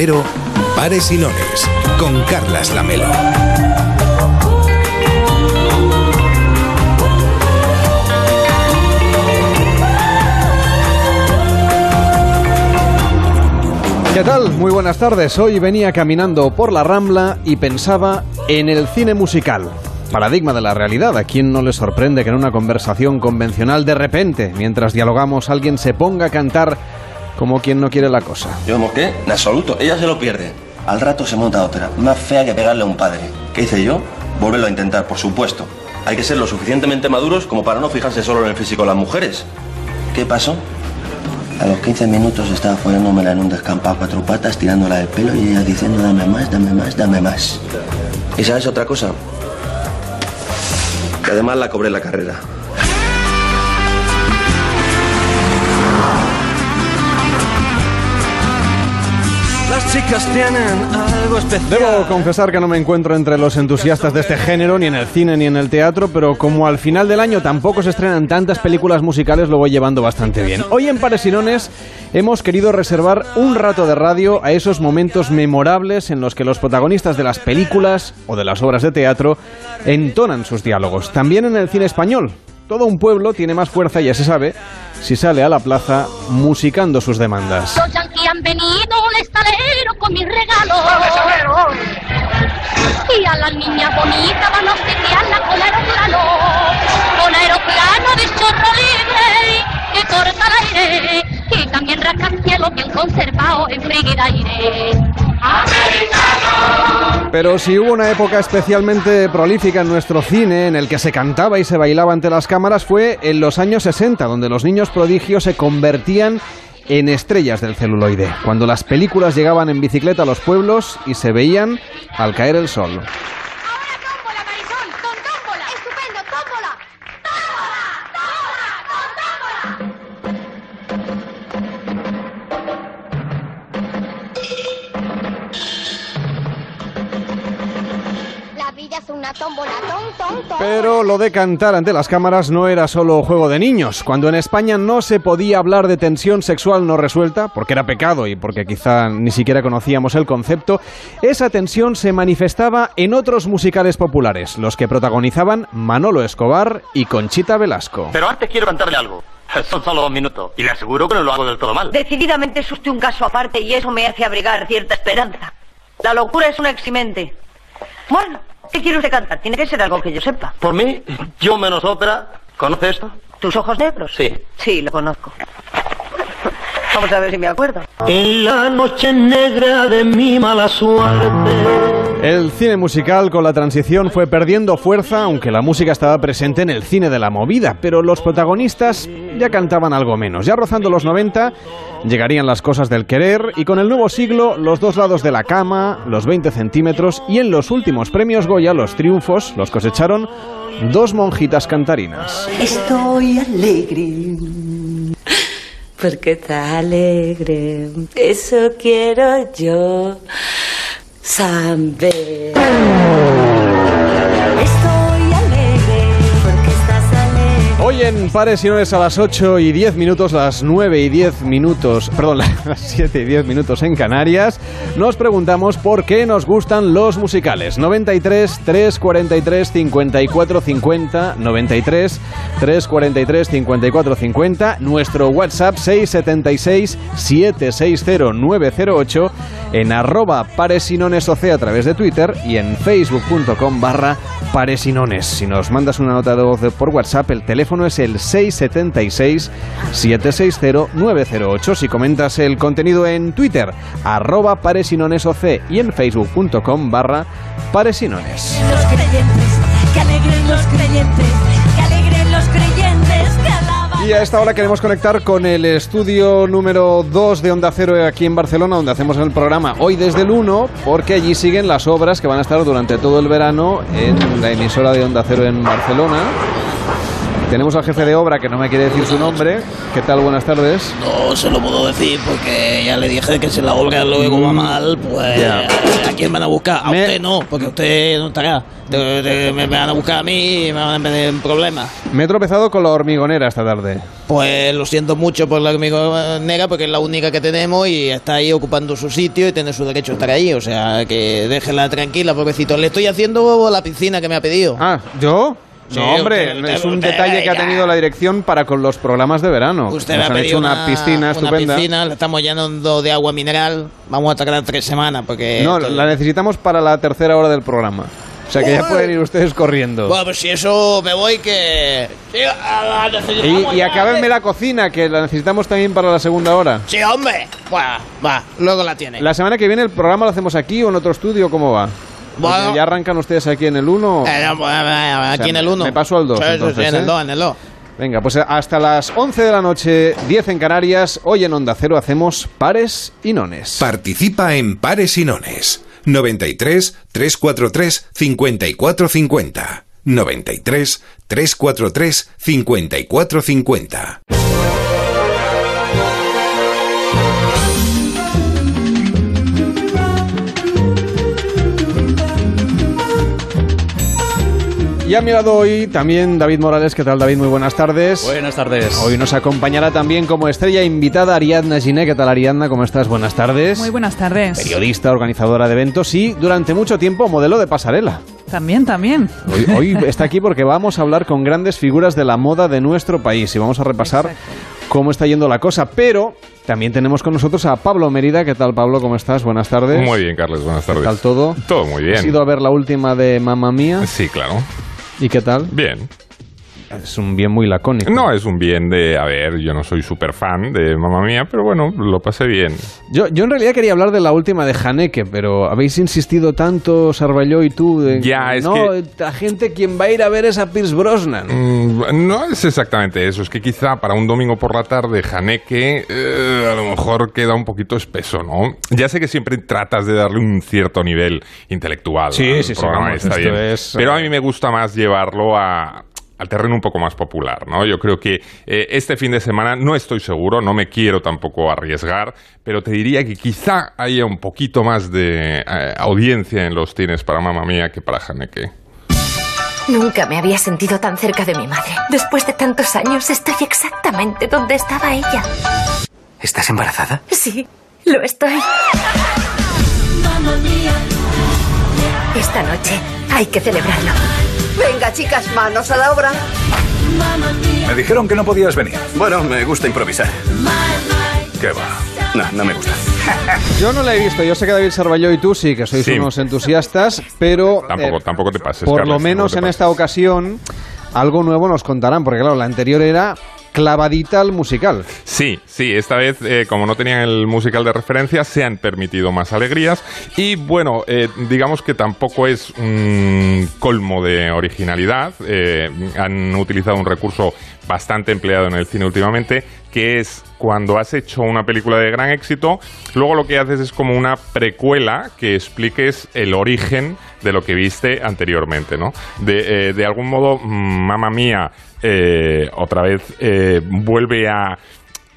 Cero, y con Carlas Lamelo. ¿Qué tal? Muy buenas tardes. Hoy venía caminando por la Rambla y pensaba en el cine musical. Paradigma de la realidad. ¿A quién no le sorprende que en una conversación convencional de repente, mientras dialogamos, alguien se ponga a cantar como quien no quiere la cosa? ¿Yo qué? En absoluto. Ella se lo pierde. Al rato se monta otra, más fea que pegarle a un padre. ¿Qué hice yo? Volverlo a intentar, por supuesto. Hay que ser lo suficientemente maduros como para no fijarse solo en el físico de las mujeres. ¿Qué pasó? A los 15 minutos estaba fonándomela en un descampado a cuatro patas, tirándola del pelo y ella diciendo dame más, dame más, dame más. ¿Y sabes otra cosa? Que además la cobré la carrera. Las chicas tienen algo especial. Debo confesar que no me encuentro entre los entusiastas de este género, ni en el cine ni en el teatro, pero como al final del año tampoco se estrenan tantas películas musicales, lo voy llevando bastante bien. Hoy en Paresinones hemos querido reservar un rato de radio a esos momentos memorables en los que los protagonistas de las películas o de las obras de teatro entonan sus diálogos. También en el cine español. Todo un pueblo tiene más fuerza, ya se sabe, si sale a la plaza musicando sus demandas. Han venido al estalero con mis regalos. Y a las niñas bonitas van a obsequiarla con aeroplano. Con aeroplano de chorro libre que corta el aire. Y también rascacielos bien conservado en frígida aire. Pero si hubo una época especialmente prolífica en nuestro cine en el que se cantaba y se bailaba ante las cámaras fue en los años 60, donde los niños prodigios se convertían en estrellas del celuloide, cuando las películas llegaban en bicicleta a los pueblos y se veían al caer el sol. Pero lo de cantar ante las cámaras no era solo juego de niños. Cuando en España no se podía hablar de tensión sexual no resuelta, porque era pecado y porque quizá ni siquiera conocíamos el concepto, esa tensión se manifestaba en otros musicales populares, los que protagonizaban Manolo Escobar y Conchita Velasco. Pero antes quiero cantarle algo. Son solo dos minutos. Y le aseguro que no lo hago del todo mal. Decididamente es usted un caso aparte y eso me hace abrigar cierta esperanza. La locura es un eximente. Bueno, ¿qué quiere usted cantar? Tiene que ser algo que yo sepa. Por mí, yo menos otra. ¿Conoce esto? ¿Tus ojos negros? Sí. Sí, lo conozco. Vamos a ver si me acuerdo. En la noche negra de mi mala suerte. El cine musical con la transición fue perdiendo fuerza, aunque la música estaba presente en el cine de la movida, pero los protagonistas ya cantaban algo menos. Ya rozando los 90 llegarían las cosas del querer y con el nuevo siglo los dos lados de la cama, los 20 centímetros y en los últimos premios Goya los triunfos los cosecharon dos monjitas cantarinas. Estoy alegre. Porque está alegre. Eso quiero yo saber. Hoy en Pares y Nones a las 8 y 10 minutos, las 9 y 10 minutos, perdón, las 7 y 10 minutos en Canarias, nos preguntamos por qué nos gustan los musicales. 93 343 54 50, 93 343 54 50, nuestro WhatsApp 676 760 908, en arroba Paresinones OC a través de Twitter y en facebook.com barra Paresinones. Si nos mandas una nota de voz por WhatsApp, el teléfono es el 676-760-908. Si comentas el contenido en Twitter, arroba paresinonesoc y en facebook.com barra paresinones. Los creyentes, que alegren los creyentes, que alegren los creyentes, que alaban. Y a esta hora queremos conectar con el estudio número 2 de Onda Cero aquí en Barcelona, donde hacemos el programa hoy desde el 1, porque allí siguen las obras que van a estar durante todo el verano en la emisora de Onda Cero en Barcelona. Tenemos al jefe de obra que no me quiere decir su nombre. ¿Qué tal? Buenas tardes. No se lo puedo decir porque ya le dije que si la obra luego va mal, pues Ya. ¿a quién van a buscar? A Me- usted no, porque usted no estará. De- de- me van a buscar a mí y me van a meter en problemas. Me he tropezado con la hormigonera esta tarde. Pues lo siento mucho por la hormigonera porque es la única que tenemos y está ahí ocupando su sitio y tiene su derecho a estar ahí. O sea, que déjela tranquila, pobrecito. Le estoy haciendo la piscina que me ha pedido. Ah, ¿yo? Sí, no, hombre, usted- es un usted- detalle que ha tenido la dirección para con los programas de verano. Usted Nos ha han pedido hecho una, piscina estupenda. piscina, le estamos llenando de agua mineral. Vamos a tardar tres semanas porque... No, esto- la necesitamos para la tercera hora del programa. O sea que ya pueden ir ustedes corriendo. Bueno, pues si eso me voy que... Sí, necesitamos Y, y acábenme la cocina, que la necesitamos también para la segunda hora. Sí, hombre. Va, va, luego la tiene. La semana que viene el programa lo hacemos aquí o en otro estudio, ¿cómo va? Bueno. ¿Ya arrancan ustedes aquí en el 1? Eh, no, pues, eh, aquí sea, en el 1. me paso al dos, Sí, en el ¿eh? 2, en el 2. Venga, pues hasta las 11 de la noche, 10 en Canarias, hoy en Onda Cero hacemos pares y nones. Participa en Pares y Nones. 93 343 5450. 93 343 5450. Y a mi lado hoy también David Morales. ¿Qué tal, David? Muy buenas tardes. Buenas tardes. Hoy nos acompañará también como estrella invitada Ariadna Giné. ¿Qué tal, Ariadna? ¿Cómo estás? Buenas tardes. Muy buenas tardes. Periodista, organizadora de eventos y durante mucho tiempo modelo de pasarela. También, también. Hoy, hoy está aquí porque vamos a hablar con grandes figuras de la moda de nuestro país y vamos a repasar Exacto. cómo está yendo la cosa. Pero también tenemos con nosotros a Pablo Mérida. ¿Qué tal, Pablo? ¿Cómo estás? Buenas tardes. Muy bien, Carlos, buenas ¿Qué tardes. tal todo? Todo muy bien. ¿Has ido a ver la última de Mamma Mía? Sí, claro. ¿Y qué tal? Bien. Es un bien muy lacónico. No es un bien de, a ver, yo no soy súper fan de Mamma Mía, pero bueno, lo pasé bien. Yo, yo en realidad quería hablar de la última de Haneke, pero habéis insistido tanto, Sarballó y tú, de Ya, es no, que- la gente quien va a ir a ver es a Pierce Brosnan. Mm, no es exactamente eso, es que quizá para un domingo por la tarde Haneke eh, a lo mejor queda un poquito espeso, ¿no? Ya sé que siempre tratas de darle un cierto nivel intelectual Sí, al sí, sí, vamos, está bien. es, pero a eh, mí me gusta más llevarlo a al terreno un poco más popular, ¿no? Yo creo que eh, este fin de semana no estoy seguro, no me quiero tampoco arriesgar, pero te diría que quizá haya un poquito más de eh, audiencia en los cines para Mamma Mía que para Haneke. Nunca me había sentido tan cerca de mi madre. Después de tantos años, estoy exactamente donde estaba ella. ¿Estás embarazada? Sí, lo estoy. Esta noche hay que celebrarlo. Venga, chicas, manos a la obra. Me dijeron que no podías venir. Bueno, me gusta improvisar. ¿Qué va? No, no me gusta. Yo no la he visto, yo sé que David Sarballó y tú sí, que sois Sí. unos entusiastas, pero Tampoco, eh, tampoco te pases. por Carlos, lo menos en esta ocasión algo nuevo nos contarán, porque claro, la anterior era clavadita al musical. Sí, sí, esta vez, eh, como no tenían el musical de referencia, se han permitido más alegrías. Y bueno, eh, digamos que tampoco es un colmo de originalidad. Eh, han utilizado un recurso bastante empleado en el cine últimamente, que es cuando has hecho una película de gran éxito, luego lo que haces es como una precuela que expliques el origen de lo que viste anteriormente, ¿no? De, eh, de algún modo, mm, Mamma Mía, eh, otra vez eh, vuelve a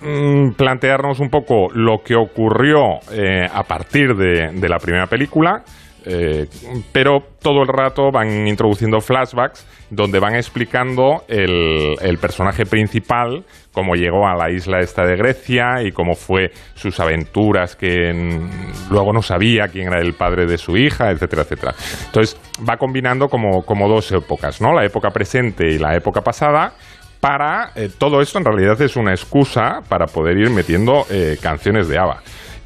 mm, plantearnos un poco lo que ocurrió a partir de la primera película. Eh, pero todo el rato van introduciendo flashbacks donde van explicando el, personaje principal, cómo llegó a la isla esta de Grecia y cómo fue sus aventuras, que mm, luego no sabía quién era el padre de su hija, etcétera, etcétera. Entonces va combinando como, como dos épocas, ¿no? La época presente y la época pasada para eh, todo esto en realidad es una excusa para poder ir metiendo eh, canciones de ABBA.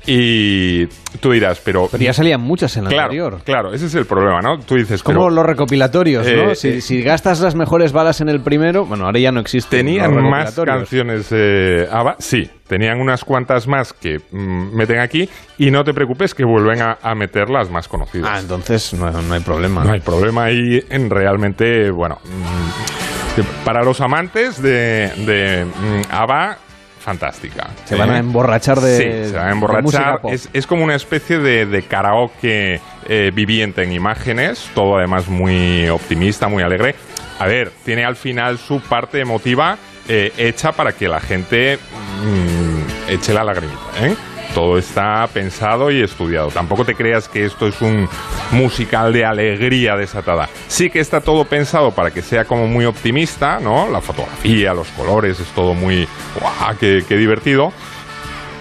Y tú dirás, pero... Pero ya salían muchas en la claro, anterior. Claro, ese es el problema, ¿no? Tú dices, Como pero los recopilatorios, ¿no? Eh, si, eh, si gastas las mejores balas en el primero, bueno, ahora ya no existen. ¿Tenían los más canciones eh, ABBA? Sí, tenían unas cuantas más que mm, meten aquí y no te preocupes que vuelven a, a meter las más conocidas. Ah, entonces no, no hay problema. No hay problema ahí en realmente, bueno, mm, para los amantes de, de mm, ABBA, fantástica. Se van a emborrachar de. Sí, se van a emborrachar. Es, es como una especie de, de karaoke eh, viviente en imágenes, todo además muy optimista, muy alegre. A ver, tiene al final su parte emotiva eh, hecha para que la gente mm, eche la lagrimita, ¿eh? Todo está pensado y estudiado. Tampoco te creas que esto es un musical de alegría desatada. Sí que está todo pensado para que sea como muy optimista, ¿no? La fotografía, los colores, es todo muy... ¡guau! ¡Qué, divertido!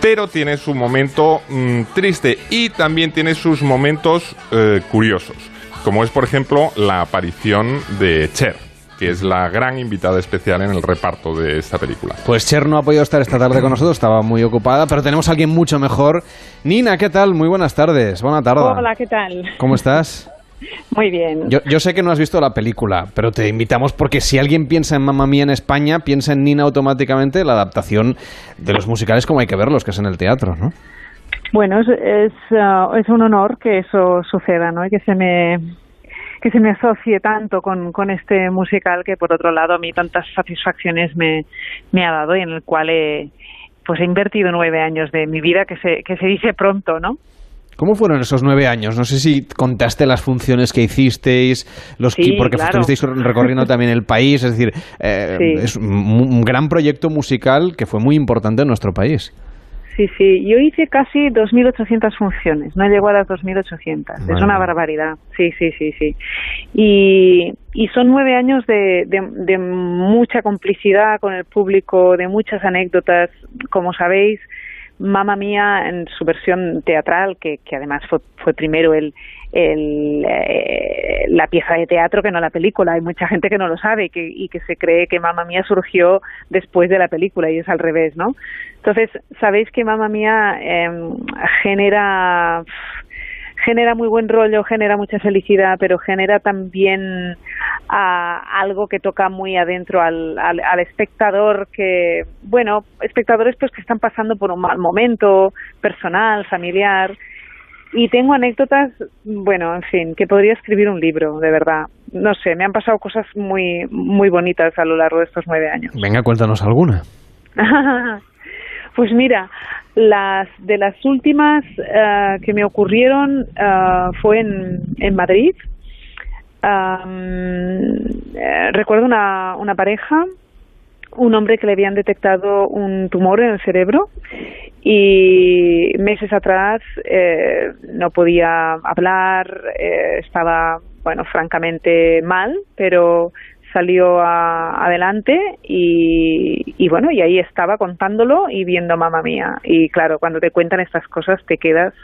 pero tiene su momento mm, triste y también tiene sus momentos eh, curiosos, como es por ejemplo la aparición de Cher, que es la gran invitada especial en el reparto de esta película. Pues Cher no ha podido estar esta tarde con nosotros, estaba muy ocupada, pero tenemos a alguien mucho mejor. Nina, ¿qué tal? Muy buenas tardes. Buena tarde. Hola, ¿qué tal? ¿Cómo estás? Muy bien. Yo, yo sé que no has visto la película, pero te invitamos porque si alguien piensa en Mamma Mía en España, piensa en Nina automáticamente, la adaptación de los musicales como hay que verlos, que es en el teatro, ¿no? Bueno, es, es, ah, es un honor que eso suceda, ¿no? Y que se me que se me asocie tanto con, con este musical que por otro lado a mí tantas satisfacciones me, me ha dado y en el cual he pues he invertido nueve años de mi vida que se, que se dice pronto, ¿no? ¿Cómo fueron esos nueve años? No sé si contaste las funciones que hicisteis, los Sí, porque claro. estuvisteis recorriendo también el país, es decir, eh, Sí. es un, un gran proyecto musical que fue muy importante en nuestro país. Sí, sí, yo hice casi 2.800 funciones, no llegó a las 2.800, es una barbaridad, sí, sí, sí, sí. Y, y son nueve años de, de, de mucha complicidad con el público, de muchas anécdotas, como sabéis, Mamma Mía en su versión teatral, que, que además fue, fue primero el, el, eh, la pieza de teatro que no la película. Hay mucha gente que no lo sabe y que, y que se cree que Mamma Mía surgió después de la película y es al revés, ¿no? Entonces, sabéis que Mamma Mía eh, genera genera muy buen rollo, genera mucha felicidad, pero genera también ah, algo que toca muy adentro al, al, al espectador que, bueno, espectadores pues que están pasando por un mal momento personal, familiar, y tengo anécdotas, bueno, en fin, que podría escribir un libro, de verdad. No sé, me han pasado cosas muy, muy bonitas a lo largo de estos nueve años. Venga, cuéntanos alguna. Pues mira, las de las últimas eh, que me ocurrieron eh, fue en, en Madrid. Eh, recuerdo una, una pareja, un hombre que le habían detectado un tumor en el cerebro y meses atrás eh, no podía hablar, eh, estaba, bueno, francamente mal, pero salió a- adelante y, y bueno, y ahí estaba contándolo y viendo mamá mía. Y claro, cuando te cuentan estas cosas te quedas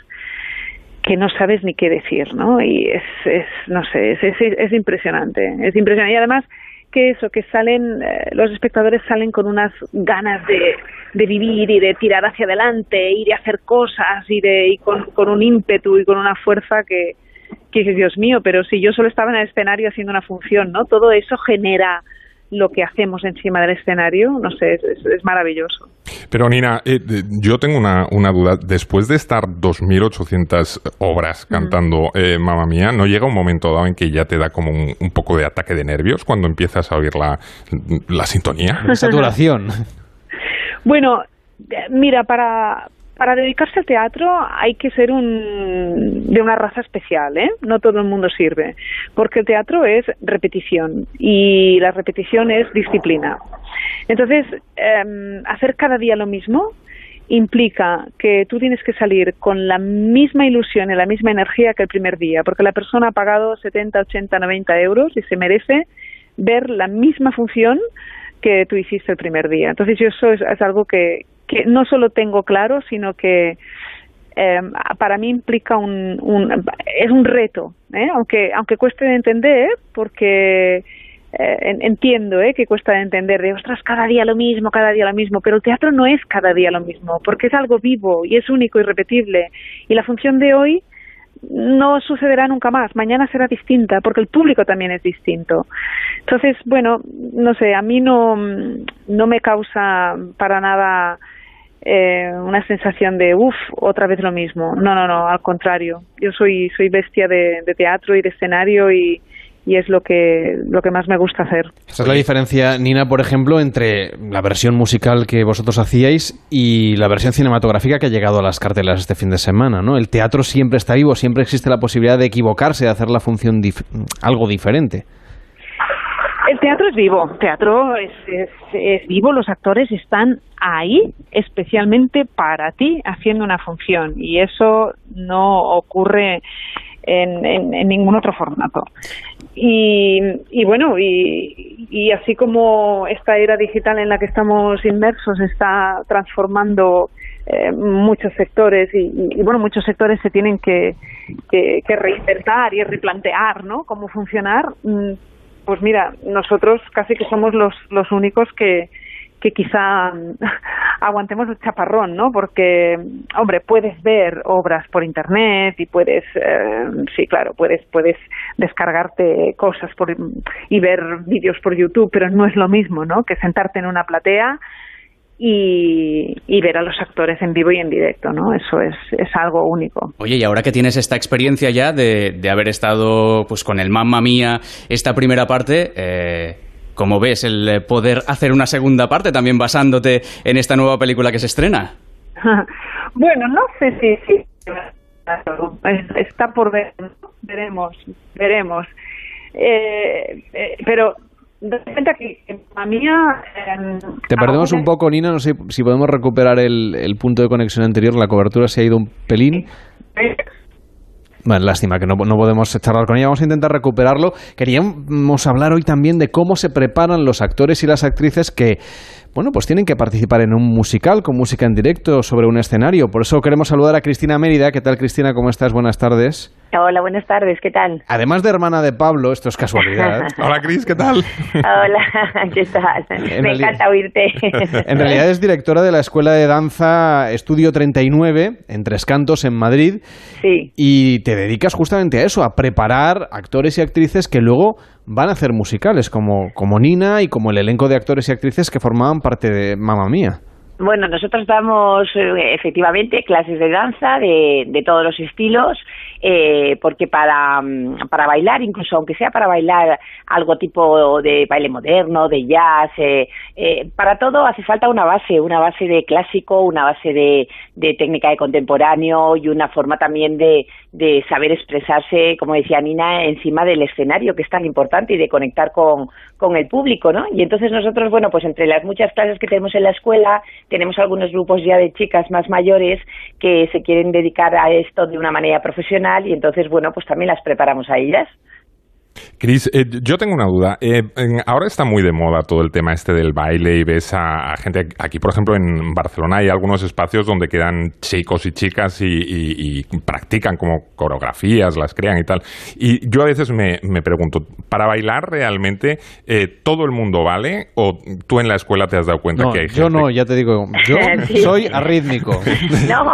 que no sabes ni qué decir, ¿no? Y es, es no sé, es, es, es impresionante, es impresionante. Y además que eso, que salen, eh, los espectadores salen con unas ganas de, de vivir y de tirar hacia adelante y de hacer cosas y, de, y con, con un ímpetu y con una fuerza que, que Dios mío, pero si yo solo estaba en el escenario haciendo una función, ¿no? Todo eso genera lo que hacemos encima del escenario, no sé, es, es- es maravilloso. Pero Nina, eh, yo tengo una, una duda. Después de estar 2.800 horas cantando eh, Mamma Mía, ¿no llega un momento dado en que ya te da como un, un poco de ataque de nervios cuando empiezas a oír la, la sintonía? Saturación. Bueno, eh, mira, para, para dedicarse al teatro hay que ser un, de una raza especial, ¿eh? No todo el mundo sirve, porque el teatro es repetición y la repetición es disciplina. Entonces, em, hacer cada día lo mismo implica que tú tienes que salir con la misma ilusión y la misma energía que el primer día, porque la persona ha pagado 70, 80, 90 euros y se merece ver la misma función que tú hiciste el primer día. Entonces yo eso es, es algo que, que no solo tengo claro, sino que eh, para mí implica un, es un reto, ¿eh? aunque aunque cueste de entender, porque eh, en- entiendo ¿eh? que cuesta de entender de ostras cada día lo mismo, cada día lo mismo, pero el teatro no es cada día lo mismo, porque es algo vivo y es único y repetible y la función de hoy no sucederá nunca más. Mañana será distinta porque el público también es distinto. Entonces, bueno, no sé, a mí no, no me causa para nada eh, una sensación de uff, otra vez lo mismo. No, no, no, al contrario. Yo soy, soy bestia de, teatro y de escenario y, es lo que, lo que más me gusta hacer. Esa es la diferencia, Nina, por ejemplo, entre la versión musical que vosotros hacíais y la versión cinematográfica que ha llegado a las cartelas este fin de semana, ¿no? El teatro siempre está vivo, siempre existe la posibilidad de equivocarse, de hacer la función algo diferente. Teatro es vivo, teatro es, es, vivo, los actores están ahí especialmente para ti haciendo una función y eso no ocurre en, en, ningún otro formato. Y, y bueno, y, y, así como esta era digital en la que estamos inmersos está transformando eh, muchos sectores y, bueno, muchos sectores se tienen que, que, que reinventar y replantear, ¿no? Cómo funcionar. Pues mira, nosotros casi que somos los, los únicos que, quizá aguantemos el chaparrón, ¿no? Porque, hombre, puedes ver obras por internet y puedes, eh, sí, claro, puedes, puedes descargarte cosas por, y ver vídeos por YouTube, pero no es lo mismo, ¿no? Que sentarte en una platea y, y, ver a los actores en vivo y en directo, ¿no? Eso es, es algo único. Oye, y ahora que tienes esta experiencia ya de, de haber estado pues con el Mamma Mía, esta primera parte, eh, ¿cómo ves el poder hacer una segunda parte también basándote en esta nueva película que se estrena? bueno, no sé si, si está por ver, veremos, veremos. Eh, eh, pero cuenta que a mía, eh, Te perdemos un poco, Nina. No sé si podemos recuperar el, el, punto de conexión anterior. La cobertura se ha ido un pelín. Bueno, lástima que no, no, podemos charlar con ella. Vamos a intentar recuperarlo. Queríamos hablar hoy también de cómo se preparan los actores y las actrices que, bueno, pues tienen que participar en un musical con música en directo sobre un escenario. Por eso queremos saludar a Cristina Mérida. ¿Qué tal, Cristina? ¿Cómo estás? Buenas tardes. Hola, buenas tardes, ¿qué tal? Además de hermana de Pablo, esto es casualidad. Hola, Cris, ¿qué tal? Hola, ¿qué tal? En Me encanta oírte. En realidad es directora de la Escuela de Danza Estudio 39, en Tres Cantos, en Madrid. Sí. Y te dedicas justamente a eso, a preparar actores y actrices que luego van a hacer musicales, como, como Nina y como el elenco de actores y actrices que formaban parte de Mamma Mía. Bueno, nosotros damos eh, efectivamente clases de danza de, de todos los estilos, eh, porque para, para bailar, incluso aunque sea para bailar algo tipo de baile moderno, de jazz, eh, eh, para todo hace falta una base, una base de clásico, una base de, de técnica de contemporáneo y una forma también de, de saber expresarse, como decía Nina, encima del escenario, que es tan importante, y de conectar con, con el público, ¿no? Y entonces nosotros, bueno, pues entre las muchas clases que tenemos en la escuela, tenemos algunos grupos ya de chicas más mayores que se quieren dedicar a esto de una manera profesional y entonces, bueno, pues también las preparamos a ellas. Cris, eh, yo tengo una duda. Eh, ahora está muy de moda todo el tema este del baile y ves a, a, gente aquí, por ejemplo, en Barcelona hay algunos espacios donde quedan chicos y chicas y, y, y practican como coreografías, las crean y tal. Y yo a veces me, me pregunto, ¿para bailar realmente eh, todo el mundo vale o tú en la escuela te has dado cuenta no, que hay yo gente? no, ya te digo, yo Sí. soy arrítmico. No,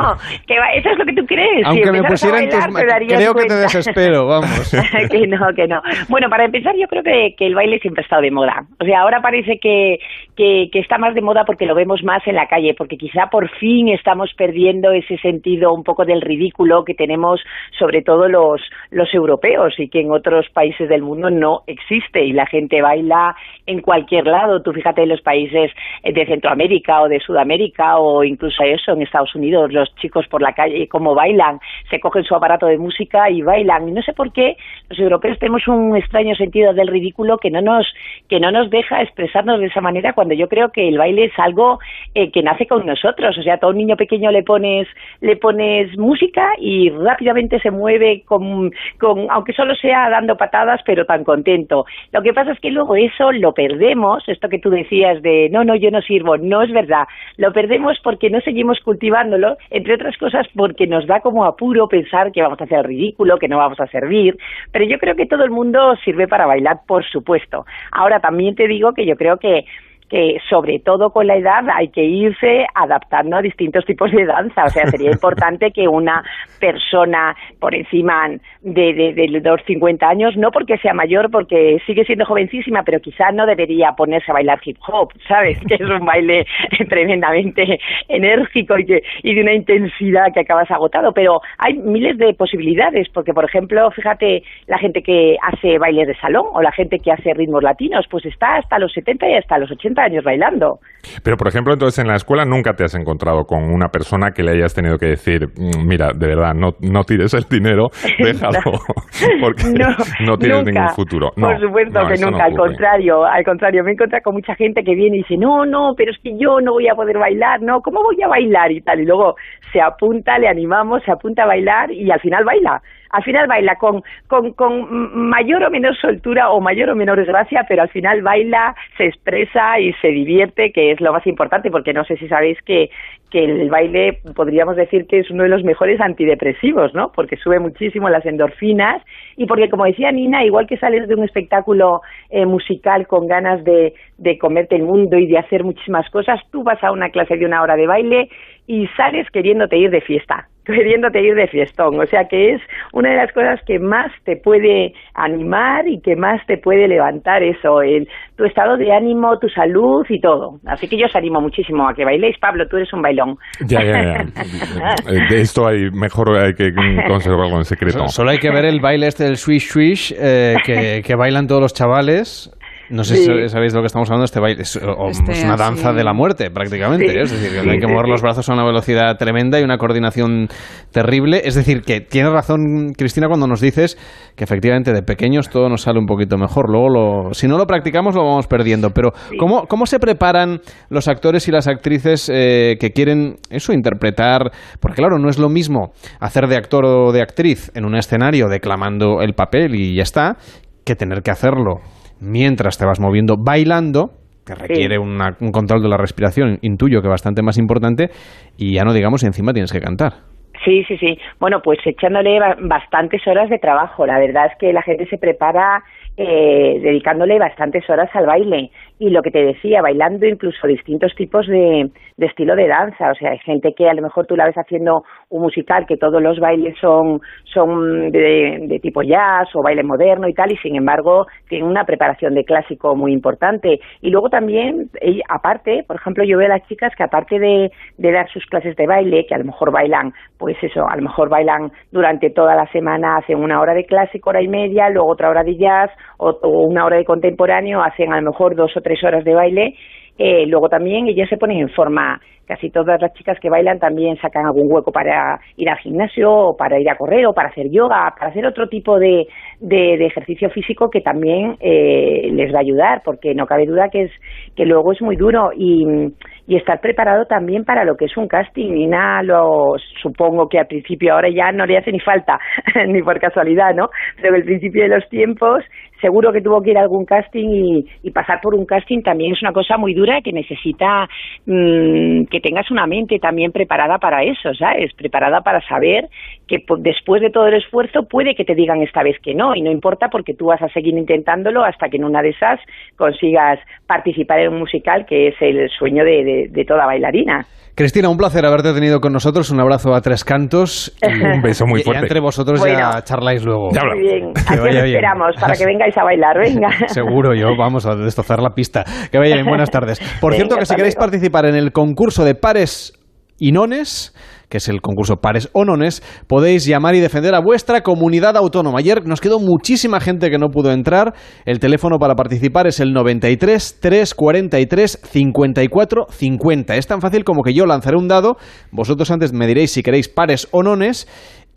que va, eso es lo que tú crees. Aunque si me pusieran tus bailar, ma- te darías creo que te cuenta. desespero, vamos. que no, que no. Bueno, para empezar, yo creo que, el baile siempre ha estado de moda. O sea, ahora parece que, que, que está más de moda porque lo vemos más en la calle, porque quizá por fin estamos perdiendo ese sentido un poco del ridículo que tenemos, sobre todo los, los europeos, y que en otros países del mundo no existe. Y la gente baila en cualquier lado. Tú fíjate en los países de Centroamérica o de Sudamérica o incluso eso en Estados Unidos, los chicos por la calle, cómo bailan, se cogen su aparato de música y bailan. Y no sé por qué los europeos tenemos un extraño sentido del ridículo que no nos que no nos deja expresarnos de esa manera cuando yo creo que el baile es algo eh, que nace con nosotros. O sea a un niño pequeño le pones le pones música y rápidamente se mueve con, con aunque solo sea dando patadas pero tan contento. Lo que pasa es que luego eso lo perdemos esto que tú decías de no no yo no sirvo no es verdad. Lo perdemos porque no seguimos cultivándolo entre otras cosas porque nos da como apuro pensar que vamos a hacer el ridículo que no vamos a servir. Pero yo creo que todo el mundo sirve para bailar, por supuesto. Ahora también te digo que yo creo que que sobre todo con la edad hay que irse adaptando a distintos tipos de danza. O sea, sería importante que una persona por encima de, de, de los 50 años, no porque sea mayor, porque sigue siendo jovencísima, pero quizás no debería ponerse a bailar hip hop, ¿sabes? Que es un baile tremendamente enérgico y, que, y de una intensidad que acabas agotado. Pero hay miles de posibilidades, porque por ejemplo, fíjate, la gente que hace bailes de salón o la gente que hace ritmos latinos, pues está hasta los 70 y hasta los 80 años bailando. Pero, por ejemplo, entonces en la escuela nunca te has encontrado con una persona que le hayas tenido que decir, "Mm, mira, de verdad, no, no tires el dinero, déjalo, porque no, tienes nunca. ningún futuro. No, Por supuesto que nunca, al contrario, al contrario, me he encontrado con mucha gente que viene y dice, no, no, pero es que yo no voy a poder bailar, no, ¿cómo voy a bailar? Y tal, y luego se apunta, le animamos, se apunta a bailar y al final baila. Al final baila con, con, con mayor o menor soltura o mayor o menor gracia, pero al final baila, se expresa y se divierte, que es lo más importante, porque no sé si sabéis que, que el baile podríamos decir que es uno de los mejores antidepresivos, ¿no? Porque sube muchísimo las endorfinas y porque, como decía Nina, igual que sales de un espectáculo eh, musical con ganas de, de comerte el mundo y de hacer muchísimas cosas, tú vas a una clase de una hora de baile y sales queriéndote ir de fiesta, queriéndote ir de fiestón. O sea que es una de las cosas que más te puede animar y que más te puede levantar eso, el, tu estado de ánimo, tu salud y todo. Así que yo os animo muchísimo a que bailéis. Pablo, tú eres un bailón. Ya, ya, ya. De esto hay, mejor hay que conservarlo en secreto. So- Solo hay que ver el baile este del swish swish eh, que, que bailan todos los chavales. No sé Sí. si sabéis de lo que estamos hablando. Este baile es, o- Este, es una danza sí. de la muerte, prácticamente. Sí. ¿eh? Es decir, hay que mover sí. los brazos a una velocidad tremenda y una coordinación terrible. Es decir, que tiene razón Cristina cuando nos dices que efectivamente de pequeños todo nos sale un poquito mejor. Luego, lo, si no lo practicamos, lo vamos perdiendo. Pero, ¿cómo, cómo se preparan los actores y las actrices eh, que quieren eso, interpretar? Porque, claro, no es lo mismo hacer de actor o de actriz en un escenario declamando el papel y ya está, que tener que hacerlo mientras te vas moviendo bailando que requiere una- un control de la respiración, intuyo que bastante más importante, y ya no digamos si encima tienes que cantar. Sí, sí, sí. Bueno, pues echándole ba- bastantes horas de trabajo. La verdad es que la gente se prepara eh, dedicándole bastantes horas al baile. Y lo que te decía, bailando incluso distintos tipos de, de estilo de danza. O sea, hay gente que a lo mejor tú la ves haciendo un musical que todos los bailes son, son de, tipo jazz o baile moderno y tal, y sin embargo tienen una preparación de clásico muy importante. Y luego también, aparte, por ejemplo, yo veo a las chicas que aparte de, de dar sus clases de baile, que a lo mejor bailan, pues eso, a lo mejor bailan durante toda la semana, hacen una hora de clásico, hora y media, luego otra hora de jazz o, o una hora de contemporáneo, hacen a lo mejor dos o tres horas de baile. Eh, luego también ellas se ponen en forma, casi todas las chicas que bailan también sacan algún hueco para ir al gimnasio o para ir a correr o para hacer yoga, para hacer otro tipo de, de, de ejercicio físico que también eh, les va a ayudar, porque no cabe duda que es que luego es muy duro y, estar preparado también para lo que es un casting. Nada, lo supongo que al principio ahora ya no le hace ni falta, ni por casualidad, ¿no? Pero que al principio de los tiempos seguro que tuvo que ir a algún casting y, pasar por un casting también es una cosa muy dura que necesita mm, que tengas una mente también preparada para eso, ¿sabes? Preparada para saber que po- después de todo el esfuerzo puede que te digan esta vez que no y no importa porque tú vas a seguir intentándolo hasta que en una de esas consigas participar en un musical que es el sueño de, de- de toda bailarina. Cristina, un placer haberte tenido con nosotros. Un abrazo a tres cantos. y Un beso muy y- y fuerte. entre vosotros Bueno. ya charláis luego. Muy bien, Que aquí os vaya bien. esperamos para que vengáis a bailar, venga. Seguro, yo vamos a destrozar la pista. Que vaya bien, buenas tardes. Por Venga, cierto, que si queréis luego. participar en el concurso de pares y nones, que es el concurso pares o nones, podéis llamar y defender a vuestra comunidad autónoma. Ayer nos quedó muchísima gente que no pudo entrar. El teléfono para participar es el 93 343 54 50. Es tan fácil como que yo lanzaré un dado, vosotros antes me diréis si queréis pares o nones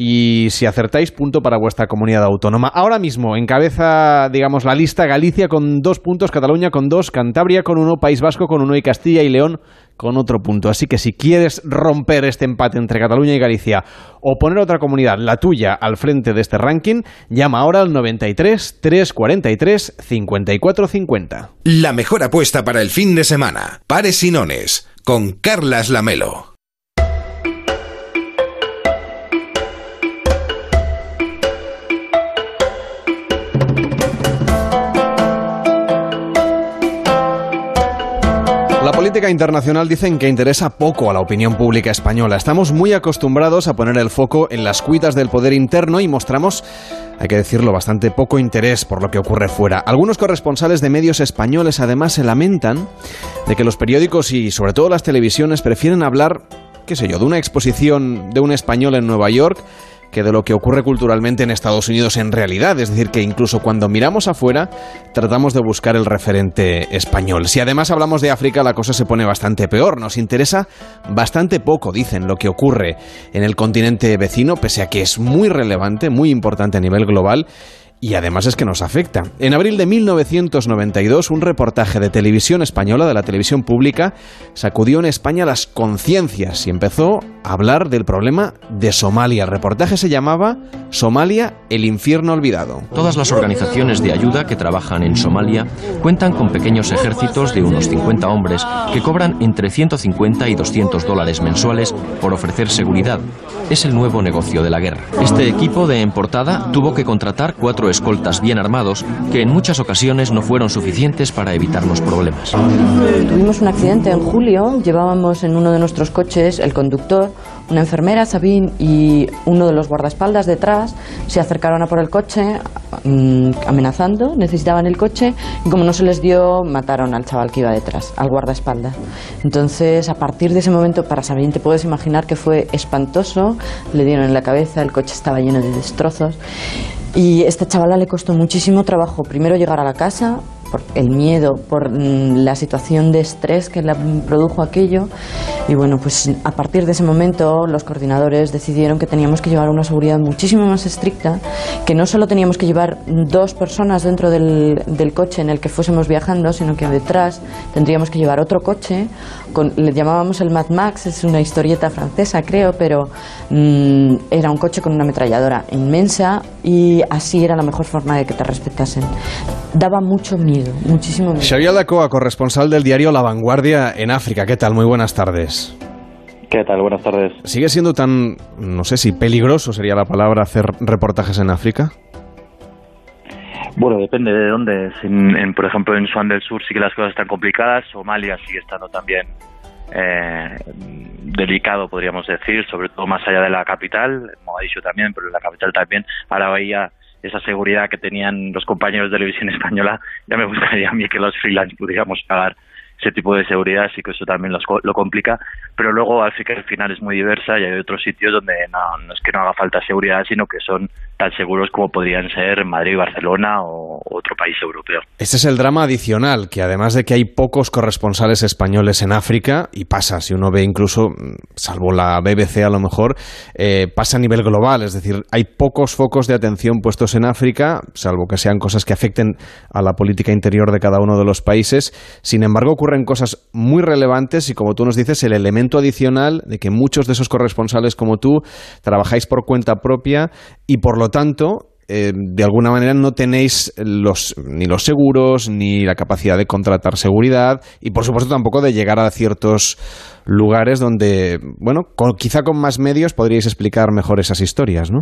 y si acertáis, punto para vuestra comunidad autónoma. Ahora mismo encabeza, digamos, la lista Galicia con dos puntos, Cataluña con dos, Cantabria con uno, País Vasco con uno y Castilla y León con otro punto. Así que si quieres romper este empate entre Cataluña y Galicia o poner otra comunidad, la tuya, al frente de este ranking, llama ahora al 93 343 54 50. La mejor apuesta para el fin de semana. Pares y nones. Con Carlas Lamelo. Política internacional dicen que interesa poco a la opinión pública española. Estamos muy acostumbrados a poner el foco en las cuitas del poder interno y mostramos, hay que decirlo, bastante poco interés por lo que ocurre fuera. Algunos corresponsales de medios españoles además se lamentan de que los periódicos y sobre todo las televisiones prefieren hablar, qué sé yo, de una exposición de un español en Nueva York que de lo que ocurre culturalmente en Estados Unidos en realidad. Es decir, que incluso cuando miramos afuera, tratamos de buscar el referente español. Si además hablamos de África, la cosa se pone bastante peor. Nos interesa bastante poco, dicen, lo que ocurre en el continente vecino, pese a que es muy relevante, muy importante a nivel global y además es que nos afecta. En abril de 1992, un reportaje de televisión española, de la televisión pública, sacudió en España las conciencias y empezó a hablar del problema de Somalia. El reportaje se llamaba Somalia, el infierno olvidado. Todas las organizaciones de ayuda que trabajan en Somalia cuentan con pequeños ejércitos de unos 50 hombres que cobran entre 150 y 200 dólares mensuales por ofrecer seguridad. Es el nuevo negocio de la guerra. Este equipo de importada tuvo que contratar cuatro escoltas bien armados que en muchas ocasiones no fueron suficientes para evitarnos problemas. Tuvimos un accidente en julio, llevábamos en uno de nuestros coches el conductor, una enfermera, Sabine, y uno de los guardaespaldas detrás se acercaron a por el coche mm, amenazando, necesitaban el coche y como no se les dio, mataron al chaval que iba detrás, al guardaespaldas. Entonces, a partir de ese momento, para Sabine te puedes imaginar que fue espantoso, le dieron en la cabeza, el coche estaba lleno de destrozos y esta chavala le costó muchísimo trabajo primero llegar a la casa, por el miedo, por mm, la situación de estrés que le produjo aquello. Y bueno, pues a partir de ese momento los coordinadores decidieron que teníamos que llevar una seguridad muchísimo más estricta, que no solo teníamos que llevar dos personas dentro del, del coche en el que fuésemos viajando, sino que detrás tendríamos que llevar otro coche, con, le llamábamos el Mad Max, es una historieta francesa creo, pero mm, era un coche con una ametralladora inmensa y así era la mejor forma de que te respetasen. Daba mucho miedo muchísimo miedo. Xavier Dacoa, corresponsal del diario La Vanguardia en África. ¿Qué tal? Muy buenas tardes. ¿Qué tal? Buenas tardes. ¿Sigue siendo tan, no sé si peligroso sería la palabra, hacer reportajes en África? Bueno, depende de dónde. En, por ejemplo, en Sudán del Sur sí que las cosas están complicadas. Somalia sigue estando también eh, delicado, podríamos decir, sobre todo más allá de la capital, Mogadishu también, pero en la capital también. Ahora veía esa seguridad que tenían los compañeros de televisión española, ya me gustaría a mí que los freelance pudiéramos pagar ese tipo de seguridad, así que eso también lo complica. Pero luego África al final es muy diversa y hay otros sitios donde no, no es que no haga falta seguridad, sino que son tan seguros como podrían ser Madrid, Barcelona o otro país europeo. Este es el drama adicional, que además de que hay pocos corresponsales españoles en África, y pasa, si uno ve incluso, salvo la BBC a lo mejor, eh, pasa a nivel global, es decir, hay pocos focos de atención puestos en África, salvo que sean cosas que afecten a la política interior de cada uno de los países. Sin embargo, ocurren cosas muy relevantes y como tú nos dices, el elemento adicional de que muchos de esos corresponsales como tú trabajáis por cuenta propia y por lo tanto, eh, de alguna manera no tenéis los, ni los seguros, ni la capacidad de contratar seguridad, y por supuesto tampoco de llegar a ciertos lugares donde, bueno, quizá con más medios podríais explicar mejor esas historias, ¿no?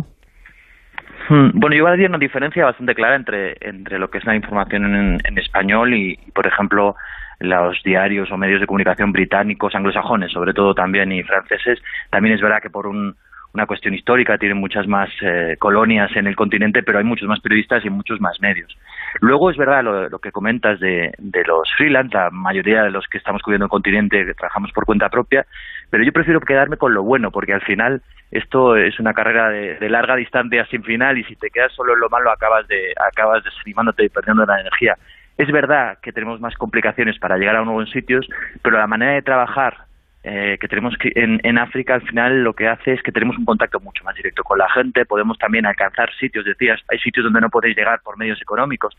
Hmm, bueno, yo voy a decir una diferencia bastante clara entre, entre lo que es la información en, en español y, por ejemplo, los diarios o medios de comunicación británicos, anglosajones, sobre todo también, y franceses. También es verdad que por un, una cuestión histórica, tienen muchas más eh, colonias en el continente, pero hay muchos más periodistas y muchos más medios. Luego es verdad lo, que comentas de, los freelance, la mayoría de los que estamos cubriendo el continente trabajamos por cuenta propia, pero yo prefiero quedarme con lo bueno, porque al final esto es una carrera de, larga distancia sin final y si te quedas solo en lo malo acabas de acabas desanimándote y perdiendo la energía. Es verdad que tenemos más complicaciones para llegar a nuevos sitios, pero la manera de trabajar eh, que tenemos que, en, en, África al final lo que hace es que tenemos un contacto mucho más directo con la gente, podemos también alcanzar sitios, decías, hay sitios donde no podéis llegar por medios económicos,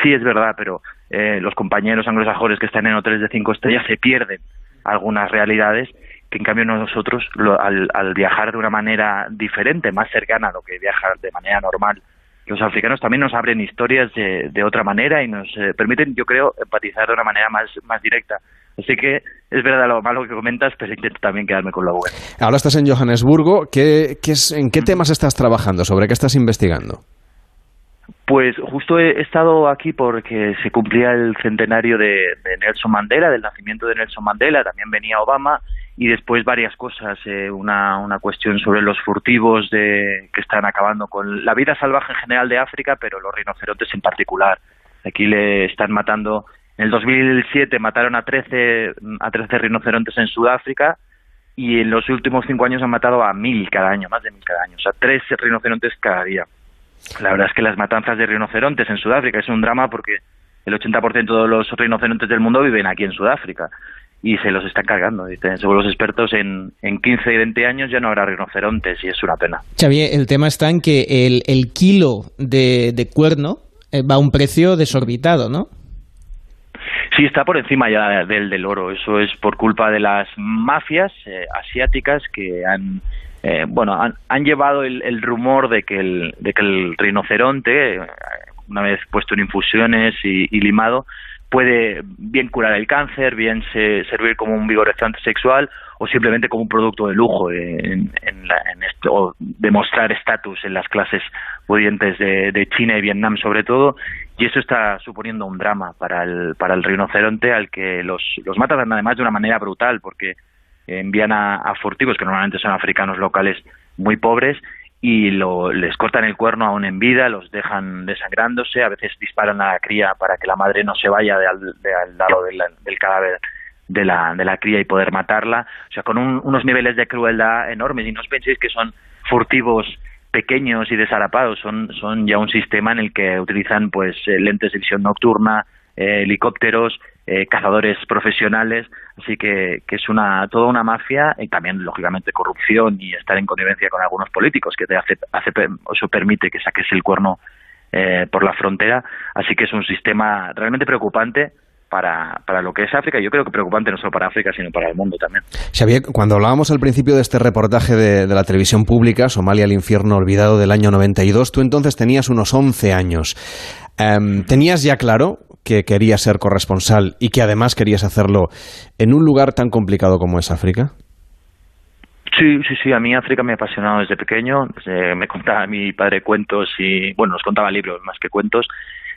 sí es verdad, pero eh, los compañeros anglosajones que están en hoteles de cinco estrellas se pierden algunas realidades que en cambio nosotros al, al viajar de una manera diferente, más cercana a lo que viajar de manera normal los africanos también nos abren historias de, de otra manera y nos eh, permiten, yo creo, empatizar de una manera más, más directa. Así que es verdad lo malo que comentas, pero intento también quedarme con lo bueno. Ahora estás en Johannesburgo. ¿Qué, qué es, ¿En qué temas estás trabajando? ¿Sobre qué estás investigando? Pues justo he estado aquí porque se cumplía el centenario de, Nelson Mandela, del nacimiento de Nelson Mandela, también venía Obama y después varias cosas, eh, una, una cuestión sobre los furtivos de, que están acabando con la vida salvaje en general de África, pero los rinocerontes en particular. Aquí le están matando, en el 2007 mataron a 13, a 13 rinocerontes en Sudáfrica y en los últimos cinco años han matado a mil cada año, más de mil cada año, o sea, tres rinocerontes cada día. La verdad es que las matanzas de rinocerontes en Sudáfrica es un drama porque el 80% de los rinocerontes del mundo viven aquí en Sudáfrica y se los están cargando. Dicen, según los expertos, en, en 15 y 20 años ya no habrá rinocerontes y es una pena. Xavier, el tema está en que el, el kilo de, de cuerno eh, va a un precio desorbitado, ¿no? Sí, está por encima ya del del oro. Eso es por culpa de las mafias eh, asiáticas que han eh, bueno, han, han llevado el, el, rumor de que el, de que el rinoceronte, eh, una vez puesto en infusiones y, y limado, puede bien curar el cáncer, bien se, servir como un vigorizante sexual o simplemente como un producto de lujo en, en, la, o demostrar estatus en las clases pudientes de, de, China y Vietnam sobre todo. Y eso está suponiendo un drama para el, para el rinoceronte al que los, los matan además de una manera brutal porque envían a, a furtivos que normalmente son africanos locales muy pobres y lo, les cortan el cuerno aún en vida, los dejan desangrándose, a veces disparan a la cría para que la madre no se vaya de lado del, del cadáver de la, de la cría y poder matarla, o sea, con un, unos niveles de crueldad enormes. Y no os penséis que son furtivos pequeños y desarapados, son, son ya un sistema en el que utilizan pues eh, lentes de visión nocturna, eh, helicópteros, eh, cazadores profesionales, así que, es una toda una mafia y también, lógicamente, corrupción y estar en connivencia con algunos políticos que te hace, hace eso permite que saques el cuerno eh, por la frontera, así que es un sistema realmente preocupante para, para, lo que es África. Yo creo que preocupante no solo para África, sino para el mundo también. Xavier, cuando hablábamos al principio de este reportaje de, la televisión pública, Somalia, el infierno olvidado del año 92, tú entonces tenías unos 11 años. Um, ¿Tenías ya claro que querías ser corresponsal y que además querías hacerlo en un lugar tan complicado como es África? Sí, sí, sí, a mí África me ha apasionado desde pequeño, me contaba mi padre cuentos y, bueno, nos contaba libros más que cuentos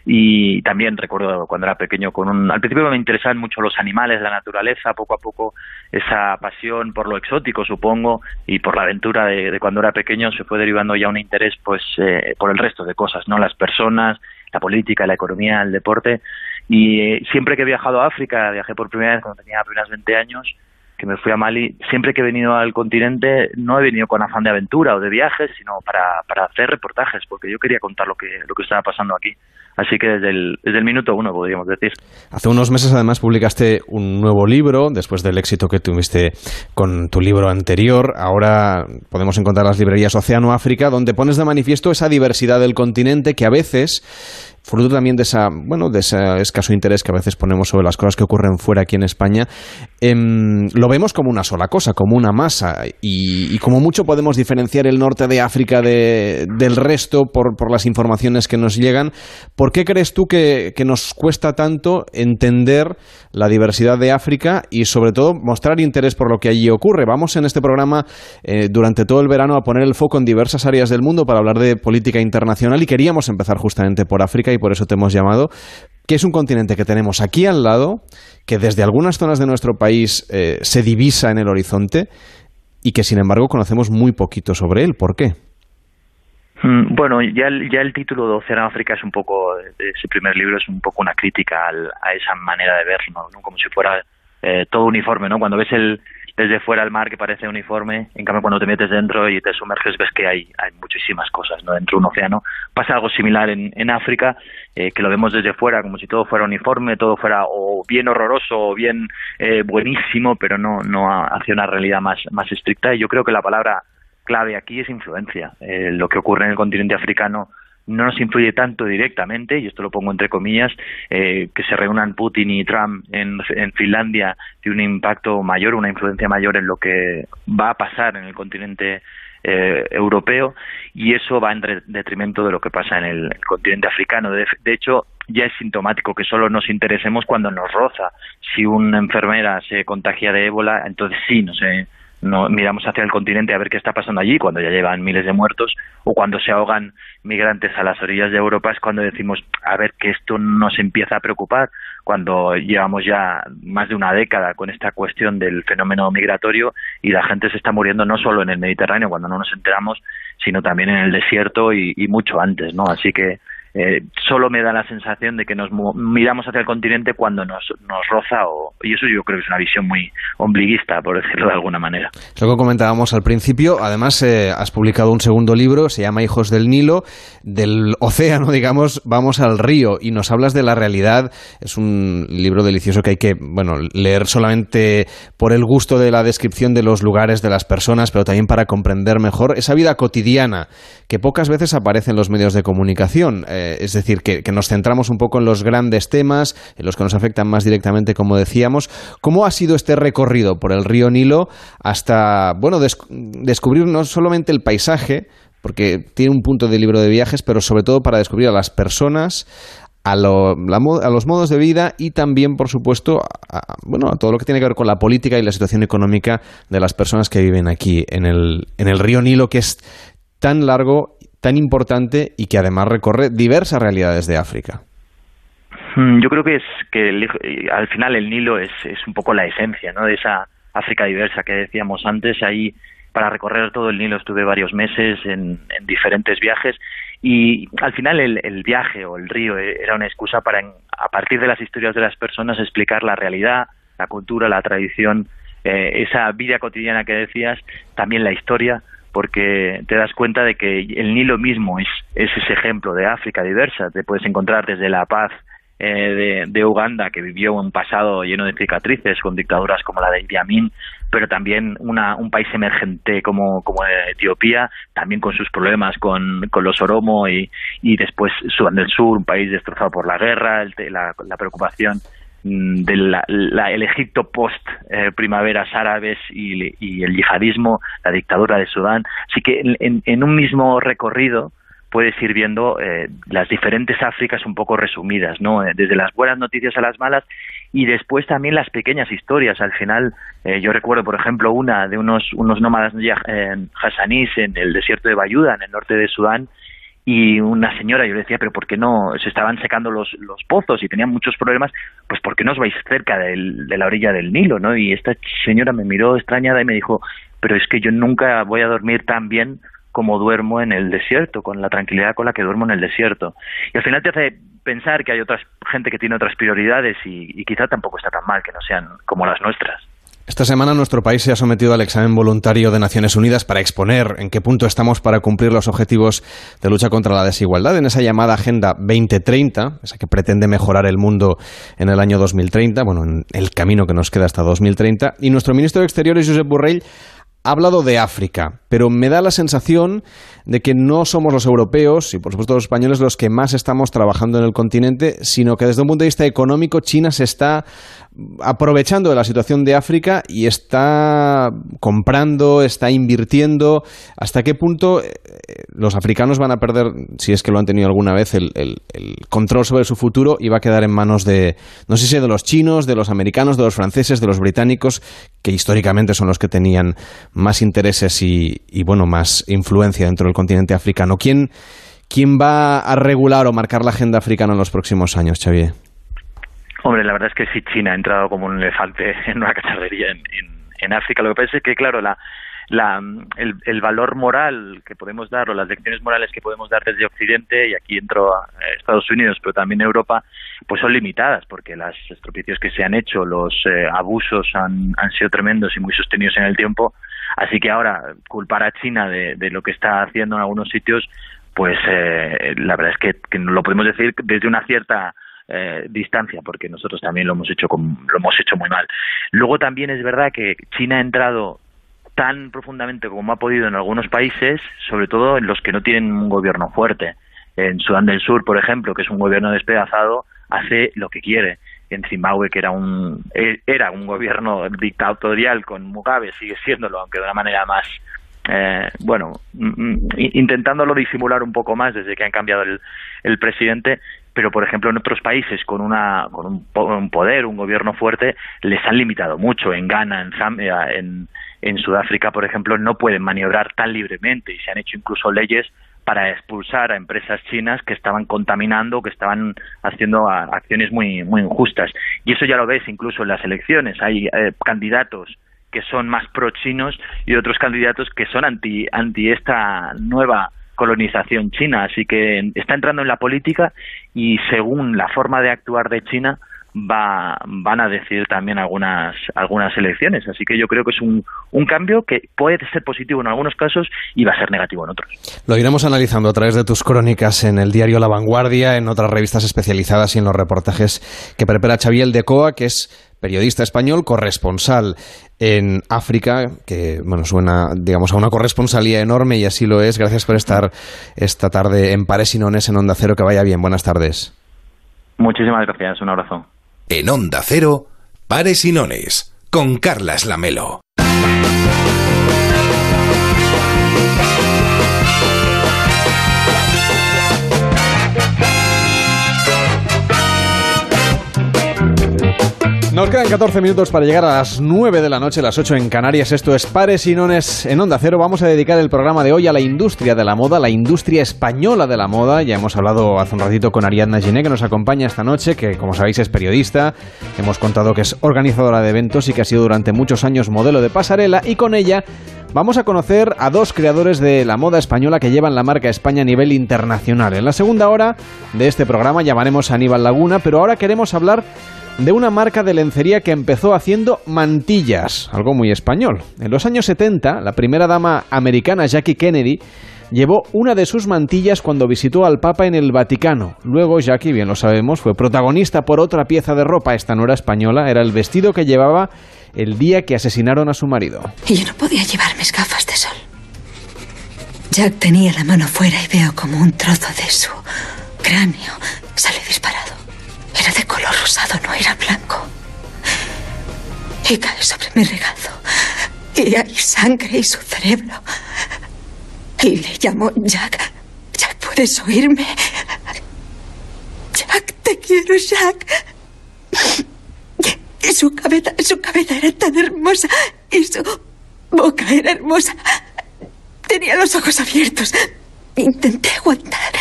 y también recuerdo cuando era pequeño con un al principio me interesaban mucho los animales la naturaleza poco a poco esa pasión por lo exótico supongo y por la aventura de, de cuando era pequeño se fue derivando ya un interés pues eh, por el resto de cosas no las personas la política la economía el deporte y eh, siempre que he viajado a África viajé por primera vez cuando tenía apenas 20 años que me fui a Mali, siempre que he venido al continente no he venido con afán de aventura o de viajes, sino para, para hacer reportajes, porque yo quería contar lo que, lo que estaba pasando aquí. Así que desde el, desde el minuto uno, podríamos decir. Hace unos meses, además, publicaste un nuevo libro, después del éxito que tuviste con tu libro anterior. Ahora podemos encontrar las librerías Océano África, donde pones de manifiesto esa diversidad del continente que a veces fruto también de esa bueno de ese escaso interés que a veces ponemos sobre las cosas que ocurren fuera aquí en España eh, lo vemos como una sola cosa como una masa. Y, como mucho podemos diferenciar el norte de África de, del resto por, por, las informaciones que nos llegan. ¿por qué crees tú que, que, nos cuesta tanto entender la diversidad de África y sobre todo mostrar interés por lo que allí ocurre vamos en este programa eh, durante todo el verano a poner el foco en diversas áreas del mundo para hablar de política internacional y queríamos empezar justamente por África y por eso te hemos llamado, que es un continente que tenemos aquí al lado, que desde algunas zonas de nuestro país eh, se divisa en el horizonte y que sin embargo conocemos muy poquito sobre él. ¿Por qué? Mm, bueno, ya el, ya el título de Océano África es un poco, ese primer libro es un poco una crítica al, a esa manera de verlo, como si fuera eh, todo uniforme, ¿no? Cuando ves el, desde fuera el mar que parece uniforme, en cambio cuando te metes dentro y te sumerges ves que hay, hay muchísimas cosas ¿no? dentro de un océano. Pasa algo similar en, en África, eh, que lo vemos desde fuera como si todo fuera uniforme, todo fuera o bien horroroso o bien eh, buenísimo, pero no, no hacia una realidad más, más estricta. Y yo creo que la palabra clave aquí es influencia. Eh, lo que ocurre en el continente africano no nos influye tanto directamente, y esto lo pongo entre comillas, eh, que se reúnan Putin y Trump en, Finlandia tiene un impacto mayor, una influencia mayor en lo que va a pasar en el continente eh, europeo y eso va en detrimento de lo que pasa en el, continente africano. De, de, hecho, ya es sintomático que solo nos interesemos cuando nos roza. Si una enfermera se contagia de ébola, entonces sí nos, no miramos hacia el continente a ver qué está pasando allí cuando ya llevan miles de muertos o cuando se ahogan migrantes a las orillas de Europa es cuando decimos a ver que esto nos empieza a preocupar cuando llevamos ya más de una década con esta cuestión del fenómeno migratorio y la gente se está muriendo no solo en el Mediterráneo cuando no nos enteramos sino también en el desierto y, y mucho antes no así que eh, solo me da la sensación de que nos miramos hacia el continente cuando nos, nos roza o, y eso yo creo que es una visión muy ombliguista, por decirlo de alguna manera. Es lo que comentábamos al principio. Además, eh, has publicado un segundo libro, se llama Hijos del Nilo. Del océano, digamos, vamos al río y nos hablas de la realidad. Es un libro delicioso que hay que, bueno, leer solamente por el gusto de la descripción de los lugares, de las personas, pero también para comprender mejor esa vida cotidiana que pocas veces aparece en los medios de comunicación. Eh, es decir, que, nos centramos un poco en los grandes temas, en los que nos afectan más directamente, como decíamos. ¿Cómo ha sido este recorrido por el río Nilo hasta, bueno, descubrir no solamente el paisaje, porque tiene un punto de libro de viajes, pero sobre todo para descubrir a las personas, a, los modos de vida y también, por supuesto, bueno, a todo lo que tiene que ver con la política y la situación económica de las personas que viven aquí en el, en el río Nilo, que es tan largo tan importante y que además recorre diversas realidades de África. Hmm, yo creo que es que al final el Nilo es, es un poco la esencia ¿no? de esa África diversa que decíamos antes. Ahí para recorrer todo el Nilo estuve varios meses en, diferentes viajes y al final el, viaje o el río e, era una excusa para, a partir de las historias de las personas, explicar la realidad, la cultura, la tradición, eh, esa vida cotidiana que decías, también la historia porque te das cuenta de que el Nilo mismo es, ese ejemplo de África diversa. Te puedes encontrar desde la paz eh, de, Uganda, que vivió un pasado lleno de cicatrices con dictaduras como la de Idi Amin, pero también un país emergente como, como Etiopía, también con sus problemas con, los Oromo y, después Sudán del Sur, un país destrozado por la guerra, la, la preocupación Mm, del el Egipto post eh, primaveras árabes y, el yihadismo, la dictadura de Sudán. Así que en, un mismo recorrido puedes ir viendo eh, las diferentes Áfricas un poco resumidas, ¿no? Eh, desde las buenas noticias a las malas y después también las pequeñas historias. Al final, yo recuerdo, por ejemplo, una de unos, unos nómadas hasanís en el desierto de Bayuda, en el norte de Sudán, y una señora, yo le decía, pero ¿por qué no se estaban secando los, los pozos y tenían muchos problemas? Pues ¿por qué no os vais cerca del, de la orilla del Nilo? ¿no? Y esta señora me miró extrañada y me dijo, pero es que yo nunca voy a dormir tan bien como duermo en el desierto, con la tranquilidad con la que duermo en el desierto. Y al final te hace pensar que hay otra gente que tiene otras prioridades y, y quizá tampoco está tan mal que no sean como las nuestras. Esta semana nuestro país se ha sometido al examen voluntario de Naciones Unidas para exponer en qué punto estamos para cumplir los objetivos de lucha contra la desigualdad en esa llamada Agenda 2030, esa que pretende mejorar el mundo en el año 2030, bueno, en el camino que nos queda hasta 2030. Y nuestro ministro de Exteriores, Josep Borrell, ha hablado de África, pero me da la sensación de que no somos los europeos y por supuesto los españoles los que más estamos trabajando en el continente, sino que desde un punto de vista económico China se está aprovechando de la situación de África y está comprando, está invirtiendo. ¿Hasta qué punto eh, los africanos van a perder, si es que lo han tenido alguna vez, el, control sobre su futuro y va a quedar en manos de, no sé si de los chinos, de los americanos, de los franceses, de los británicos, que históricamente son los que tenían más intereses y, y bueno, más influencia dentro del continente africano? ¿Quién, ¿Quién va a regular o marcar la agenda africana en los próximos años, Xavier? Hombre, la verdad es que sí, China ha entrado como un elefante en una cacharrería en, en, África. Lo que pasa es que, claro, la, la, el, valor moral que podemos dar o las lecciones morales que podemos dar desde Occidente, y aquí entro a Estados Unidos, pero también Europa, pues son limitadas, porque las estropicios que se han hecho, los eh, abusos han, han sido tremendos y muy sostenidos en el tiempo. Así que ahora, culpar a China de, de lo que está haciendo en algunos sitios, pues eh, la verdad es que, lo podemos decir desde una cierta eh, distancia, porque nosotros también lo hemos hecho lo hemos hecho muy mal. Luego también es verdad que China ha entrado tan profundamente como ha podido en algunos países, sobre todo en los que no tienen un gobierno fuerte. En Sudán del Sur, por ejemplo, que es un gobierno despedazado, hace lo que quiere. En Zimbabue, que era un e, era un gobierno dictatorial con Mugabe, sigue siéndolo, aunque de una manera más eh, bueno, intentándolo disimular un poco más desde que han cambiado el, el presidente, pero por ejemplo en otros países con una con un, un poder, un gobierno fuerte, les han limitado mucho. En Ghana, en Zambia, en, en Sudáfrica, por ejemplo, no pueden maniobrar tan libremente y se han hecho incluso leyes para expulsar a empresas chinas que estaban contaminando, que estaban haciendo acciones muy muy injustas. Y eso ya lo ves incluso en las elecciones. Hay eh, candidatos que son más pro-chinos y otros candidatos que son anti, anti esta nueva colonización china. Así que está entrando en la política y según la forma de actuar de China, va, van a decidir también algunas, algunas elecciones. Así que yo creo que es un, un cambio que puede ser positivo en algunos casos y va a ser negativo en otros. Lo iremos analizando a través de tus crónicas en el diario La Vanguardia, en otras revistas especializadas y en los reportajes que prepara Xavier de Coa, que es periodista español, corresponsal en África, que bueno, suena, digamos, a una corresponsalía enorme y así lo es. Gracias por estar esta tarde en Pares y Nones en Onda Cero. Que vaya bien. Buenas tardes. Muchísimas gracias. Un abrazo. En Onda Cero, Pares y Nones, con Carlas Lamelo. Nos quedan 14 minutos para llegar a las 9 de la noche, las 8 en Canarias. Esto es Pares y Nones en Onda Cero. Vamos a dedicar el programa de hoy a la industria de la moda, la industria española de la moda. Ya hemos hablado hace un ratito con Ariadna Giné, que nos acompaña esta noche, que como sabéis es periodista. Hemos contado que es organizadora de eventos y que ha sido durante muchos años modelo de pasarela. Y con ella vamos a conocer a dos creadores de la moda española que llevan la marca España a nivel internacional. En la segunda hora de este programa llamaremos a Aníbal Laguna, pero ahora queremos hablar de una marca de lencería que empezó haciendo mantillas, algo muy español. En los años 70, la primera dama americana Jackie Kennedy llevó una de sus mantillas cuando visitó al Papa en el Vaticano. Luego Jackie, bien lo sabemos, fue protagonista por otra pieza de ropa, esta no era española, era el vestido que llevaba el día que asesinaron a su marido. Y yo no podía llevar mis gafas de sol. Jack tenía la mano fuera y veo como un trozo de su cráneo sale disparado. Era de color rosado, no era blanco. Y cae sobre mi regazo. Y hay sangre y su cerebro. Y le llamo Jack. Jack, ¿puedes oírme? Jack, te quiero, Jack. Y su cabeza, su cabeza era tan hermosa. Y su boca era hermosa. Tenía los ojos abiertos. Intenté aguantar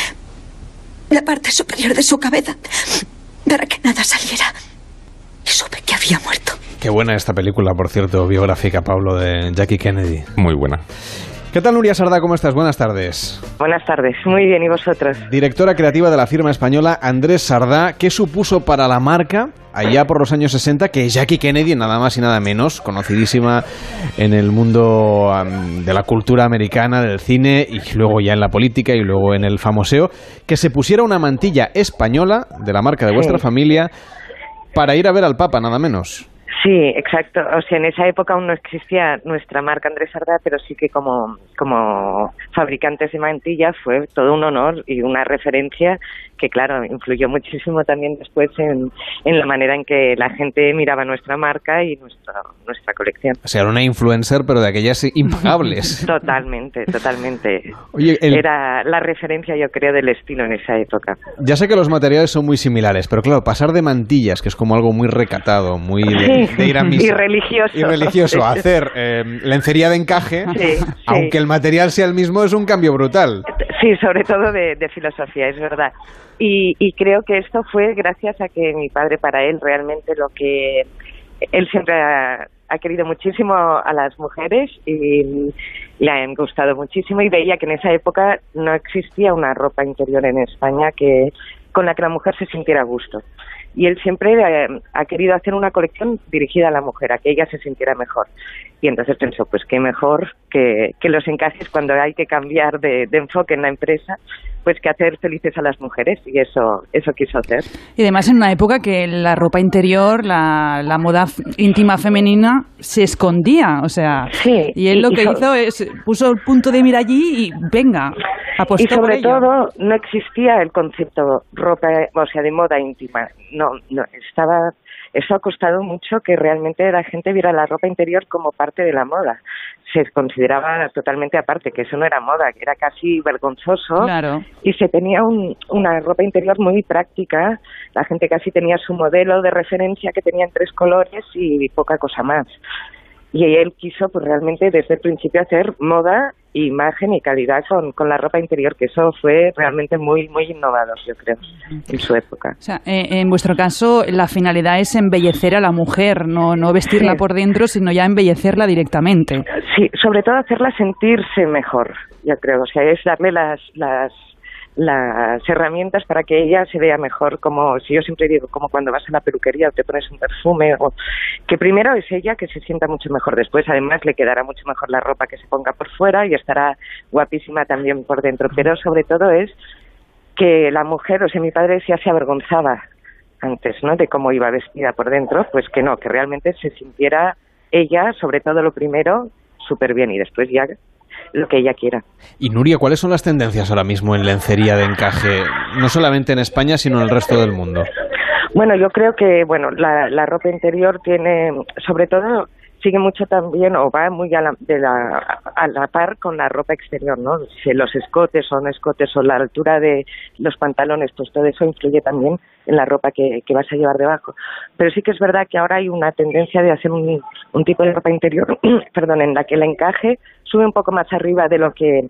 la parte superior de su cabeza para que nada saliera. Y supe que había muerto. Qué buena esta película, por cierto, biográfica, Pablo, de Jackie Kennedy. Muy buena. ¿Qué tal, Nuria Sarda? ¿Cómo estás? Buenas tardes. Buenas tardes, muy bien, ¿y vosotros? Directora creativa de la firma española Andrés Sardá, ¿qué supuso para la marca allá por los años 60 que Jackie Kennedy, nada más y nada menos, conocidísima en el mundo um, de la cultura americana, del cine y luego ya en la política y luego en el famoseo, que se pusiera una mantilla española de la marca de vuestra Sí. familia para ir a ver al Papa, nada menos? Sí, exacto. O sea, en esa época aún no existía nuestra marca Andrés Sardá, pero sí que como, como fabricantes de mantillas fue todo un honor y una referencia que, claro, influyó muchísimo también después en, en la manera en que la gente miraba nuestra marca y nuestra, nuestra colección. O sea, era una influencer, pero de aquellas impagables. Totalmente, totalmente. Oye, el- Era la referencia, yo creo, del estilo en esa época. Ya sé que los materiales son muy similares, pero claro, pasar de mantillas, que es como algo muy recatado, muy de, Sí. de ir a misa. Y religioso. Y religioso, hacer eh, lencería de encaje, Sí, sí. aunque el material sea el mismo, es un cambio brutal. Sí, sobre todo de, de filosofía, es verdad. Y, y creo que esto fue gracias a que mi padre, para él, realmente lo que él siempre ha, querido muchísimo a las mujeres y le han gustado muchísimo y veía que en esa época no existía una ropa interior en España que con la que la mujer se sintiera a gusto. Y él siempre eh, ha querido hacer una colección dirigida a la mujer, a que ella se sintiera mejor. Y entonces pensó, pues qué mejor que, que los encajes cuando hay que cambiar de, de enfoque en la empresa, pues que hacer felices a las mujeres. Y eso, eso quiso hacer. Y además en una época que la ropa interior, la, la moda íntima femenina se escondía, o sea, y él y- lo que hizo es puso el punto de mira allí y venga, y sobre todo no existía el concepto ropa, o sea, de moda íntima. No, no, estaba eso ha costado mucho que realmente la gente viera la ropa interior como parte de la moda. Se consideraba totalmente aparte, que eso no era moda, que era casi vergonzoso. Claro. Y se tenía un- una ropa interior muy práctica. La gente casi tenía su modelo de referencia que tenía en tres colores y poca cosa más. Y él quiso, pues realmente desde el principio hacer moda, imagen y calidad con, con la ropa interior, que eso fue realmente muy, muy innovador, yo creo, en su época. O sea, eh, en vuestro caso, la finalidad es embellecer a la mujer, no, no vestirla Sí. por dentro, sino ya embellecerla directamente. Sí, sobre todo hacerla sentirse mejor, yo creo. O sea, es darle las, las, las herramientas para que ella se vea mejor, como si yo siempre digo, como cuando vas a la peluquería o te pones un perfume, o que primero es ella que se sienta mucho mejor. Después, además, le quedará mucho mejor la ropa que se ponga por fuera y estará guapísima también por dentro. Pero sobre todo es que la mujer, o sea, mi padre ya se avergonzaba antes, ¿no? De cómo iba vestida por dentro, pues que no, que realmente se sintiera ella, sobre todo lo primero, súper bien y después ya lo que ella quiera. Y Nuria, ¿cuáles son las tendencias ahora mismo en lencería de encaje, no solamente en España, sino en el resto del mundo? Bueno, yo creo que bueno la, la ropa interior tiene, sobre todo, sigue mucho también o va muy a la, de la, a la par con la ropa exterior, ¿no? Si los escotes no escotes o la altura de los pantalones, pues todo eso influye también en la ropa que, que vas a llevar debajo. Pero sí que es verdad que ahora hay una tendencia de hacer un, un tipo de ropa interior, perdón, en la que el encaje sube un poco más arriba de lo que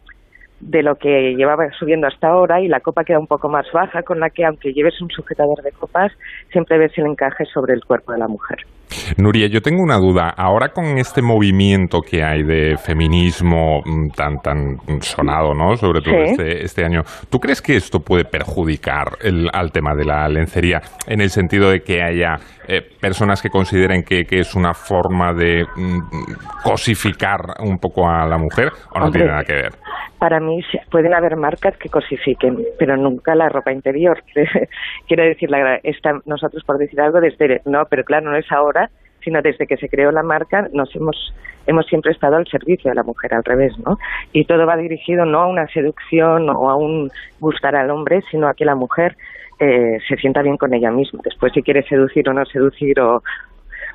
de lo que llevaba subiendo hasta ahora y la copa queda un poco más baja, con la que aunque lleves un sujetador de copas, siempre ves el encaje sobre el cuerpo de la mujer. Nuria, yo tengo una duda. Ahora con este movimiento que hay de feminismo mm, tan tan sonado, ¿no? Sobre todo Sí. este, este año, ¿tú crees que esto puede perjudicar el- al tema de la lencería en el sentido de que haya eh, personas que consideren que, que es una forma de mm, cosificar un poco a la mujer o no Hombre. tiene nada que ver? Para mí pueden haber marcas que cosifiquen, pero nunca la ropa interior. Quiero decir, la, esta, nosotros por decir algo desde, no, pero claro, no es ahora, sino desde que se creó la marca nos hemos hemos siempre estado al servicio de la mujer, al revés, ¿no? Y todo va dirigido no a una seducción o a un gustar al hombre, sino a que la mujer eh, se sienta bien con ella misma. Después, si quiere seducir o no seducir o,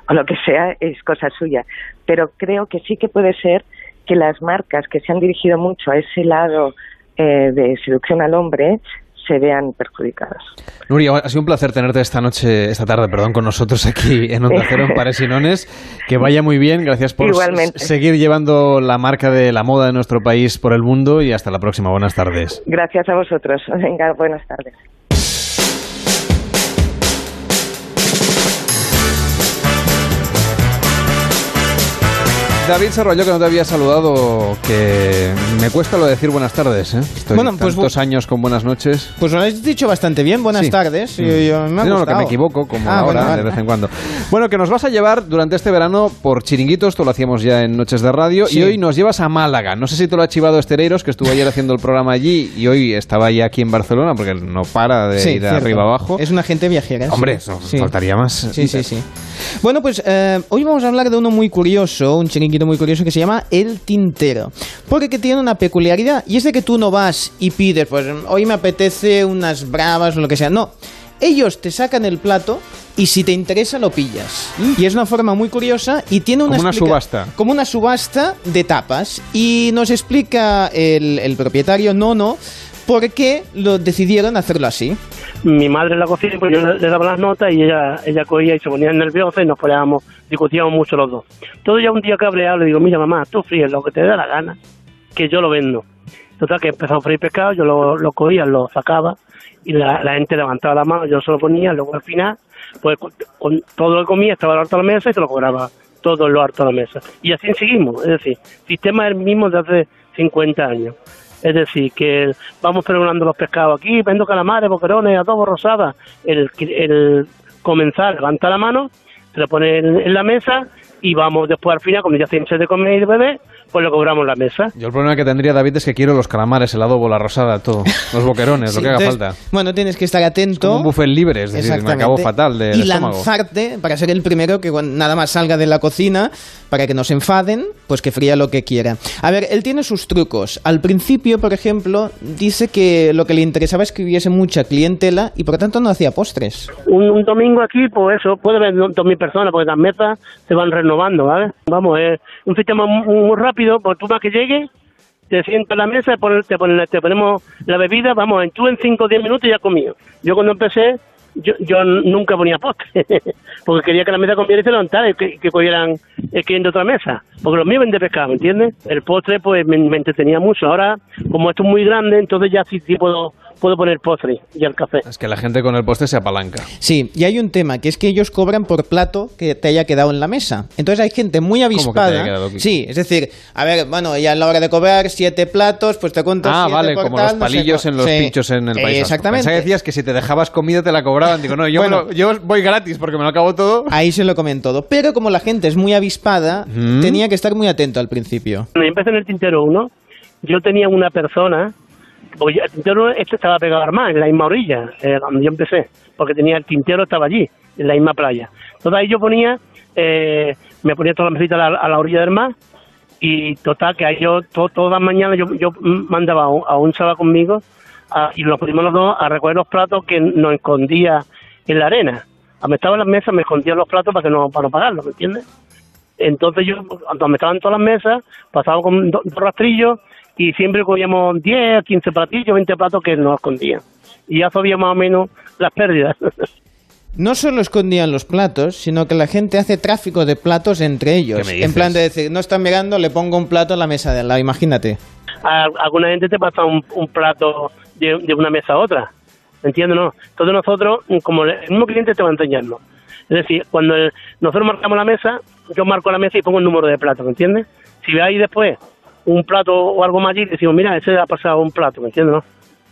o lo que sea, es cosa suya. Pero creo que sí que puede ser que las marcas que se han dirigido mucho a ese lado eh, de seducción al hombre se vean perjudicadas. Nuria, ha sido un placer tenerte esta noche, esta tarde, perdón, con nosotros aquí en Onda Cero, en Pares y Nones. Que vaya muy bien, gracias por Igualmente. seguir llevando la marca de la moda de nuestro país por el mundo y hasta la próxima. Buenas tardes. Gracias a vosotros. Venga, buenas tardes. David Sarroyo, que no te había saludado, que me cuesta lo de decir buenas tardes. ¿eh? Estoy Bueno, pues tantos años con buenas noches. Pues lo habéis dicho bastante bien. Buenas Sí. tardes. Mm. Yo- yo- me ha Sí, no, no, que me equivoco, como Ah, ahora, bueno, vale. de vez en cuando. Bueno, que nos vas a llevar durante este verano por chiringuitos, esto lo hacíamos ya en Noches de Radio, y hoy nos llevas a Málaga. No sé si te lo ha chivado Estereiros, que estuvo ayer haciendo el programa allí, y hoy estaba ya aquí en Barcelona, porque no para de ir cierto. arriba abajo. Es una gente viajera. Hombre, Sí. faltaría más. Sí, sí, sí. Bueno, pues eh, hoy vamos a hablar de uno muy curioso, un chiringuito muy curioso que se llama El Tintero. Porque que tiene una peculiaridad y es de que tú no vas y pides, pues hoy me apetece unas bravas o lo que sea. No, ellos te sacan el plato y si te interesa lo pillas. Y es una forma muy curiosa y tiene una Como una subasta. Como una subasta de tapas. Y nos explica el, el propietario Nono por qué decidieron hacerlo así. mi madre en la cocina, pues yo le, daba las notas y ella ella cogía y se ponía nerviosa y nos poníamos, discutíamos mucho los dos. Todo ya un día cabreado le digo, mira mamá, tú fríes lo que te dé la gana, que yo lo vendo. Total, que empezó a freír pescado, yo lo, lo cogía, lo sacaba y la, gente levantaba la mano, yo se lo ponía, luego al final, pues con, todo lo que comía estaba harto a la mesa y se lo cobraba todo lo harto a la mesa. Y así seguimos, es decir, sistema es el mismo de hace 50 años. Es decir, que vamos pregonando los pescados aquí, vendo calamares, boquerones, adobo rosada. El, el comenzar, levanta la mano, se lo pone en, la mesa y vamos después al final, cuando ya se de comer y de beber, pues le cobramos la mesa. Yo el problema que tendría David es que quiero los calamares, el adobo, la rosada, todo. Los boquerones, lo Sí, que haga entonces, falta. Bueno, tienes que estar atento. Como un buffet libre, es decir, me acabo fatal del Y estómago. lanzarte para ser el primero que nada más salga de la cocina, para que no se enfaden, pues que fría lo que quiera. A ver, él tiene sus trucos. Al principio, por ejemplo, dice que lo que le interesaba es que hubiese mucha clientela y por lo tanto no hacía postres. Un, un domingo aquí, pues eso, puede haber do- dos mil personas, porque las mesas se van renovando, ¿vale? Vamos, es un sistema muy, muy rápido, pues tú más que llegues, te sientas en la mesa, te, ponen- te, ponen- te ponemos la bebida, vamos, tú en 5 o 10 minutos ya comido. Yo cuando empecé, yo, yo nunca ponía postre, porque quería que la mesa comiera y se levantara y que, que cogieran de otra mesa, porque los míos venden pescado, ¿me entiendes? El postre, pues me, me entretenía mucho. Ahora, como esto es muy grande, entonces ya sí, sí puedo, puedo poner postre y el café. Es que la gente con el postre se apalanca. Sí, y hay un tema, que es que ellos cobran por plato que te haya quedado en la mesa. Entonces hay gente muy ¿Cómo que te avispada. haya quedado aquí? Sí, es decir, a ver, bueno, ya a la hora de cobrar siete platos, pues te cuento Ah, siete vale, por como tal, los no sé palillos en los Sí. pinchos en el Eh, país. Exactamente. Pensaba que decías que si te dejabas comida te la cobraban. Digo, no, yo, me Bueno. lo- yo voy gratis porque me lo acabo todo. Ahí se lo comen todo. Pero como la gente es muy avispada, Mm. tenía que estar muy atento al principio. Cuando yo empecé en el tintero 1, yo tenía una persona, el tintero este estaba pegado al mar, en la misma orilla, eh, cuando yo empecé, porque tenía el tintero estaba allí, en la misma playa. Entonces ahí yo ponía, eh, me ponía toda la mesita a la, orilla del mar, y total, que ahí yo, to- todas las mañanas yo, yo mandaba a un, a chaval conmigo, y nos pusimos los dos a recoger los platos que nos escondía en la arena. Me estaba en las mesas, me escondía los platos para que no, para no pagarlos, ¿me entiendes? Entonces yo, cuando me estaban todas las mesas, pasaba con do- dos rastrillos y siempre cogíamos 10, 15 platillos, 20 platos que nos escondían. Y ya sabía más o menos las pérdidas. No solo escondían los platos, sino que la gente hace tráfico de platos entre ellos. ¿Qué me dices? En plan de decir, no están mirando, le pongo un plato a la mesa de al lado, imagínate. A- alguna gente te pasa un, un plato de, de una mesa a otra. ¿Entiendes? No. Entonces nosotros, como el mismo cliente te va a enseñarlo. Es decir, cuando el- nosotros marcamos la mesa, yo marco la mesa y pongo el número de platos, ¿me entiendes? Si ve ahí después un plato o algo más allí, decimos, mira, ese ha pasado un plato, ¿me entiendes? No?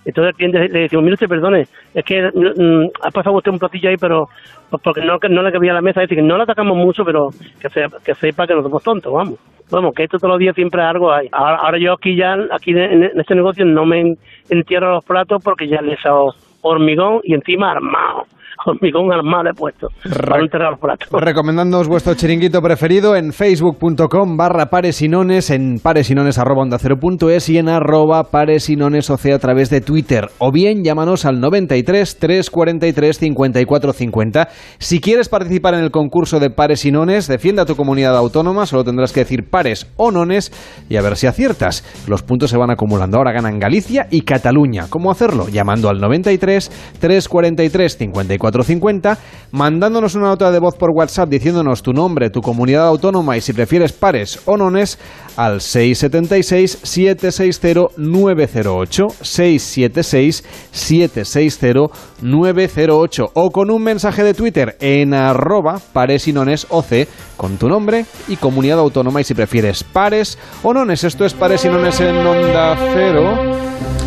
Entonces el cliente le decimos, mire usted, perdone, es que mm, ha pasado usted un platillo ahí, pero pues, porque no, no le cabía la mesa, es decir, que no le atacamos mucho, pero que, se- que sepa que no somos tontos, vamos. Vamos, que esto todos los días siempre algo hay. Ahora, ahora yo aquí ya, aquí en, en este negocio no me en- entierro los platos porque ya les echado hormigón y encima armado. Hormigón armado le he puesto para enterrar los platos. Recomendándoos vuestro chiringuito preferido en facebook.com barra paresinones, en paresinones arroba onda cero punto es y en arroba paresinones o sea, a través de Twitter. O bien llámanos al 93 343 54 50. Si quieres participar en el concurso de paresinones, defienda tu comunidad autónoma, solo tendrás que decir pares o nones y a ver si aciertas. Los puntos se van acumulando. Ahora ganan Galicia y Cataluña. ¿Cómo hacerlo? Llamando al 93 343 54 50, mandándonos una nota de voz por WhatsApp diciéndonos tu nombre, tu comunidad autónoma y si prefieres pares o nones al 676 760 908 676 760 908 o con un mensaje de Twitter en arroba pares y nones OC con tu nombre y comunidad autónoma y si prefieres pares o nones. Esto es pares y nones en onda cero.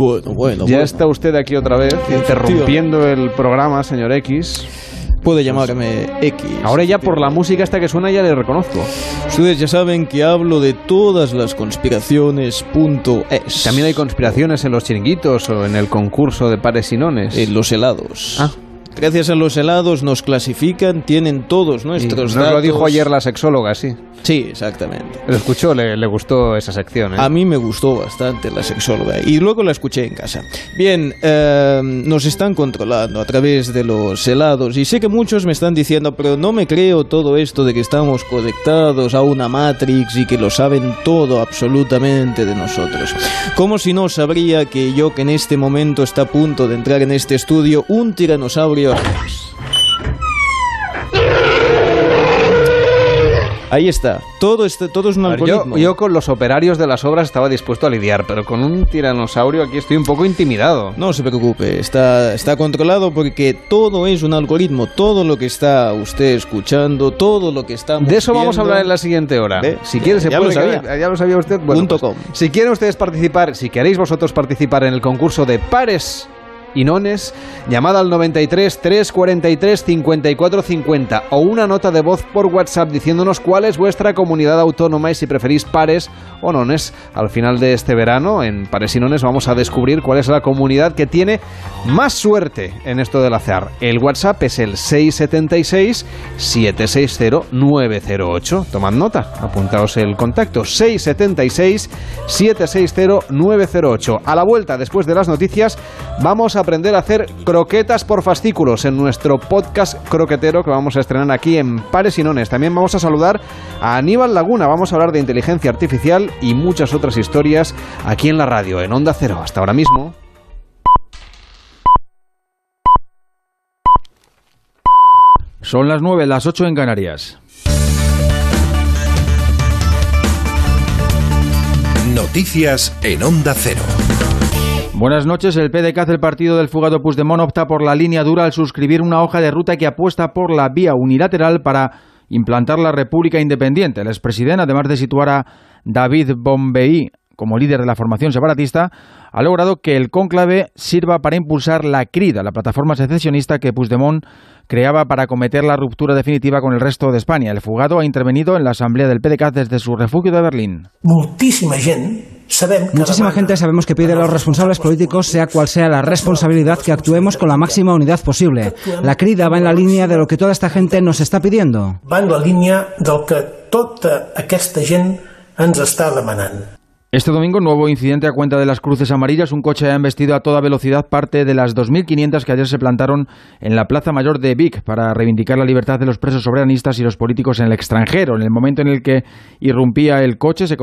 Bueno, bueno. Ya está usted aquí otra vez, interrumpiendo el programa, señor X. Puede llamarme X. Ahora ya por la música esta que suena ya le reconozco. Ustedes ya saben que hablo de todas las conspiraciones.es. También hay conspiraciones en los chiringuitos o en el concurso de pares y nones. En los helados. Ah. Gracias a los helados nos clasifican, tienen todos nuestros nos datos. lo dijo ayer la sexóloga, sí. Sí, exactamente. Lo escuchó, le, le gustó esa sección. ¿eh? A mí me gustó bastante la sexóloga y luego la escuché en casa. Bien, eh, nos están controlando a través de los helados y sé que muchos me están diciendo, pero no me creo todo esto de que estamos conectados a una Matrix y que lo saben todo absolutamente de nosotros. Como si no sabría que yo que en este momento está a punto de entrar en este estudio un tiranosaurio Ahí está. Todo, este, todo es un A ver, yo, algoritmo. yo con los operarios de las obras estaba dispuesto a lidiar, pero con un tiranosaurio aquí estoy un poco intimidado. No se preocupe, está, está controlado porque todo es un algoritmo. Todo lo que está usted escuchando, todo lo que estamos De eso vamos a hablar en la siguiente hora. Si quiere, se Ya puede lo sabía. Ya lo sabía usted. Bueno, Punto pues, com. Si quieren ustedes participar, si queréis vosotros participar en el concurso de pares y Nones, llamada al 93 343 54 50 o una nota de voz por WhatsApp diciéndonos cuál es vuestra comunidad autónoma y si preferís pares o nones. Al final de este verano, en Pares y Nones, vamos a descubrir cuál es la comunidad que tiene más suerte en esto del azar. El WhatsApp es el 676 760 908. Tomad nota, apuntaos el contacto 676 760 908. A la vuelta, después de las noticias, vamos a aprender a hacer croquetas por fascículos en nuestro podcast croquetero que vamos a estrenar aquí en Pares y Nones. También vamos a saludar a Aníbal Laguna, vamos a hablar de inteligencia artificial y muchas otras historias aquí en la radio, en Onda Cero. Hasta ahora mismo. Son las 9, las 8 en Canarias. Noticias en Onda Cero. Buenas noches. El PDCAT del partido del fugado Puigdemont opta por la línea dura al suscribir una hoja de ruta que apuesta por la vía unilateral para implantar la República Independiente. El expresidente, además de situar a David Bombei como líder de la formación separatista, ha logrado que el cónclave sirva para impulsar la CRIDA, la plataforma secesionista que Puigdemont creaba para cometer la ruptura definitiva con el resto de España. El fugado ha intervenido en la asamblea del PDCAT desde su refugio de Berlín. Muchísima gente sabemos que pide a los responsables políticos, sea cual sea la responsabilidad, que actuemos con la máxima unidad posible. La crida va en la línea de lo que toda esta gente nos está pidiendo. Va en la línea de lo que toda esta gente ens está demandando. Este domingo, nuevo incidente a cuenta de las cruces amarillas. Un coche ha embestido a toda velocidad parte de las 2.500 que ayer se plantaron en la Plaza Mayor de Vic para reivindicar la libertad de los presos soberanistas y los políticos en el extranjero. En el momento en el que irrumpía el coche, se,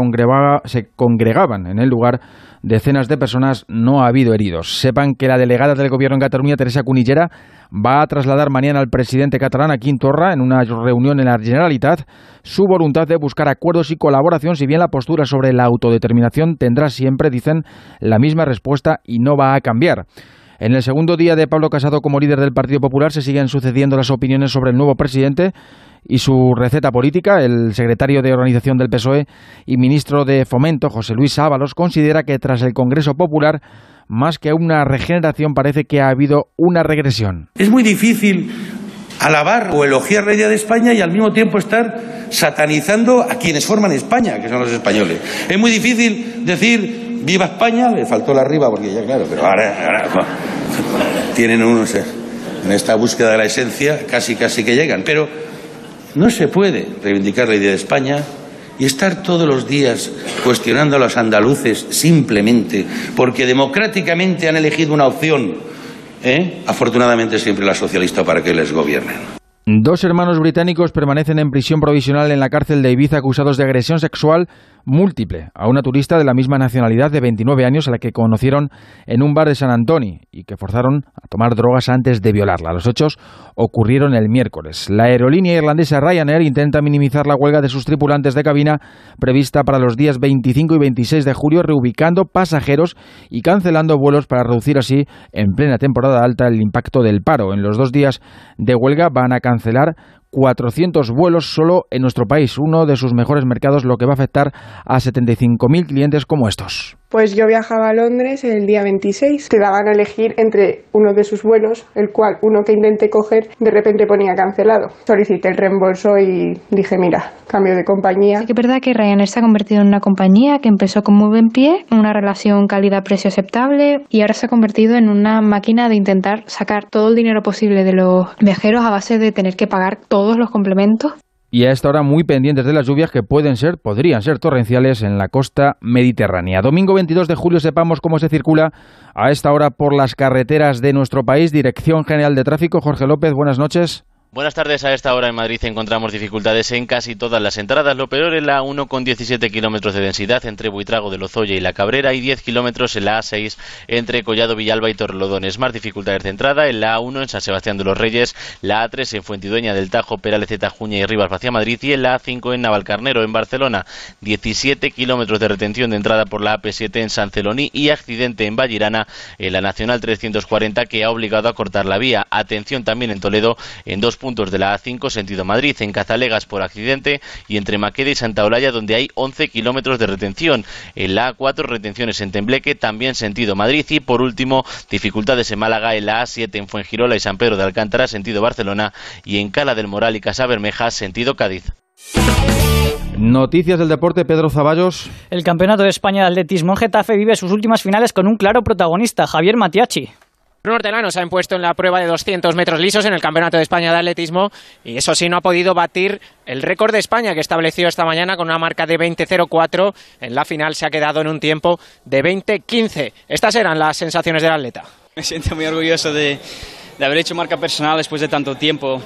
se congregaban en el lugar decenas de personas. No ha habido heridos. Sepan que la delegada del gobierno en Cataluña, Teresa Cunillera, va a trasladar mañana al presidente catalán a Quintorra en una reunión en la Generalitat su voluntad de buscar acuerdos y colaboración, si bien la postura sobre la autodeterminación tendrá siempre, dicen, la misma respuesta y no va a cambiar. En el segundo día de Pablo Casado como líder del Partido Popular se siguen sucediendo las opiniones sobre el nuevo presidente y su receta política. El secretario de organización del PSOE y ministro de Fomento, José Luis Ábalos, considera que tras el Congreso Popular más que una regeneración, parece que ha habido una regresión. Es muy difícil alabar o elogiar la idea de España y al mismo tiempo estar satanizando a quienes forman España, que son los españoles. Es muy difícil decir viva España, le faltó la arriba porque ya claro, pero ahora, tienen unos en esta búsqueda de la esencia casi casi que llegan, pero no se puede reivindicar la idea de España y estar todos los días cuestionando a los andaluces simplemente porque democráticamente han elegido una opción, ¿eh? afortunadamente siempre la socialista para que les gobiernen. Dos hermanos británicos permanecen en prisión provisional en la cárcel de Ibiza acusados de agresión sexual múltiple a una turista de la misma nacionalidad de 29 años a la que conocieron en un bar de San Antonio y que forzaron a tomar drogas antes de violarla. Los hechos ocurrieron el miércoles. La aerolínea irlandesa Ryanair intenta minimizar la huelga de sus tripulantes de cabina prevista para los días 25 y 26 de julio, reubicando pasajeros y cancelando vuelos para reducir así en plena temporada alta el impacto del paro. En los dos días de huelga van a cancelar 400 vuelos solo en nuestro país, uno de sus mejores mercados, lo que va a afectar a 75.000 clientes como estos. Pues yo viajaba a Londres el día 26. Te daban a elegir entre uno de sus vuelos, el cual uno que intenté coger de repente ponía cancelado. Solicité el reembolso y dije, mira, cambio de compañía. Sí que es verdad que Ryanair se ha convertido en una compañía que empezó con muy buen pie, una relación calidad-precio aceptable y ahora se ha convertido en una máquina de intentar sacar todo el dinero posible de los viajeros a base de tener que pagar todos los complementos y a esta hora muy pendientes de las lluvias que pueden ser, podrían ser torrenciales en la costa mediterránea. Domingo 22 de julio sepamos cómo se circula a esta hora por las carreteras de nuestro país. Dirección General de Tráfico, Jorge López, buenas noches. Buenas tardes. A esta hora en Madrid encontramos dificultades en casi todas las entradas. Lo peor en la 1 con 17 kilómetros de densidad entre Buitrago de Lozoya y La Cabrera y 10 kilómetros en la A6 entre Collado Villalba y Torrelodones. Más dificultades de entrada en la A1 en San Sebastián de los Reyes, la A3 en Fuentidueña del Tajo, Perales de Tajuña y Rivas hacia Madrid y en la A5 en Navalcarnero en Barcelona. 17 kilómetros de retención de entrada por la AP7 en San Celoní y accidente en Vallirana en la Nacional 340 que ha obligado a cortar la vía. Atención también en Toledo en dos puntos de la A5 sentido Madrid, en Cazalegas por accidente y entre Maqueda y Santa Olalla donde hay 11 kilómetros de retención. En la A4 retenciones en Tembleque, también sentido Madrid y por último dificultades en Málaga en la A7 en Fuengirola y San Pedro de Alcántara sentido Barcelona y en Cala del Moral y Casa Bermeja sentido Cádiz. Noticias del deporte, Pedro Zaballos. El Campeonato de España de Atletismo en Getafe vive sus últimas finales con un claro protagonista, Javier Matiachi. Los hortelanos se ha impuesto en la prueba de 200 metros lisos en el Campeonato de España de Atletismo y eso sí no ha podido batir el récord de España que estableció esta mañana con una marca de 20.04. En la final se ha quedado en un tiempo de 20.15. Estas eran las sensaciones del atleta. Me siento muy orgulloso de, de haber hecho marca personal después de tanto tiempo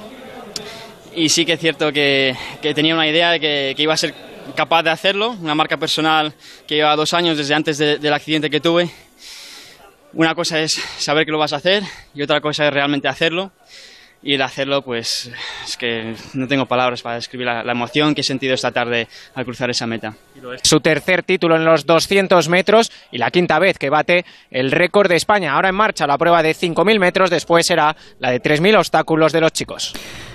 y sí que es cierto que, que tenía una idea de que, que, iba a ser capaz de hacerlo, una marca personal que lleva dos años desde antes de, del accidente que tuve. Una cosa es saber que lo vas a hacer y otra cosa es realmente hacerlo. Y el hacerlo, pues es que no tengo palabras para describir la, la emoción que he sentido esta tarde al cruzar esa meta. Su tercer título en los 200 metros y la quinta vez que bate el récord de España. Ahora en marcha la prueba de 5.000 metros, después será la de 3.000 obstáculos de los chicos.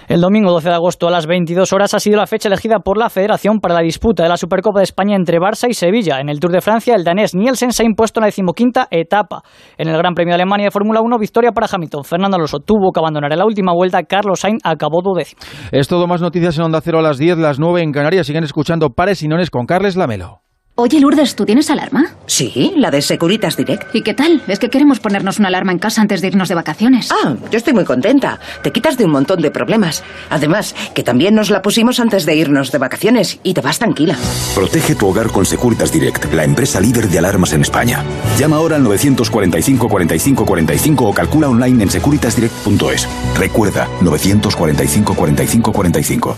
El domingo 12 de agosto a las 22 horas ha sido la fecha elegida por la Federación para la disputa de la Supercopa de España entre Barça y Sevilla. En el Tour de Francia, el danés Nielsen se ha impuesto en la decimoquinta etapa. En el Gran Premio de Alemania de Fórmula 1, victoria para Hamilton. Fernando Alonso tuvo que abandonar en la última vuelta. Carlos Sainz acabó duodécimo. Es todo más noticias en Onda Cero a las 10, las 9 en Canarias. Siguen escuchando Pares y Nones con Carles Lamelo. Oye, Lourdes, ¿tú tienes alarma? Sí, la de Securitas Direct. ¿Y qué tal? Es que queremos ponernos una alarma en casa antes de irnos de vacaciones. Ah, yo estoy muy contenta. Te quitas de un montón de problemas. Además, que también nos la pusimos antes de irnos de vacaciones y te vas tranquila. Protege tu hogar con Securitas Direct, la empresa líder de alarmas en España. Llama ahora al 945 45 45 o calcula online en securitasdirect.es. Recuerda, 945 45 45.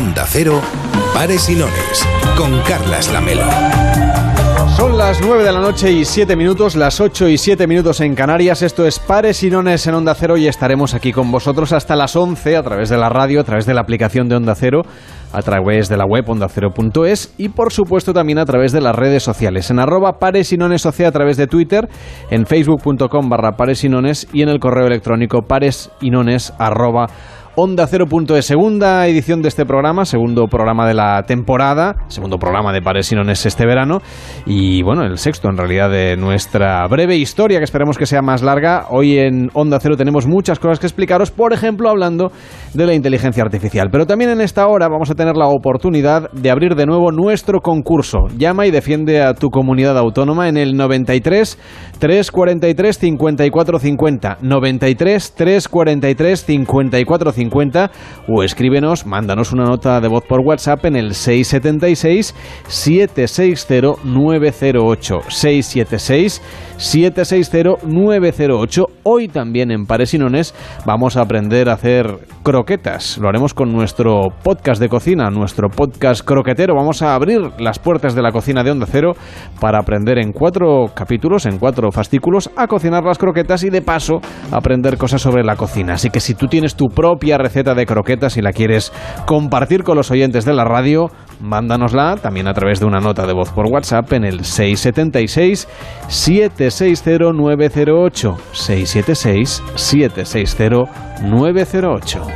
Onda Cero, Pares y Nones, con Carlas Lamelo. Son las 9 de la noche y 7 minutos, las 8 y 7 minutos en Canarias. Esto es Pares y Nones en Onda Cero y estaremos aquí con vosotros hasta las 11 a través de la radio, a través de la aplicación de Onda Cero, a través de la web ondacero.es y por supuesto también a través de las redes sociales. En arroba Pares y Nones a través de Twitter, en facebook.com barra Pares y en el correo electrónico pares y arroba Onda 0.es, segunda edición de este programa, segundo programa de la temporada, segundo programa de Pares Nones este verano y bueno, el sexto en realidad de nuestra breve historia que esperemos que sea más larga. Hoy en Onda Cero tenemos muchas cosas que explicaros, por ejemplo hablando de la inteligencia artificial, pero también en esta hora vamos a tener la oportunidad de abrir de nuevo nuestro concurso. Llama y defiende a tu comunidad autónoma en el 93 343 54 50 93 343 54 50 o escríbenos, mándanos una nota de voz por WhatsApp en el 676 760 908 676 760 908. Hoy también en Pares y Nones vamos a aprender a hacer croquetas. Lo haremos con nuestro podcast de cocina, nuestro podcast croquetero. Vamos a abrir las puertas de la cocina de Onda Cero para aprender en cuatro capítulos, en cuatro fascículos, a cocinar las croquetas y de paso aprender cosas sobre la cocina. Así que si tú tienes tu propia receta de croquetas y la quieres compartir con los oyentes de la radio, mándanosla también a través de una nota de voz por WhatsApp en el 676 760 908 676 760 908.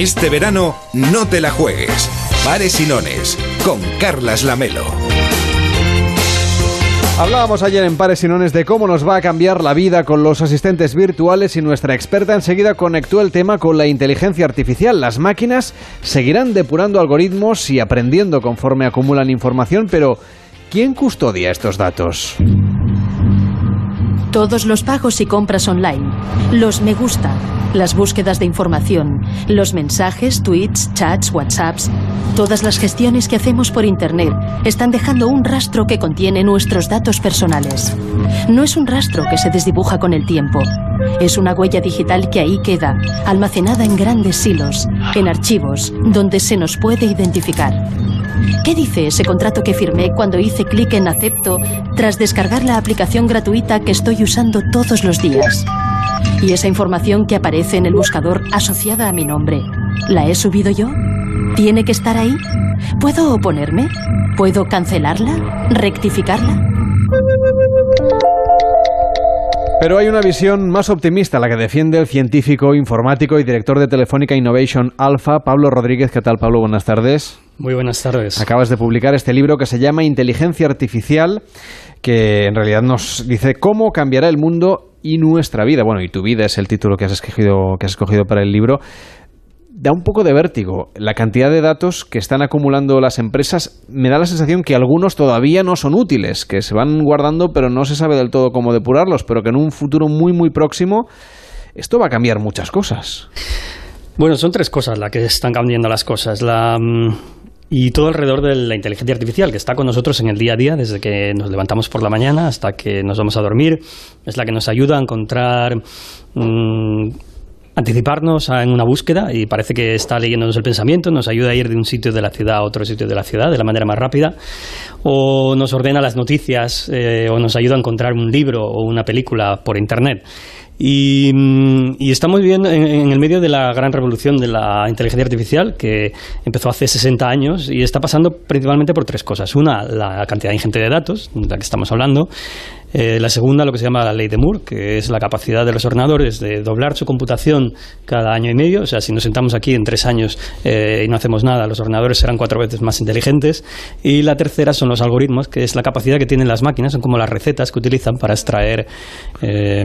Este verano no te la juegues. Pares y Nones con Carlas Lamelo. Hablábamos ayer en Pares y Nones de cómo nos va a cambiar la vida con los asistentes virtuales y nuestra experta enseguida conectó el tema con la inteligencia artificial. Las máquinas seguirán depurando algoritmos y aprendiendo conforme acumulan información, pero ¿quién custodia estos datos? Todos los pagos y compras online, los me gusta, las búsquedas de información, los mensajes, tweets, chats, WhatsApps, todas las gestiones que hacemos por Internet están dejando un rastro que contiene nuestros datos personales. No es un rastro que se desdibuja con el tiempo. Es una huella digital que ahí queda, almacenada en grandes silos, en archivos, donde se nos puede identificar. ¿Qué dice ese contrato que firmé cuando hice clic en acepto tras descargar la aplicación gratuita que estoy usando todos los días? ¿Y esa información que aparece en el buscador asociada a mi nombre, la he subido yo? ¿Tiene que estar ahí? ¿Puedo oponerme? ¿Puedo cancelarla? ¿Rectificarla? Pero hay una visión más optimista, la que defiende el científico, informático y director de Telefónica Innovation Alpha, Pablo Rodríguez. ¿Qué tal, Pablo? Buenas tardes. Muy buenas tardes. Acabas de publicar este libro que se llama Inteligencia Artificial, que en realidad nos dice cómo cambiará el mundo y nuestra vida. Bueno, y tu vida es el título que has escogido, que has escogido para el libro da un poco de vértigo. La cantidad de datos que están acumulando las empresas me da la sensación que algunos todavía no son útiles, que se van guardando pero no se sabe del todo cómo depurarlos, pero que en un futuro muy muy próximo esto va a cambiar muchas cosas. Bueno, son tres cosas las que están cambiando las cosas. La, mm, y todo alrededor de la inteligencia artificial que está con nosotros en el día a día, desde que nos levantamos por la mañana hasta que nos vamos a dormir. Es la que nos ayuda a encontrar mm, anticiparnos en una búsqueda y parece que está leyéndonos el pensamiento, nos ayuda a ir de un sitio de la ciudad a otro sitio de la ciudad de la manera más rápida, o nos ordena las noticias, eh, o nos ayuda a encontrar un libro o una película por Internet. Y, mm, estamos viviendo en, el medio de la gran revolución de la inteligencia artificial que empezó hace 60 años y está pasando principalmente por tres cosas. Una, la cantidad ingente de datos, de la que estamos hablando. Eh, la segunda, lo que se llama la ley de Moore, que es la capacidad de los ordenadores de doblar su computación cada año y medio. O sea, si nos sentamos aquí en tres años eh, y no hacemos nada, los ordenadores serán cuatro veces más inteligentes. Y la tercera son los algoritmos, que es la capacidad que tienen las máquinas, son como las recetas que utilizan para extraer eh,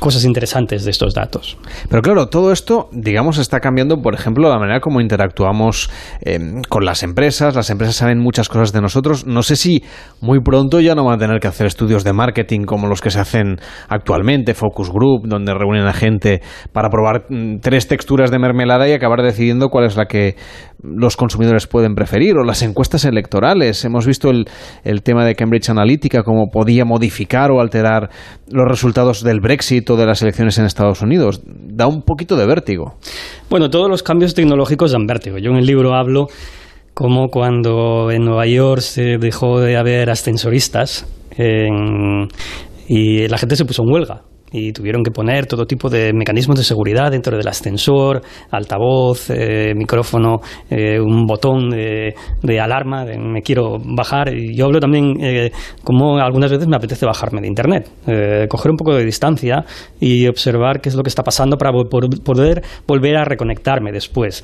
cosas interesantes de estos datos. Pero claro, todo esto, digamos, está cambiando, por ejemplo, la manera como interactuamos con las empresas. Las empresas saben muchas cosas de nosotros. No sé si muy pronto ya no van a tener que hacer estudios de marketing como los que se hacen actualmente, Focus Group, donde reúnen a gente para probar mm, tres texturas de mermelada y acabar decidiendo cuál es la que los consumidores pueden preferir, o las encuestas electorales. Hemos visto el, el tema de Cambridge Analytica, cómo podía modificar o alterar los resultados del Brexit o de las elecciones en Estados Unidos. Da un poquito de vértigo. Bueno, todos los cambios tecnológicos dan vértigo. Yo en el libro hablo como cuando en Nueva York se dejó de haber ascensoristas y la gente se puso en huelga y tuvieron que poner todo tipo de mecanismos de seguridad dentro del ascensor, altavoz, eh, micrófono, eh, un botón de, alarma, de me quiero bajar. Y yo hablo también eh, como algunas veces me apetece bajarme de Internet, coger un poco de distancia y observar qué es lo que está pasando para poder volver a reconectarme después.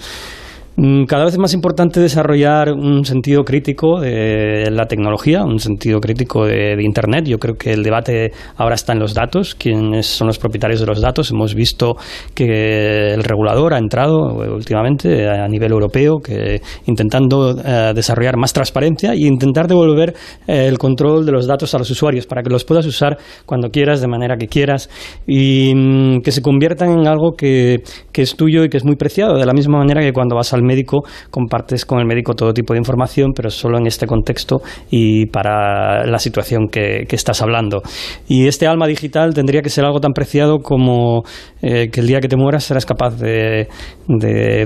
Mm, cada vez es más importante desarrollar un sentido crítico de la tecnología, un sentido crítico de, Internet. Yo creo que el debate ahora está en los datos, quiénes son los propietarios de los datos. Hemos visto que el regulador ha entrado últimamente a nivel europeo, que intentando eh, desarrollar más transparencia e intentar devolver eh, el control de los datos a los usuarios para que los puedas usar cuando quieras, de manera que quieras, y mm, que se conviertan en algo que, que es tuyo y que es muy preciado, de la misma manera que cuando vas al médico, compartes con el médico todo tipo de información, pero solo en este contexto y para la situación que, estás hablando. Y este alma digital tendría que ser algo tan preciado como eh, que el día que te mueras serás capaz de,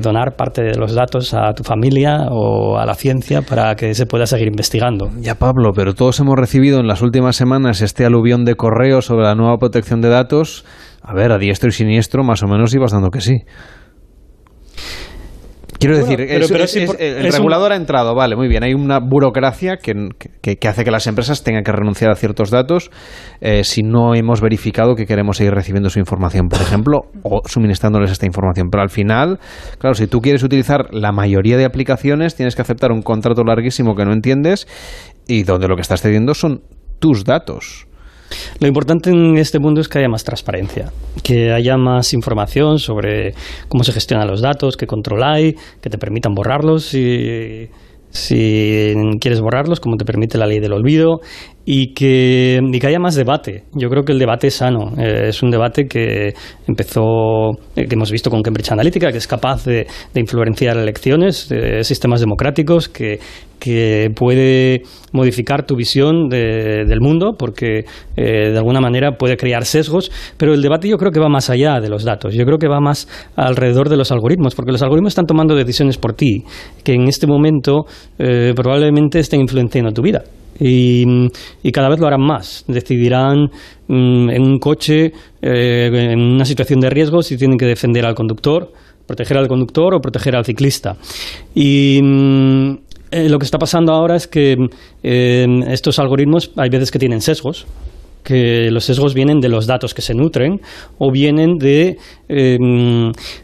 donar parte de los datos a tu familia o a la ciencia para que se pueda seguir investigando. Ya, Pablo, pero todos hemos recibido en las últimas semanas este aluvión de correo sobre la nueva protección de datos. A ver, a diestro y siniestro, más o menos ibas dando que sí. Quiero decir, el regulador ha entrado, vale, muy bien. Hay una burocracia que, hace que las empresas tengan que renunciar a ciertos datos eh, si no hemos verificado que queremos seguir recibiendo su información, por ejemplo, o suministrándoles esta información. Pero al final, claro, si tú quieres utilizar la mayoría de aplicaciones, tienes que aceptar un contrato larguísimo que no entiendes y donde lo que estás cediendo son tus datos. Lo importante en este mundo es que haya más transparencia, que haya más información sobre cómo se gestionan los datos, qué control hay, que te permitan borrarlos si quieres borrarlos, como te permite la ley del olvido, y que, y que haya más debate. Yo creo que el debate es sano. Eh, es un debate que empezó, eh, que hemos visto con Cambridge Analytica, que es capaz de, influenciar elecciones, de sistemas democráticos, que, que puede modificar tu visión de, del mundo, porque eh, de alguna manera puede crear sesgos, pero el debate yo creo que va más allá de los datos, yo creo que va más alrededor de los algoritmos, porque los algoritmos están tomando decisiones por ti, que en este momento eh, probablemente estén influenciando tu vida. Y, cada vez lo harán más. Decidirán mm, en un coche, eh, en una situación de riesgo, si tienen que defender al conductor, proteger al conductor o proteger al ciclista. Y mm, eh, lo que está pasando ahora es que eh, estos algoritmos hay veces que tienen sesgos, que los sesgos vienen de los datos que se nutren o vienen de eh,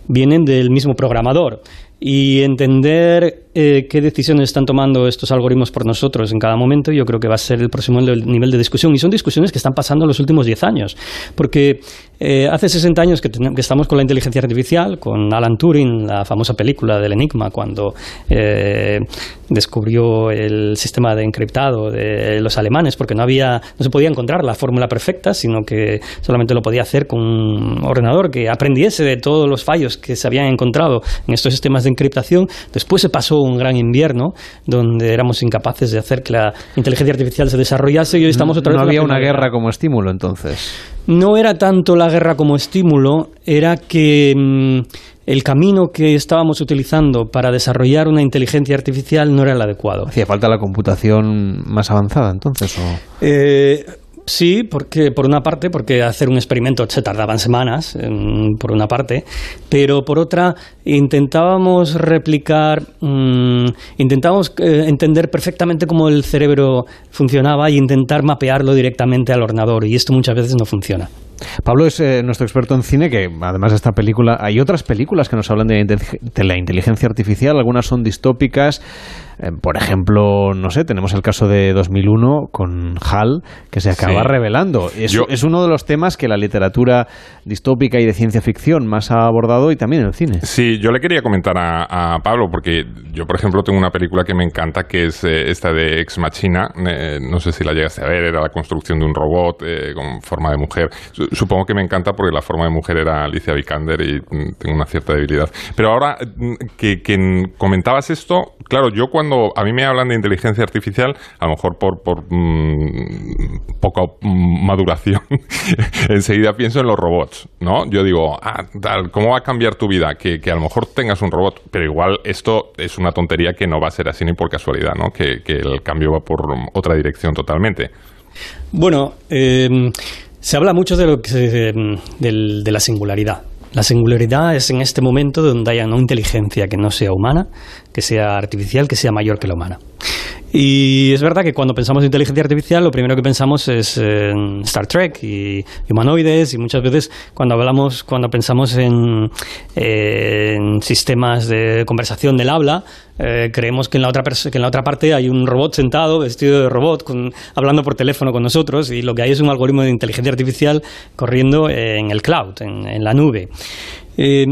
vienen del mismo programador. Y entender eh, qué decisiones están tomando estos algoritmos por nosotros en cada momento, yo creo que va a ser el próximo nivel de discusión. Y son discusiones que están pasando en los últimos 10 años. Porque eh, hace 60 años que, que, estamos con la inteligencia artificial, con Alan Turing, la famosa película del Enigma, cuando eh, descubrió el sistema de encriptado de los alemanes, porque no, había, no se podía encontrar la fórmula perfecta, sino que solamente lo podía hacer con un ordenador que aprendiese de todos los fallos que se habían encontrado en estos sistemas de encriptación. Después se pasó un gran invierno donde éramos incapaces de hacer que la inteligencia artificial se desarrollase y hoy estamos otra vez No había una guerra como estímulo entonces. No era tanto la guerra como estímulo, era que mmm, el camino que estábamos utilizando para desarrollar una inteligencia artificial no era el adecuado. ¿Hacía falta la computación más avanzada entonces? O? Eh, Sí, porque por una parte, porque hacer un experimento se tardaban semanas, por una parte, pero por otra intentábamos replicar, mmm, intentábamos eh, entender perfectamente cómo el cerebro funcionaba y intentar mapearlo directamente al ordenador y esto muchas veces no funciona. Pablo es eh, nuestro experto en cine, que además de esta película, hay otras películas que nos hablan de, de la inteligencia artificial, algunas son distópicas, eh, por ejemplo, no sé, tenemos el caso de 2001 con HAL, que se acaba sí. revelando. Es, Yo... es, uno de los temas que la literatura distópica y de ciencia ficción más ha abordado y también el cine. Sí, yo le quería comentar a, a Pablo, porque yo, por ejemplo, tengo una película que me encanta, que es eh, esta de Ex Machina. Eh, no sé si la llegaste a ver, era la construcción de un robot eh, con forma de mujer. Supongo que me encanta porque la forma de mujer era Alicia Vikander y mm, tengo una cierta debilidad. Pero ahora mm, que, que comentabas esto, claro, yo cuando cuando a mí me hablan de inteligencia artificial, a lo mejor por, mmm, poca maduración, enseguida pienso en los robots, ¿no? Yo digo, ah, tal, ¿cómo va a cambiar tu vida? Que, a lo mejor tengas un robot, pero igual esto es una tontería que no va a ser así ni por casualidad, ¿no? Que, que el cambio va por otra dirección totalmente. Bueno, eh, se habla mucho de, lo que se, de, de la singularidad. La singularidad es en este momento donde haya una inteligencia que no sea humana, que sea artificial, que sea mayor que la humana. Y es verdad que cuando pensamos en inteligencia artificial, lo primero que pensamos es en Star Trek y humanoides, y muchas veces cuando hablamos, cuando pensamos en, en sistemas de conversación del habla, eh, creemos que en, la otra que en la otra parte hay un robot sentado, vestido de robot, con, hablando por teléfono con nosotros, y lo que hay es un algoritmo de inteligencia artificial corriendo en el cloud, en, la nube. Eh,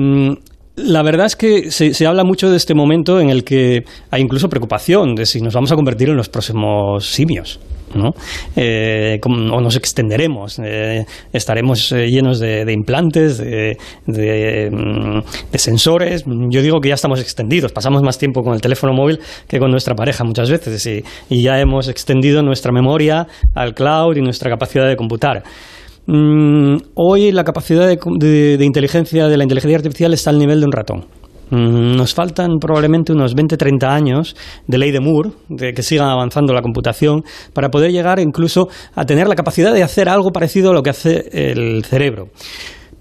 la verdad es que se, se, habla mucho de este momento en el que hay incluso preocupación de si nos vamos a convertir en los próximos simios. ¿no? Eh, o nos extenderemos, eh, estaremos eh, llenos de, implantes, de, de, sensores. Yo digo que ya estamos extendidos, pasamos más tiempo con el teléfono móvil que con nuestra pareja muchas veces y ya hemos extendido nuestra memoria al cloud y nuestra capacidad de computar. Mm, hoy la capacidad de, inteligencia de la inteligencia artificial está al nivel de un ratón. Mm, nos faltan probablemente unos 20-30 años de ley de Moore, de que siga avanzando la computación, para poder llegar incluso a tener la capacidad de hacer algo parecido a lo que hace el cerebro.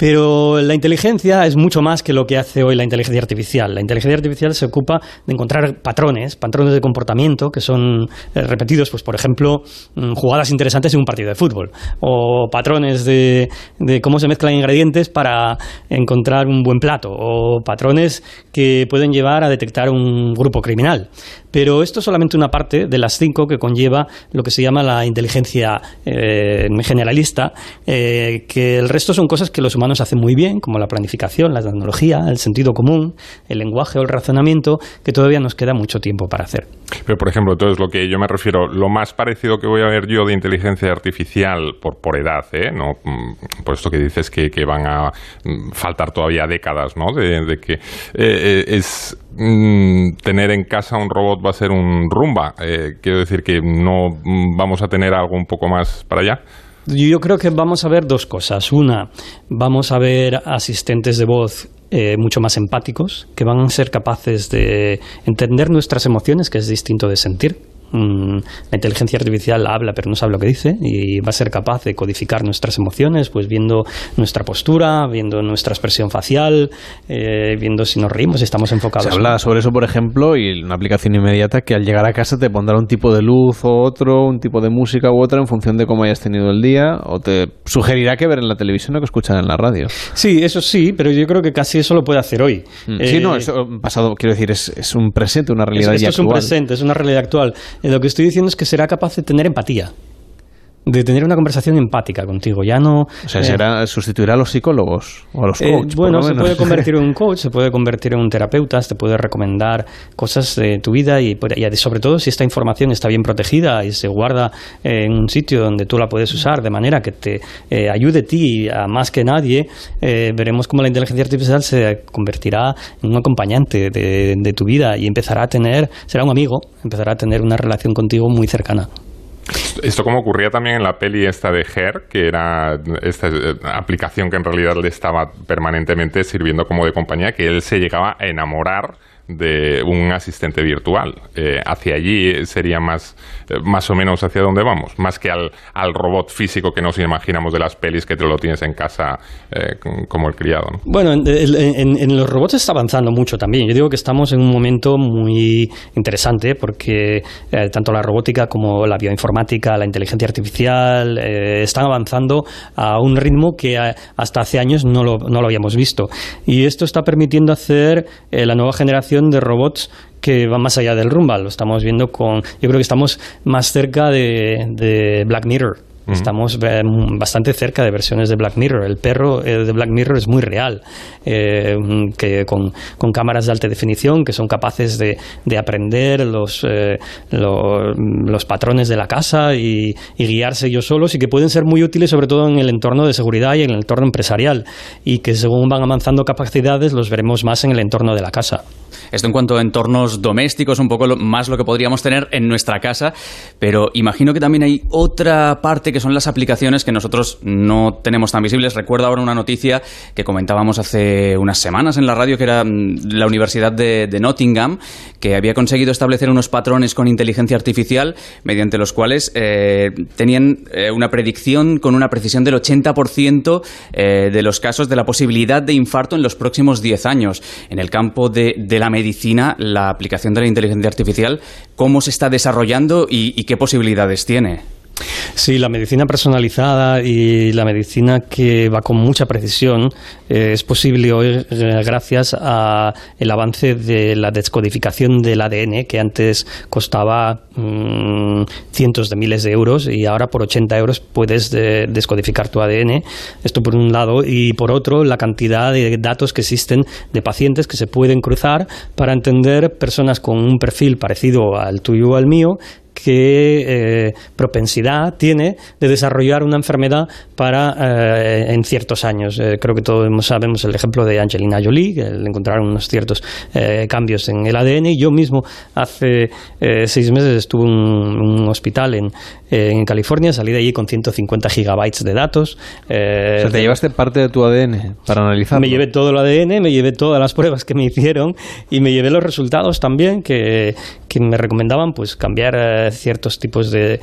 Pero la inteligencia es mucho más que lo que hace hoy la inteligencia artificial. La inteligencia artificial se ocupa de encontrar patrones, patrones de comportamiento que son eh, repetidos, pues por ejemplo, mm, jugadas interesantes en un partido de fútbol, o patrones de, de cómo se mezclan ingredientes para encontrar un buen plato, o patrones que pueden llevar a detectar un grupo criminal. Pero esto es solamente una parte de las cinco que conlleva lo que se llama la inteligencia eh, generalista, eh, que el resto son cosas que los humanos hacen muy bien, como la planificación, la tecnología, el sentido común, el lenguaje o el razonamiento, que todavía nos queda mucho tiempo para hacer. Pero, por ejemplo, entonces lo que yo me refiero, lo más parecido que voy a ver yo de inteligencia artificial por, por edad, ¿eh? No, mm, por esto que dices que, que van a mm, faltar todavía décadas, ¿no? De, que eh, es mm, tener en casa un robot va a ser un rumba. Eh, quiero decir que no mm, vamos a tener algo un poco más para allá. Yo creo que vamos a ver dos cosas. Una, vamos a ver asistentes de voz eh, mucho más empáticos, que van a ser capaces de entender nuestras emociones, que es distinto de sentir Mm, la inteligencia artificial habla pero no sabe lo que dice y va a ser capaz de codificar nuestras emociones, pues viendo nuestra postura, viendo nuestra expresión facial, eh, viendo si nos reímos, si estamos enfocados. Se habla sobre eso, por ejemplo, y una aplicación inmediata que al llegar a casa te pondrá un tipo de luz o otro, un tipo de música u otra en función de cómo hayas tenido el día, o te sugerirá que ver en la televisión o que escuchar en la radio. Sí, eso sí, pero yo creo que casi eso lo puede hacer hoy. Mm. sí, no, eh, eso pasado, quiero decir, es, es un presente, una realidad esto ya es un presente, es una realidad actual. Lo que estoy diciendo es que será capaz de tener empatía de tener una conversación empática contigo. Ya no. O sea, será, sustituirá a los psicólogos o a los eh, coaches. bueno, se puede convertir en un coach, se puede convertir en un terapeuta, te puede recomendar cosas de tu vida y, y, sobre todo si esta información está bien protegida y se guarda en un sitio donde tú la puedes usar de manera que te eh, ayude a ti a más que nadie, eh, veremos cómo la inteligencia artificial se convertirá en un acompañante de, de tu vida y empezará a tener, será un amigo, empezará a tener una relación contigo muy cercana. Esto como ocurría también en la peli esta de Her, que era esta eh, aplicación que en realidad le estaba permanentemente sirviendo como de compañía, que él se llegaba a enamorar de un asistente virtual. Eh, hacia allí sería más, eh, más o menos hacia dónde vamos, más que al, al, robot físico que nos imaginamos de las pelis que te lo tienes en casa eh, como el criado. ¿no? Bueno, en, en, en, los robots está avanzando mucho también. Yo digo que estamos en un momento muy interesante porque eh, tanto la robótica como la bioinformática, la inteligencia artificial eh, están avanzando a un ritmo que hasta hace años no lo, no lo habíamos visto. Y esto está permitiendo hacer la nueva generación de robots que van más allá del rumba. Lo estamos viendo con. Yo creo que estamos más cerca de, de Black Mirror. Estamos eh, bastante cerca de versiones de Black Mirror. El perro eh, de Black Mirror es muy real, eh, que con, con, cámaras de alta definición que son capaces de, de aprender los, lo, los patrones de la casa y, y, guiarse ellos solos y que pueden ser muy útiles sobre todo en el entorno de seguridad y en el entorno empresarial y que según van avanzando capacidades los veremos más en el entorno de la casa. Esto en cuanto a entornos domésticos, un poco lo, más lo que podríamos tener en nuestra casa, pero imagino que también hay otra parte que son las aplicaciones que nosotros no tenemos tan visibles. Recuerdo ahora una noticia que comentábamos hace unas semanas en la radio, que era mm, la Universidad de, Nottingham, que había conseguido establecer unos patrones con inteligencia artificial mediante los cuales eh, tenían eh, una predicción con una precisión del 80% eh, de los casos de la posibilidad de infarto en los próximos 10 años. En el campo de, la medicina, la aplicación de la inteligencia artificial, ¿cómo se está desarrollando y qué posibilidades tiene? Sí, la medicina personalizada y la medicina que va con mucha precisión eh, es posible hoy eh, gracias a el avance de la descodificación del ADN que antes costaba mmm, cientos de miles de euros y ahora por 80 euros puedes de, descodificar tu ADN. Esto por un lado y por otro la cantidad de datos que existen de pacientes que se pueden cruzar para entender personas con un perfil parecido al tuyo o al mío qué eh, propensidad tiene de desarrollar una enfermedad para eh, en ciertos años. Eh, creo que todos sabemos el ejemplo de Angelina Jolie, que le encontraron unos ciertos eh, cambios en el ADN. Yo mismo hace eh, seis meses estuve en un, un hospital en, en, California, salí de allí con 150 gigabytes de datos. o sea, te llevaste parte de tu ADN para analizarlo. Me llevé todo el ADN, me llevé todas las pruebas que me hicieron y me llevé los resultados también que, que me recomendaban pues cambiar eh, ciertos tipos de,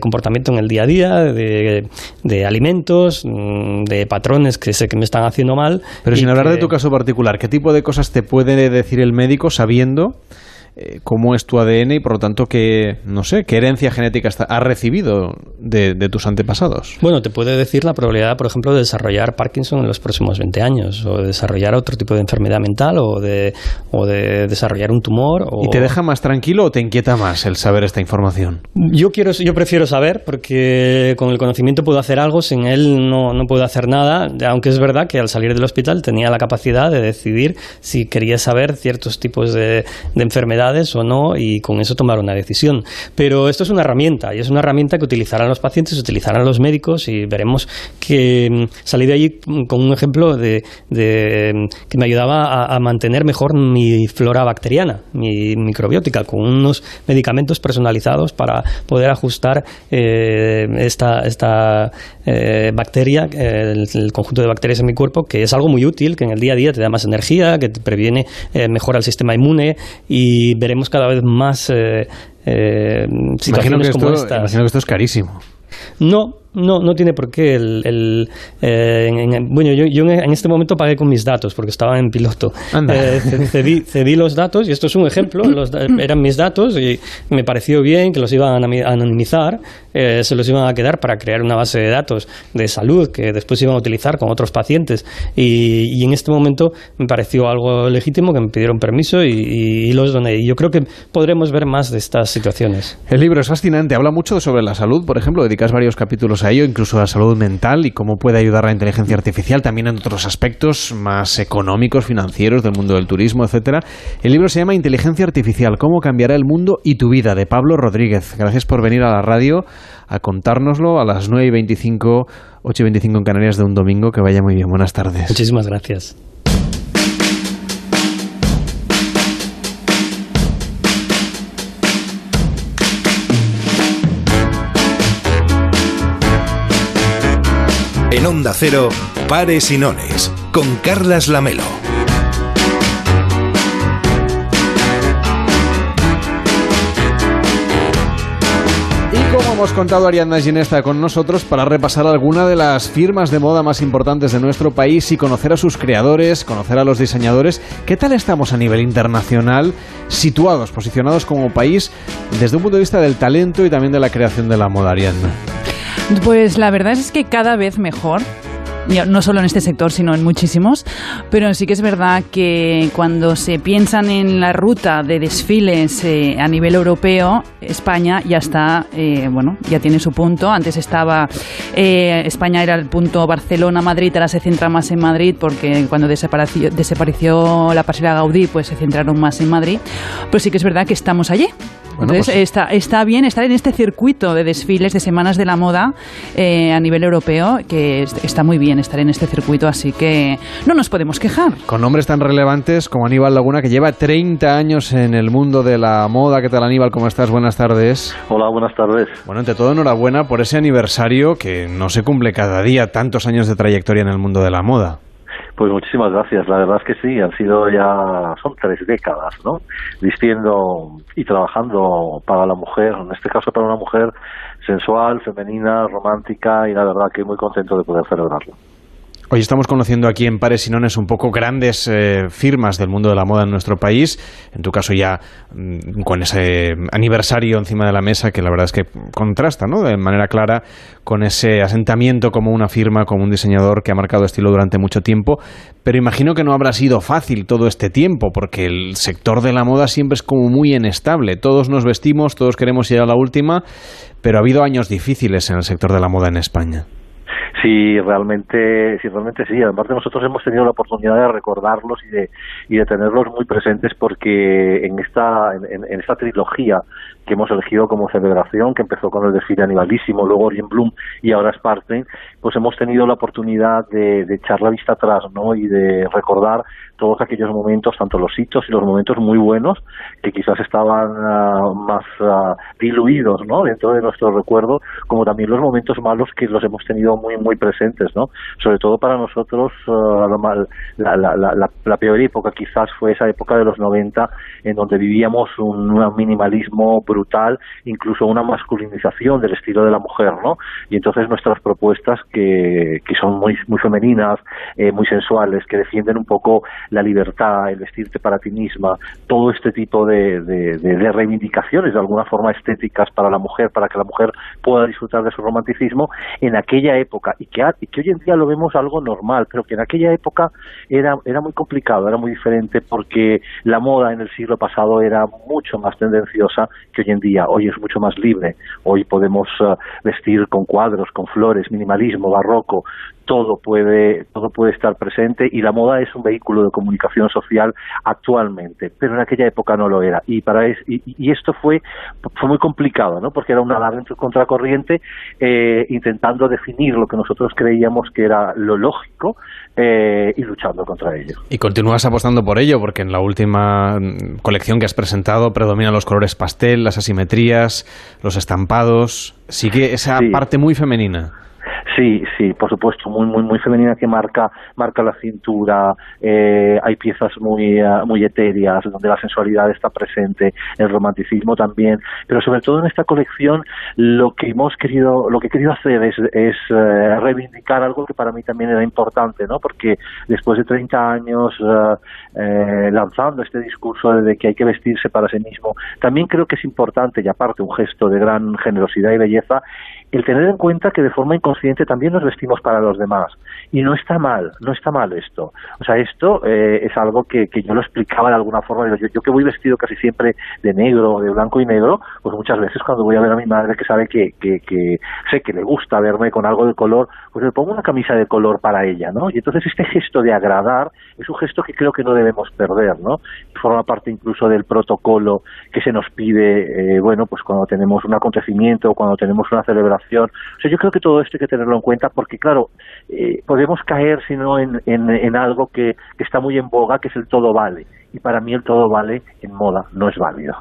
comportamiento en el día a día, de, de, alimentos, mm, de patrones que sé que me están haciendo mal. Pero sin hablar de tu caso particular, ¿qué tipo de cosas te puede decir el médico sabiendo eh, cómo es tu ADN y por lo tanto qué, no sé, qué herencia genética has recibido de, tus antepasados. Bueno, te puede decir la probabilidad, por ejemplo, de desarrollar Parkinson en los próximos 20 años, o de desarrollar otro tipo de enfermedad mental, o de, o de desarrollar un tumor. ¿Y te deja más tranquilo o te inquieta más el saber esta información? Yo, quiero, yo prefiero saber, porque con el conocimiento puedo hacer algo, sin él no, no puedo hacer nada, aunque es verdad que al salir del hospital tenía la capacidad de decidir si quería saber ciertos tipos de, de enfermedades o no y con eso tomar una decisión. Pero esto es una herramienta y es una herramienta que utilizarán los pacientes, utilizarán los médicos y veremos que mm, salí de allí con un ejemplo de, que me ayudaba a, mantener mejor mi flora bacteriana, mi microbiótica, con unos medicamentos personalizados para poder ajustar eh, esta, esta eh, bacteria, el, conjunto de bacterias en mi cuerpo, que es algo muy útil, que en el día a día te da más energía, que te previene, eh, mejora el sistema inmune y veremos cada vez más eh, eh, situaciones como estas. Imagino que esto es carísimo. No, no, no tiene por qué. El, eh, bueno, yo, yo, en este momento pagué con mis datos porque estaba en piloto. Eh, cedí, los datos y esto es un ejemplo. eran mis datos y me pareció bien que los iban a anonimizar. Eh, se los iban a quedar para crear una base de datos de salud que después iban a utilizar con otros pacientes. Y, en este momento me pareció algo legítimo que me pidieron permiso y, los doné. Y yo creo que podremos ver más de estas situaciones. El libro es fascinante. Habla mucho sobre la salud, por ejemplo. Dedicas varios capítulos a ello, incluso a la salud mental y cómo puede ayudar la inteligencia artificial también en otros aspectos más económicos, financieros, del mundo del turismo, etcétera. El libro se llama Inteligencia Artificial, cómo cambiará el mundo y tu vida, de Pablo Rodríguez. Gracias por venir a la radio a contárnoslo a las 9 y 25, 8 y 25 en Canarias de un domingo. Que vaya muy bien. Buenas tardes. Muchísimas gracias. En Onda Cero, Pares y Nones, con Carlas Lamelo. Hemos contado, Ariadna Ginesta con nosotros para repasar alguna de las firmas de moda más importantes de nuestro país y conocer a sus creadores, conocer a los diseñadores. ¿Qué tal estamos a nivel internacional, situados, posicionados como país desde un punto de vista del talento y también de la creación de la moda, Ariadna? Pues la verdad es que cada vez mejor no solo en este sector, sino en muchísimos, pero sí que es verdad que cuando se piensan en la ruta de desfiles eh, a nivel europeo, España ya está, eh, bueno, ya tiene su punto. Antes estaba, eh, España era el punto Barcelona-Madrid, ahora se centra más en Madrid porque cuando desapareció, desapareció la pasarela Gaudí, pues se centraron más en Madrid. Pero sí que es verdad que estamos allí. Entonces, pues está, está bien estar en este circuito de desfiles, de semanas de la moda eh, a nivel europeo, que está muy bien estar en este circuito, así que no nos podemos quejar. Con nombres tan relevantes como Aníbal Laguna, que lleva 30 años en el mundo de la moda. ¿Qué tal, Aníbal? ¿Cómo estás? Buenas tardes. Hola, buenas tardes. Bueno, ante todo, enhorabuena por ese aniversario que no se cumple cada día, tantos años de trayectoria en el mundo de la moda. Pues muchísimas gracias. La verdad es que sí, han sido ya, son tres décadas, ¿no? Vistiendo y trabajando para la mujer, en este caso para una mujer sensual, femenina, romántica y la verdad que muy contento de poder celebrarlo. Hoy estamos conociendo aquí en Pares y Nones un poco grandes eh, firmas del mundo de la moda en nuestro país. En tu caso ya mm, con ese aniversario encima de la mesa que la verdad es que contrasta ¿no? de manera clara con ese asentamiento como una firma, como un diseñador que ha marcado estilo durante mucho tiempo. Pero imagino que no habrá sido fácil todo este tiempo porque el sector de la moda siempre es como muy inestable. Todos nos vestimos, todos queremos ir a la última, pero ha habido años difíciles en el sector de la moda en España. Sí, realmente, sí, realmente sí. Además nosotros hemos tenido la oportunidad de recordarlos y de, y de tenerlos muy presentes porque en esta, en, esta trilogía que hemos elegido como celebración, que empezó con el desfile animalísimo, luego Orient Bloom y ahora Spartan, pues hemos tenido la oportunidad de, echar la vista atrás ¿no? y de recordar todos aquellos momentos, tanto los hitos y los momentos muy buenos, que quizás estaban ah, más uh, diluidos ¿no? dentro de nuestro recuerdo, como también los momentos malos que los hemos tenido muy, muy muy presentes, ¿no? Sobre todo para nosotros, uh, la, la, la, la, peor época quizás fue esa época de los 90 en donde vivíamos un, minimalismo brutal, incluso una masculinización del estilo de la mujer, ¿no? Y entonces nuestras propuestas que, son muy, muy femeninas, eh, muy sensuales, que defienden un poco la libertad, el vestirte para ti misma, todo este tipo de, de reivindicaciones de alguna forma estéticas para la mujer, para que la mujer pueda disfrutar de su romanticismo en aquella época y que, y que hoy en día lo vemos algo normal, pero que en aquella época era, era muy complicado, era muy diferente porque la moda en el siglo pasado era mucho más tendenciosa que hoy en día. Hoy es mucho más libre, hoy podemos uh, vestir con cuadros, con flores, minimalismo, barroco, todo puede, todo puede estar presente y la moda es un vehículo de comunicación social actualmente, pero en aquella época no lo era. Y para es, y, y, esto fue, fue muy complicado, ¿no? porque era una larga contracorriente eh, intentando definir lo que nosotros creíamos que era lo lógico eh, y luchando contra ello. Y continúas apostando por ello, porque en la última colección que has presentado predominan los colores pastel, las asimetrías, los estampados. Sigue esa sí. parte muy femenina. Sí, sí, por supuesto, muy, muy, muy femenina que marca, marca la cintura. Eh, hay piezas muy, uh, muy etéreas donde la sensualidad está presente, el romanticismo también. Pero sobre todo en esta colección, lo que hemos querido, lo que he querido hacer es, es uh, reivindicar algo que para mí también era importante, ¿no? Porque después de 30 años uh, eh, lanzando este discurso de que hay que vestirse para sí mismo, también creo que es importante y aparte un gesto de gran generosidad y belleza el tener en cuenta que de forma inconsciente también nos vestimos para los demás. Y no está mal, no está mal esto. O sea, esto eh, es algo que, que, yo lo explicaba de alguna forma. Yo, que voy vestido casi siempre de negro, de blanco y negro, pues muchas veces cuando voy a ver a mi madre que sabe que, que, que sé que le gusta verme con algo de color, pues le pongo una camisa de color para ella, ¿no? Y entonces este gesto de agradar es un gesto que creo que no debemos perder, ¿no? Forma parte incluso del protocolo que se nos pide, eh, bueno, pues cuando tenemos un acontecimiento, cuando tenemos una celebración o sea, yo creo que todo esto hay que tenerlo en cuenta porque, claro, eh, podemos caer sino en, en, en algo que, que está muy en boga, que es el todo vale. Y para mí el todo vale en moda no es válido.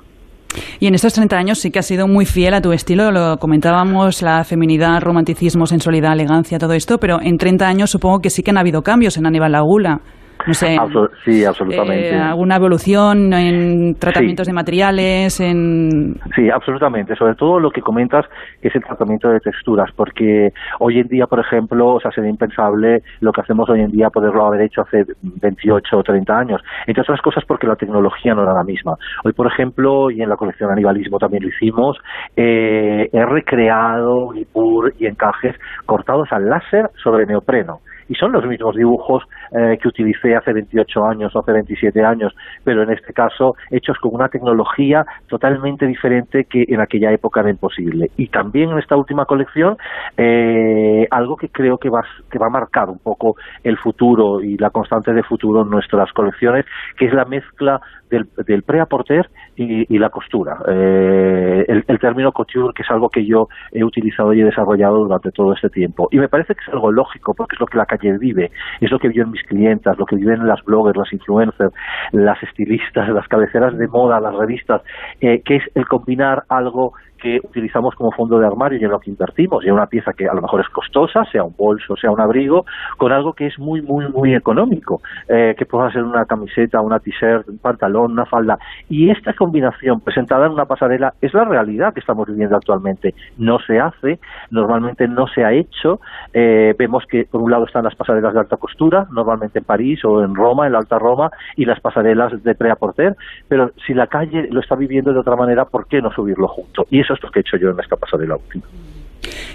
Y en estos 30 años sí que has sido muy fiel a tu estilo, lo comentábamos, la feminidad, romanticismo, sensualidad, elegancia, todo esto, pero en 30 años supongo que sí que han habido cambios en Aníbal Lagula. No sé, Absol sí, absolutamente. Eh, ¿Alguna evolución en tratamientos sí. de materiales? En... Sí, absolutamente. Sobre todo lo que comentas es el tratamiento de texturas, porque hoy en día, por ejemplo, o sea, sería impensable lo que hacemos hoy en día poderlo haber hecho hace 28 o 30 años. Entre otras cosas porque la tecnología no era la misma. Hoy, por ejemplo, y en la colección Anibalismo también lo hicimos, eh, he recreado Lipur y encajes cortados al láser sobre neopreno y son los mismos dibujos eh, que utilicé hace 28 años o hace 27 años, pero en este caso hechos con una tecnología totalmente diferente que en aquella época era imposible. Y también en esta última colección, eh, algo que creo que va, que va a marcar un poco el futuro y la constante de futuro en nuestras colecciones, que es la mezcla del, del pre-aporter y, la costura. Eh, el, término couture, que es algo que yo he utilizado y he desarrollado durante todo este tiempo. Y me parece que es algo lógico, porque es lo que la calle vive, es lo que viven mis clientas, lo que viven las bloggers, las influencers, las estilistas, las cabeceras de moda, las revistas, eh, que es el combinar algo que utilizamos como fondo de armario y en lo que invertimos, ya una pieza que a lo mejor es costosa, sea un bolso, sea un abrigo, con algo que es muy, muy, muy económico, eh, que pueda ser una camiseta, una t-shirt, un pantalón, una falda. Y esta combinación presentada en una pasarela es la realidad que estamos viviendo actualmente. No se hace, normalmente no se ha hecho. Eh, vemos que por un lado están las pasarelas de alta costura, normalmente en París o en Roma, en la Alta Roma, y las pasarelas de pre-a-porter, pero si la calle lo está viviendo de otra manera, ¿por qué no subirlo junto? Y eso es lo que he hecho yo en esta pasarela última.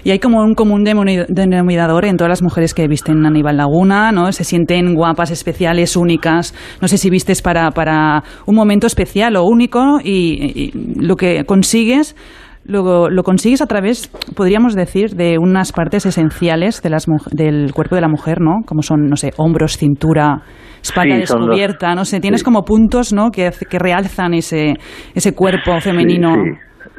Y hay como un común denominador en todas las mujeres que visten Aníbal Laguna, ¿no? Se sienten guapas, especiales, únicas. No sé si vistes para, para un momento especial o único y, y lo que consigues lo, lo, consigues a través, podríamos decir, de unas partes esenciales de las, del cuerpo de la mujer, ¿no? Como son, no sé, hombros, cintura, espalda Sí, descubierta, los- no sé, tienes sí. como puntos, ¿no? Que, que realzan ese, ese cuerpo femenino. Sí,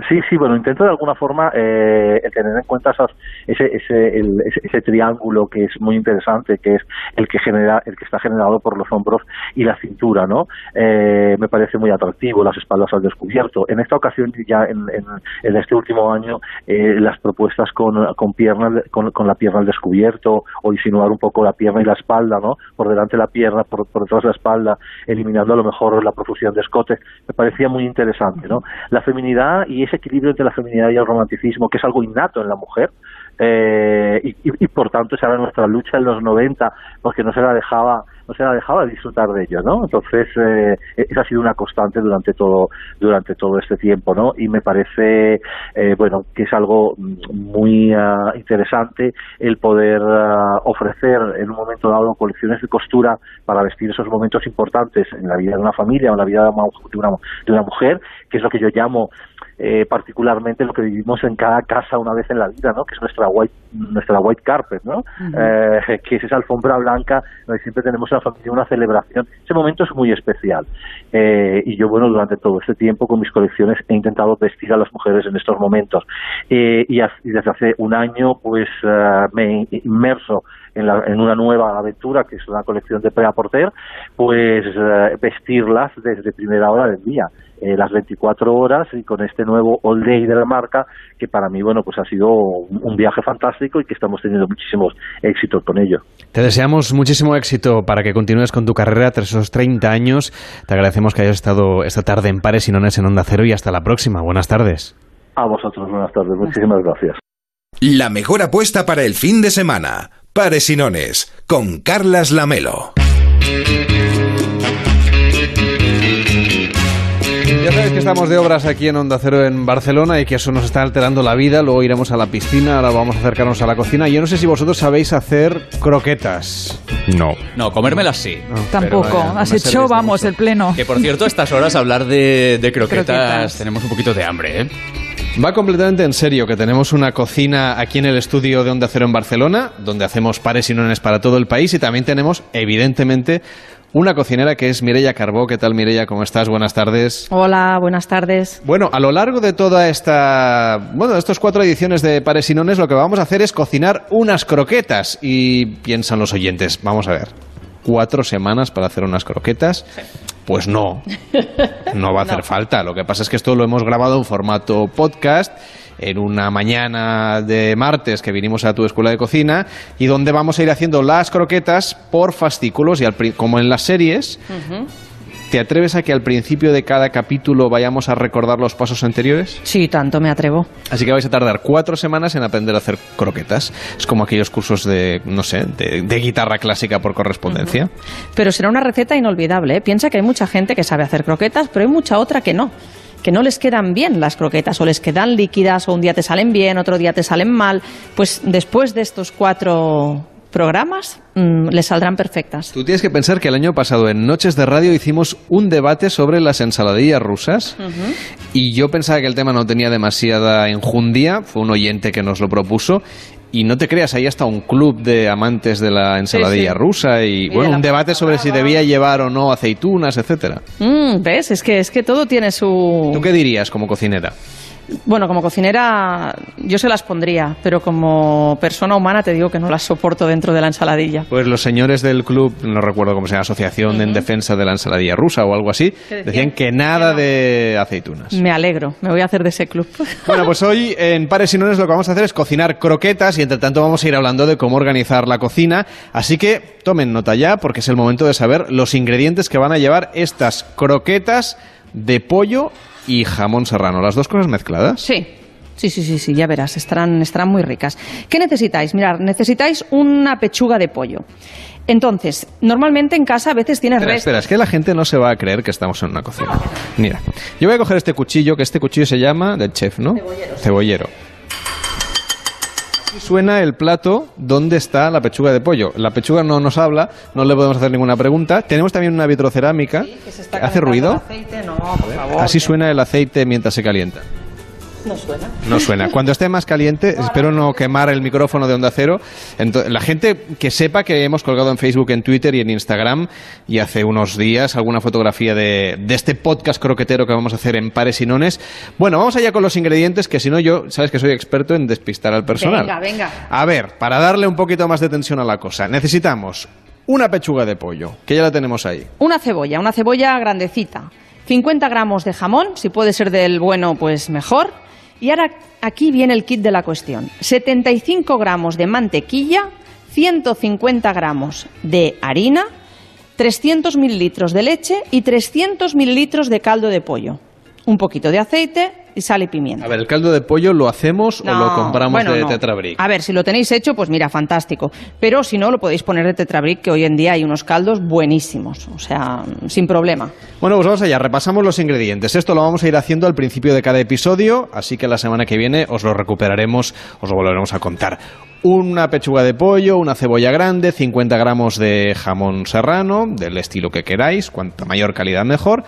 sí. Sí, bueno, intento de alguna forma eh, tener en cuenta esas, ese, ese, el, ese, ese, triángulo que es muy interesante, que es el que genera, el que está generado por los hombros y la cintura, ¿no? Eh, me parece muy atractivo, las espaldas al descubierto. En esta ocasión, ya en, en, este último año, eh, las propuestas con, con pierna, con, con, la pierna al descubierto, o insinuar un poco la pierna y la espalda, ¿no? Por delante de la pierna, por, por detrás de la espalda, eliminando a lo mejor la profusión de escote, me parecía muy interesante, ¿no? La feminidad y ese equilibrio entre la feminidad y el romanticismo, que es algo innato en la mujer, eh, y, y, y, por tanto esa era nuestra lucha en los 90 porque no se la dejaba no se la dejaba disfrutar de ello no entonces eh, esa ha sido una constante durante todo durante todo este tiempo no y me parece eh, bueno que es algo muy uh, interesante el poder uh, ofrecer en un momento dado colecciones de costura para vestir esos momentos importantes en la vida de una familia o en la vida de una, de una, de una mujer que es lo que yo llamo eh, particularmente lo que vivimos en cada casa una vez en la vida, ¿no? Que es nuestra white, nuestra white carpet, ¿no? Uh -huh. eh, que es esa alfombra blanca donde siempre tenemos en la familia una celebración. Ese momento es muy especial. Eh, y yo, bueno, durante todo este tiempo con mis colecciones he intentado vestir a las mujeres en estos momentos. Eh, y, desde hace un año, pues, uh, me inmerso en, la, una nueva aventura, que es una colección de Porter, pues uh, vestirlas desde primera hora del día eh, las 24 horas y con este nuevo All Day de la marca que para mí bueno pues ha sido un, un viaje fantástico y que estamos teniendo muchísimos éxitos con ello. Te deseamos muchísimo éxito para que continúes con tu carrera tras esos 30 años. Te agradecemos que hayas estado esta tarde en Pares y Nones en Onda Cero y hasta la próxima. Buenas tardes. A vosotros, buenas tardes. Muchísimas gracias. La mejor apuesta para el fin de semana. Pares y Nones con Carlas Lamelo. Ya sabéis que estamos de obras aquí en Onda Cero en Barcelona y que eso nos está alterando la vida. Luego iremos a la piscina, ahora vamos a acercarnos a la cocina. Yo no sé si vosotros sabéis hacer croquetas. No. No, comérmelas sí. No, Tampoco. Has hecho, vamos, el pleno. Que por cierto, a estas horas hablar de, de croquetas, croquetas, tenemos un poquito de hambre, ¿eh? Va completamente en serio que tenemos una cocina aquí en el estudio de Onda Cero en Barcelona, donde hacemos pares y nones para todo el país y también tenemos, evidentemente, una cocinera que es Mireia Carbó. ¿Qué tal, Mireia? ¿Cómo estás? Buenas tardes. Hola, buenas tardes. Bueno, a lo largo de toda esta, bueno, estas cuatro ediciones de Pares y Nones, lo que vamos a hacer es cocinar unas croquetas. Y piensan los oyentes, vamos a ver, cuatro semanas para hacer unas croquetas. Pues no, no va a hacer no. falta. Lo que pasa es que esto lo hemos grabado en formato podcast en una mañana de martes que vinimos a tu escuela de cocina y donde vamos a ir haciendo las croquetas por fascículos y al, como en las series. Uh -huh. ¿Te atreves a que al principio de cada capítulo vayamos a recordar los pasos anteriores? Sí, tanto me atrevo. Así que vais a tardar cuatro semanas en aprender a hacer croquetas. Es como aquellos cursos de, no sé, de, de guitarra clásica por correspondencia. Uh -huh. Pero será una receta inolvidable. ¿eh? Piensa que hay mucha gente que sabe hacer croquetas, pero hay mucha otra que no que no les quedan bien las croquetas o les quedan líquidas o un día te salen bien, otro día te salen mal, pues después de estos cuatro programas mmm, les saldrán perfectas. Tú tienes que pensar que el año pasado en Noches de Radio hicimos un debate sobre las ensaladillas rusas uh -huh. y yo pensaba que el tema no tenía demasiada enjundia, fue un oyente que nos lo propuso y no te creas, hay hasta un club de amantes de la ensaladilla sí, sí. rusa y, y bueno, un debate sobre si debía llevar o no aceitunas, etcétera. Mm, ¿Ves? Es que, es que todo tiene su... ¿Tú qué dirías como cocinera? Bueno, como cocinera yo se las pondría, pero como persona humana te digo que no las soporto dentro de la ensaladilla. Pues los señores del club, no recuerdo cómo se llama, Asociación uh -huh. en Defensa de la Ensaladilla Rusa o algo así, decían? decían? que nada no. de aceitunas. Me alegro, me voy a hacer de ese club. Bueno, pues hoy en Pares y Nones lo que vamos a hacer es cocinar croquetas y entre tanto vamos a ir hablando de cómo organizar la cocina, así que tomen nota ya porque es el momento de saber los ingredientes que van a llevar estas croquetas de pollo y jamón serrano. ¿Las dos cosas mezcladas? Sí. Sí, sí, sí, sí, ya verás, estarán, estarán muy ricas. ¿Qué necesitáis? Mirad, necesitáis una pechuga de pollo. Entonces, normalmente en casa a veces tienes espera, espera, es que la gente no se va a creer que estamos en una cocina. Mira, yo voy a coger este cuchillo, que este cuchillo se llama del chef, ¿no? Cebollero. Cebollero. Suena el plato donde está la pechuga de pollo. La pechuga no nos habla, no le podemos hacer ninguna pregunta. Tenemos también una vitrocerámica. Sí, que se está ¿Hace ruido? Aceite. No, por favor. Así suena el aceite mientras se calienta. No suena. No suena. Cuando esté más caliente, espero no quemar el micrófono de Onda Cero. La gente que sepa que hemos colgado en Facebook, en Twitter y en Instagram, y hace unos días alguna fotografía de, de este podcast croquetero que vamos a hacer en pares y nones. Bueno, vamos allá con los ingredientes, que si no yo, sabes que soy experto en despistar al personal. Venga, venga. A ver, para darle un poquito más de tensión a la cosa, necesitamos una pechuga de pollo, que ya la tenemos ahí. Una cebolla, una cebolla grandecita. 50 gramos de jamón, si puede ser del bueno, pues mejor. Y ahora aquí viene el kit de la cuestión. 75 gramos de mantequilla, 150 gramos de harina, 300 mililitros de leche y 300 mililitros de caldo de pollo. Un poquito de aceite y sal y pimienta. A ver, ¿el caldo de pollo lo hacemos o lo compramos bueno, de no. Tetrabric? A ver, si lo tenéis hecho, pues mira, fantástico. Pero si no, lo podéis poner de Tetrabric, que hoy en día hay unos caldos buenísimos. O sea, sin problema. Bueno, pues vamos allá, repasamos los ingredientes. Esto lo vamos a ir haciendo al principio de cada episodio, así que la semana que viene os lo recuperaremos, os lo volveremos a contar. Una pechuga de pollo, una cebolla grande, 50 gramos de jamón serrano, del estilo que queráis, cuanta mayor calidad mejor.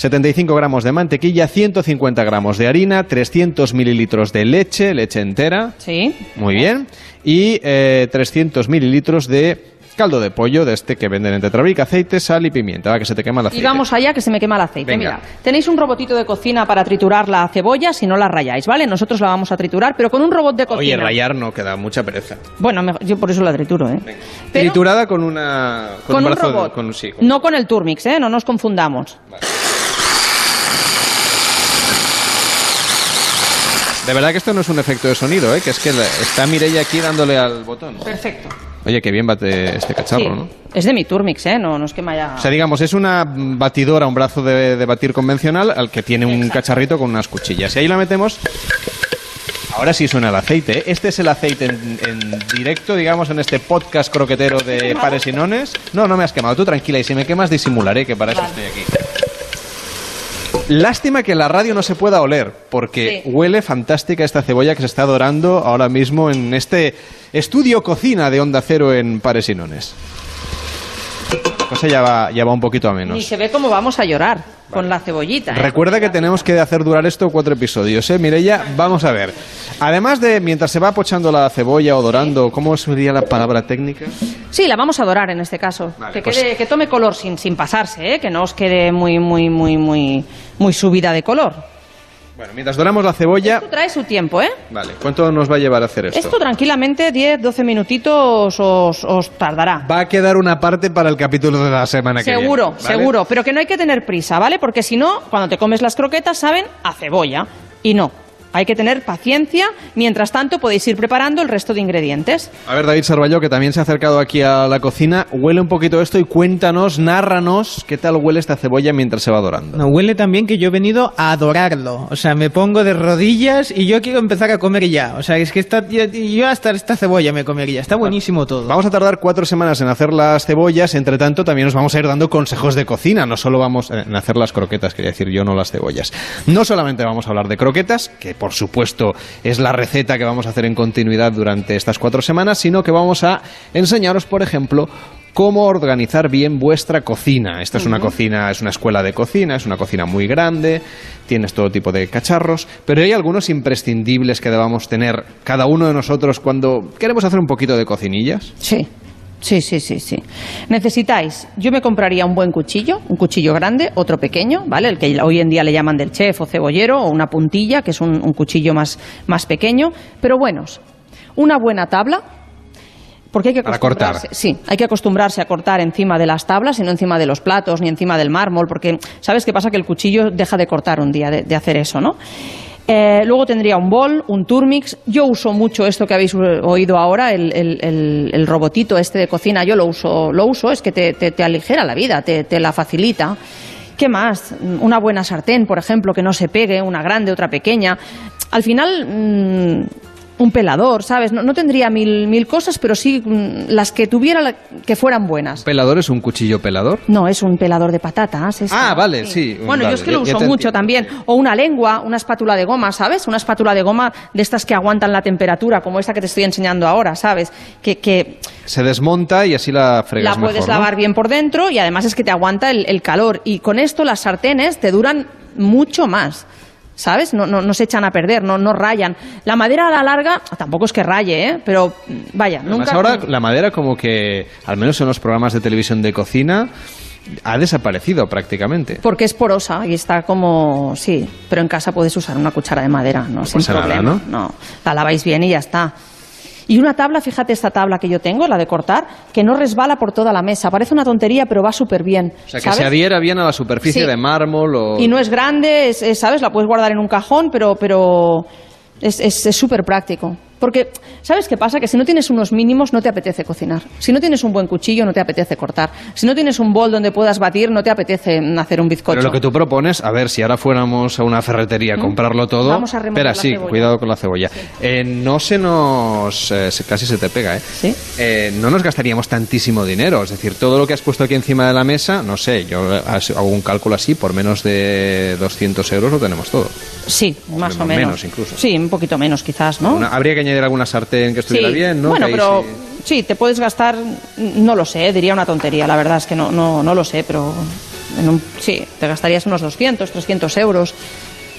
75 gramos de mantequilla, 150 gramos de harina, 300 mililitros de leche, leche entera. Sí. Muy bien. Y eh, 300 mililitros de caldo de pollo, de este que venden en Tetrabric, aceite, sal y pimienta. Va, que se te quema el Y aceite. vamos allá, que se me quema el aceite. Venga. Mira, tenéis un robotito de cocina para triturar la cebolla si no la rayáis, ¿vale? Nosotros la vamos a triturar, pero con un robot de cocina. Oye, rayar no, que da mucha pereza. Bueno, me- yo por eso la trituro, ¿eh? Pero Triturada con una... Con, con un brazo de- robot. con- sí, con- No con el Turmix, ¿eh? No nos confundamos. De verdad que esto no es un efecto de sonido, ¿eh? Que es que está Mireia aquí dándole al botón. Perfecto. Oye, que bien bate este cacharro, Sí. ¿no? Es de mi Turmix, ¿eh? No, no es que me haya... O sea, digamos, es una batidora, un brazo de, de batir convencional al que tiene un cacharrito con unas cuchillas. Y ahí la metemos. Ahora sí suena el aceite. ¿eh? Este es el aceite en, en directo, digamos, en este podcast croquetero de pares y nones. No, no me has quemado. Tú tranquila. Y si me quemas, disimularé, que para eso estoy aquí. Lástima que la radio no se pueda oler, porque huele fantástica esta cebolla que se está dorando ahora mismo en este estudio cocina de Onda Cero en Pares y Nones. La cosa ya va, ya va un poquito a menos. Ni se ve cómo vamos a llorar con la cebollita. ¿eh? Recuerda que tenemos que hacer durar esto cuatro episodios, ¿eh, Mireia? Vamos a ver. Además de, mientras se va pochando la cebolla o dorando, ¿cómo sería la palabra técnica? Sí, la vamos a dorar en este caso. que, pues- quede- que tome color sin, sin pasarse, ¿eh? que no os quede muy, muy, muy, muy, muy subida de color. Bueno, mientras doramos la cebolla... Esto trae su tiempo, ¿eh? Vale, ¿cuánto nos va a llevar a hacer esto? Esto tranquilamente 10, 12 minutitos os, os tardará. Va a quedar una parte para el capítulo de la semana que viene. Seguro, ¿vale? seguro. Pero que no hay que tener prisa, ¿vale? Porque si no, cuando te comes las croquetas saben a cebolla. Y no. Hay que tener paciencia. Mientras tanto, podéis ir preparando el resto de ingredientes. A ver, David Sarballo, que también se ha acercado aquí a la cocina, huele un poquito esto y cuéntanos, nárranos qué tal huele esta cebolla mientras se va dorando. No, huele también que yo he venido a adorarlo. O sea, me pongo de rodillas y yo quiero empezar a comer ya. O sea, es que esta, yo, yo hasta esta cebolla me comería. Está buenísimo todo. Vamos a tardar cuatro semanas en hacer las cebollas, entre tanto también nos vamos a ir dando consejos de cocina, no solo vamos en hacer las croquetas, quería decir yo, no las cebollas. No solamente vamos a hablar de croquetas, que por supuesto es la receta que vamos a hacer en continuidad durante estas cuatro semanas, sino que vamos a enseñaros, por ejemplo, cómo organizar bien vuestra cocina. Esta es una cocina, es una escuela de cocina, es una cocina muy grande, tienes todo tipo de cacharros, pero hay algunos imprescindibles que debamos tener cada uno de nosotros cuando queremos hacer un poquito de cocinillas. Sí. Sí, sí, sí, sí. Necesitáis, yo me compraría un buen cuchillo, un cuchillo grande, otro pequeño, ¿vale? El que hoy en día le llaman del chef o cebollero, o una puntilla, que es un, un cuchillo más, más pequeño, pero buenos. Una buena tabla, porque hay que acostumbrarse, sí, hay que acostumbrarse a cortar encima de las tablas y no encima de los platos ni encima del mármol, porque ¿sabes qué pasa? Que el cuchillo deja de cortar un día de, de hacer eso, ¿no? Eh, luego tendría un bol, un turmix. Yo uso mucho esto que habéis eh, oído ahora, el, robotito este de cocina. Yo lo uso, lo uso, es que te, aligera la vida, te, la facilita. ¿Qué más? Una buena sartén, por ejemplo, que no se pegue, una grande, otra pequeña. Al final, mm, un pelador, ¿sabes? No, no tendría mil, mil cosas, pero sí mm, las que tuviera la- que fueran buenas. ¿Pelador es un cuchillo pelador? No, es un pelador de patatas. es- Ah, vale, sí. Bueno, vale, yo es que lo ya uso te mucho entiendo. también. O una lengua, una espátula de goma, ¿sabes? Una espátula de goma de estas que aguantan la temperatura, como esta que te estoy enseñando ahora, ¿sabes? Que, que Se desmonta y así la fregas la puedes mejor, ¿no? lavar bien por dentro y además es que te aguanta el, el calor. Y con esto las sartenes te duran mucho más. ¿Sabes? No, no, no se echan a perder, no, no rayan. La madera a la larga tampoco es que raye, ¿eh? Pero vaya, Además, nunca... ahora la madera como que, al menos en los programas de televisión de cocina, ha desaparecido prácticamente. Porque es porosa y está como... Sí, pero en casa puedes usar una cuchara de madera, ¿no? Sin nada, problema. ¿no? la laváis bien y ya está. Y una tabla, fíjate esta tabla que yo tengo, la de cortar, que no resbala por toda la mesa. Parece una tontería, pero va súper bien. O sea, que ¿sabes? se adhiera bien a la superficie Sí. de mármol o... Y no es grande, es- es, ¿sabes? La puedes guardar en un cajón, pero, pero es súper práctico. Porque, ¿sabes qué pasa? Que si no tienes unos mínimos, no te apetece cocinar. Si no tienes un buen cuchillo, no te apetece cortar. Si no tienes un bol donde puedas batir, no te apece mm, hacer un bizcocho. Pero lo que tú propones, a ver, si ahora fuéramos a una ferretería a ¿Mm? comprarlo todo... Vamos a remover Espera, la sí, cebolla. cuidado con la cebolla. Eh, no se nos... eh, casi se te pega, ¿eh? Sí. Eh, no nos gastaríamos tantísimo dinero. Es decir, todo lo que has puesto aquí encima de la mesa, no sé, yo hago un cálculo así, por menos de 200 euros lo tenemos todo. Sí, más o Menos menos. incluso. Sí, un poquito menos quizás, ¿no? Una- habría que añadir alguna sartén que estuviera Sí. bien, ¿no? Bueno, Que pero sí- sí, te puedes gastar, no lo sé, diría una tontería, la verdad es que no, no, no lo sé, pero en un- sí, te gastarías unos 200, 300 euros,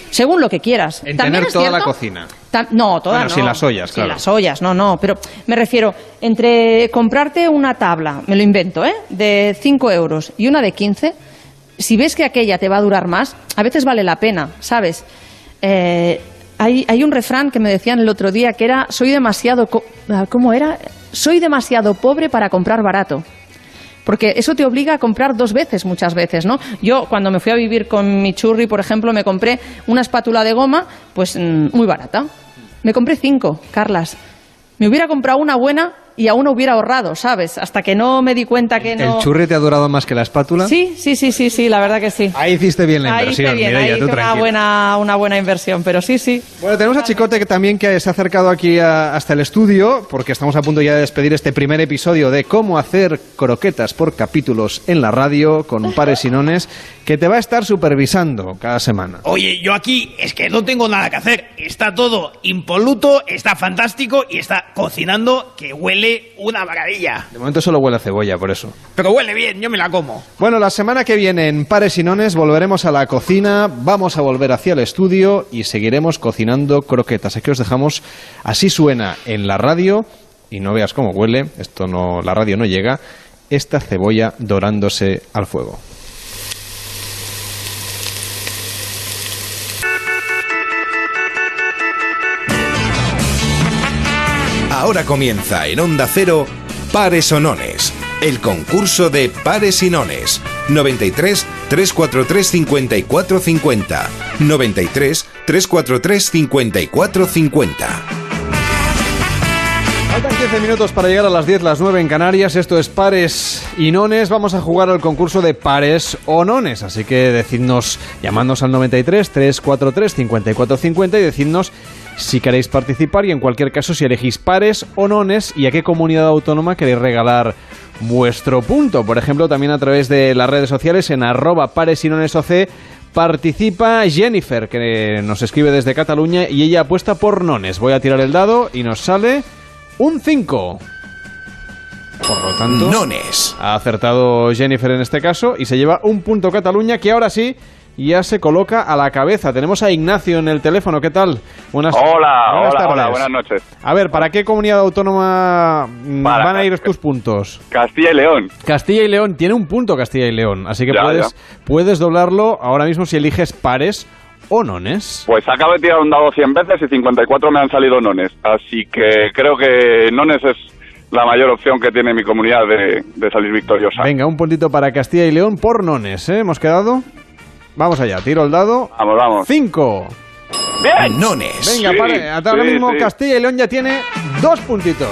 según lo que quieras. En También tener toda la cocina. No, toda Bueno, no. sin las ollas, Sin claro. las ollas, no, no. Pero me refiero, entre comprarte una tabla, me lo invento, ¿eh? De 5 euros y una de 15, si ves que aquella te va a durar más, a veces vale la pena, ¿sabes? Eh, hay, hay un refrán que me decían el otro día que era, soy demasiado... ah, ¿Cómo era? Soy demasiado pobre para comprar barato. Porque eso te obliga a comprar dos veces muchas veces, ¿no? Yo cuando me fui a vivir con mi churri, por ejemplo, me compré una espátula de goma, pues mm, muy barata. Me compré cinco, Carlas. Me hubiera comprado una buena y aún hubiera ahorrado, ¿sabes? Hasta que no me di cuenta que no... ¿El churri te ha durado más que la espátula? Sí, sí, sí, sí, sí, la verdad que sí. Ahí hiciste bien la Ahí inversión, hice bien, Mireia, ahí tú hice una buena, una buena inversión, pero sí, sí. Bueno, tenemos a Chicote que también que se ha acercado aquí a- hasta el estudio, porque estamos a punto ya de despedir este primer episodio de cómo hacer croquetas por capítulos en la radio con pares y nones, que te va a estar supervisando cada semana. Oye, yo aquí es que no tengo nada que hacer. Está todo impoluto, está fantástico y está cocinando que huele una maravilla. De momento solo huele a cebolla, por eso. Pero huele bien, yo me la como. Bueno, la semana que viene en Pares y Nones volveremos a la cocina, vamos a volver hacia el estudio y seguiremos cocinando croquetas. Aquí os dejamos, así suena en la radio, y no veas cómo huele, esto no, la radio no llega, esta cebolla dorándose al fuego. Ahora comienza en Onda Cero Pares o Nones, el concurso de pares y nones. 93 343 54 50. 93 343 54 50. Faltan 15 minutos para llegar a las 10, las 9 en Canarias. Esto es Pares y Nones. Vamos a jugar al concurso de Pares o Nones. Así que decidnos, llamándonos al 93 343 54 50 y decidnos si queréis participar y en cualquier caso si elegís pares o nones y a qué comunidad autónoma queréis regalar vuestro punto. Por ejemplo, también a través de las redes sociales en arroba pares y nones OC participa Jennifer, que nos escribe desde Cataluña y ella apuesta por nones. Voy a tirar el dado y nos sale un 5. Por lo tanto, Nones. ha acertado Jennifer en este caso y se lleva un punto Cataluña que ahora sí ya se coloca a la cabeza. Tenemos a Ignacio en el teléfono. ¿Qué tal? Buenas Hola, buenas hola, tardes. hola, buenas noches. A ver, ¿para qué comunidad autónoma mm, Para- van a ir tus puntos? Castilla y León. Castilla y León tiene un punto Castilla y León, así que Ya, puedes, puedes doblarlo ahora mismo si eliges pares o nones. Pues acabo de tirar un dado 100 veces y 54 me han salido nones. Así que creo que nones es la mayor opción que tiene mi comunidad de, de salir victoriosa. Venga, un puntito para Castilla y León por nones, ¿eh? ¿Hemos quedado? Vamos allá, tiro el dado. Vamos, vamos. Cinco. ¡Bien! Nones. Venga, Sí, pare, hasta ahora sí, mismo sí. Castilla y León ya tiene dos puntitos.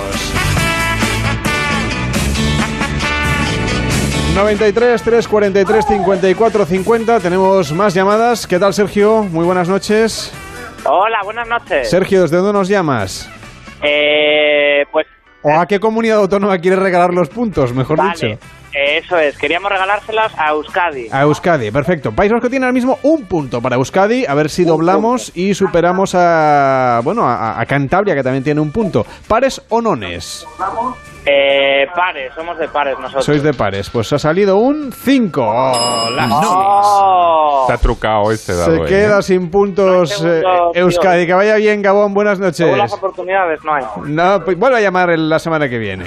93 343 54 50. Tenemos más llamadas. ¿Qué tal, Sergio? Muy buenas noches. Hola, buenas noches. Sergio, ¿desde dónde nos llamas? Eh, pues ¿O a qué comunidad autónoma quieres regalar los puntos, mejor vale, dicho? Eso es. Queríamos regalárselas a Euskadi. A Euskadi, perfecto. País Vasco tiene ahora mismo un punto para Euskadi. A ver si doblamos y superamos a bueno a, a Cantabria, que también tiene un punto. ¿Pares o nones? Eh, pares, somos de pares nosotros. Sois de pares. Pues ha salido un 5. Oh. Oh. Está trucado este dado. Se ¿eh? queda sin puntos No eh, tío. Euskadi. Que vaya bien, Gabón. Buenas noches. Segundas oportunidades no hay. No, pues vuelve a llamar el- la semana que viene.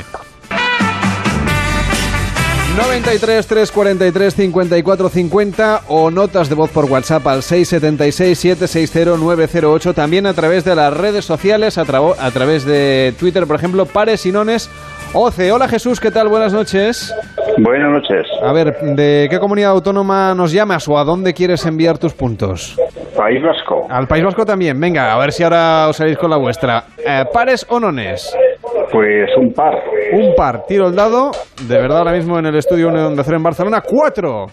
93 343 54 50 o notas de voz por WhatsApp al 676 760 908 también a través de las redes sociales a, través de Twitter por ejemplo Pares y Nones Oce. Hola Jesús, ¿qué tal? Buenas noches. Buenas noches. A ver, ¿de qué comunidad autónoma nos llamas o a dónde quieres enviar tus puntos? País Vasco. Al País Vasco también. Venga, a ver si ahora os salís con la vuestra. Eh, ¿Pares o nones? Pues un par. Un par. Tiro el dado. De verdad, ahora mismo en el estudio 1 de Cero en Barcelona. ¡Cuatro!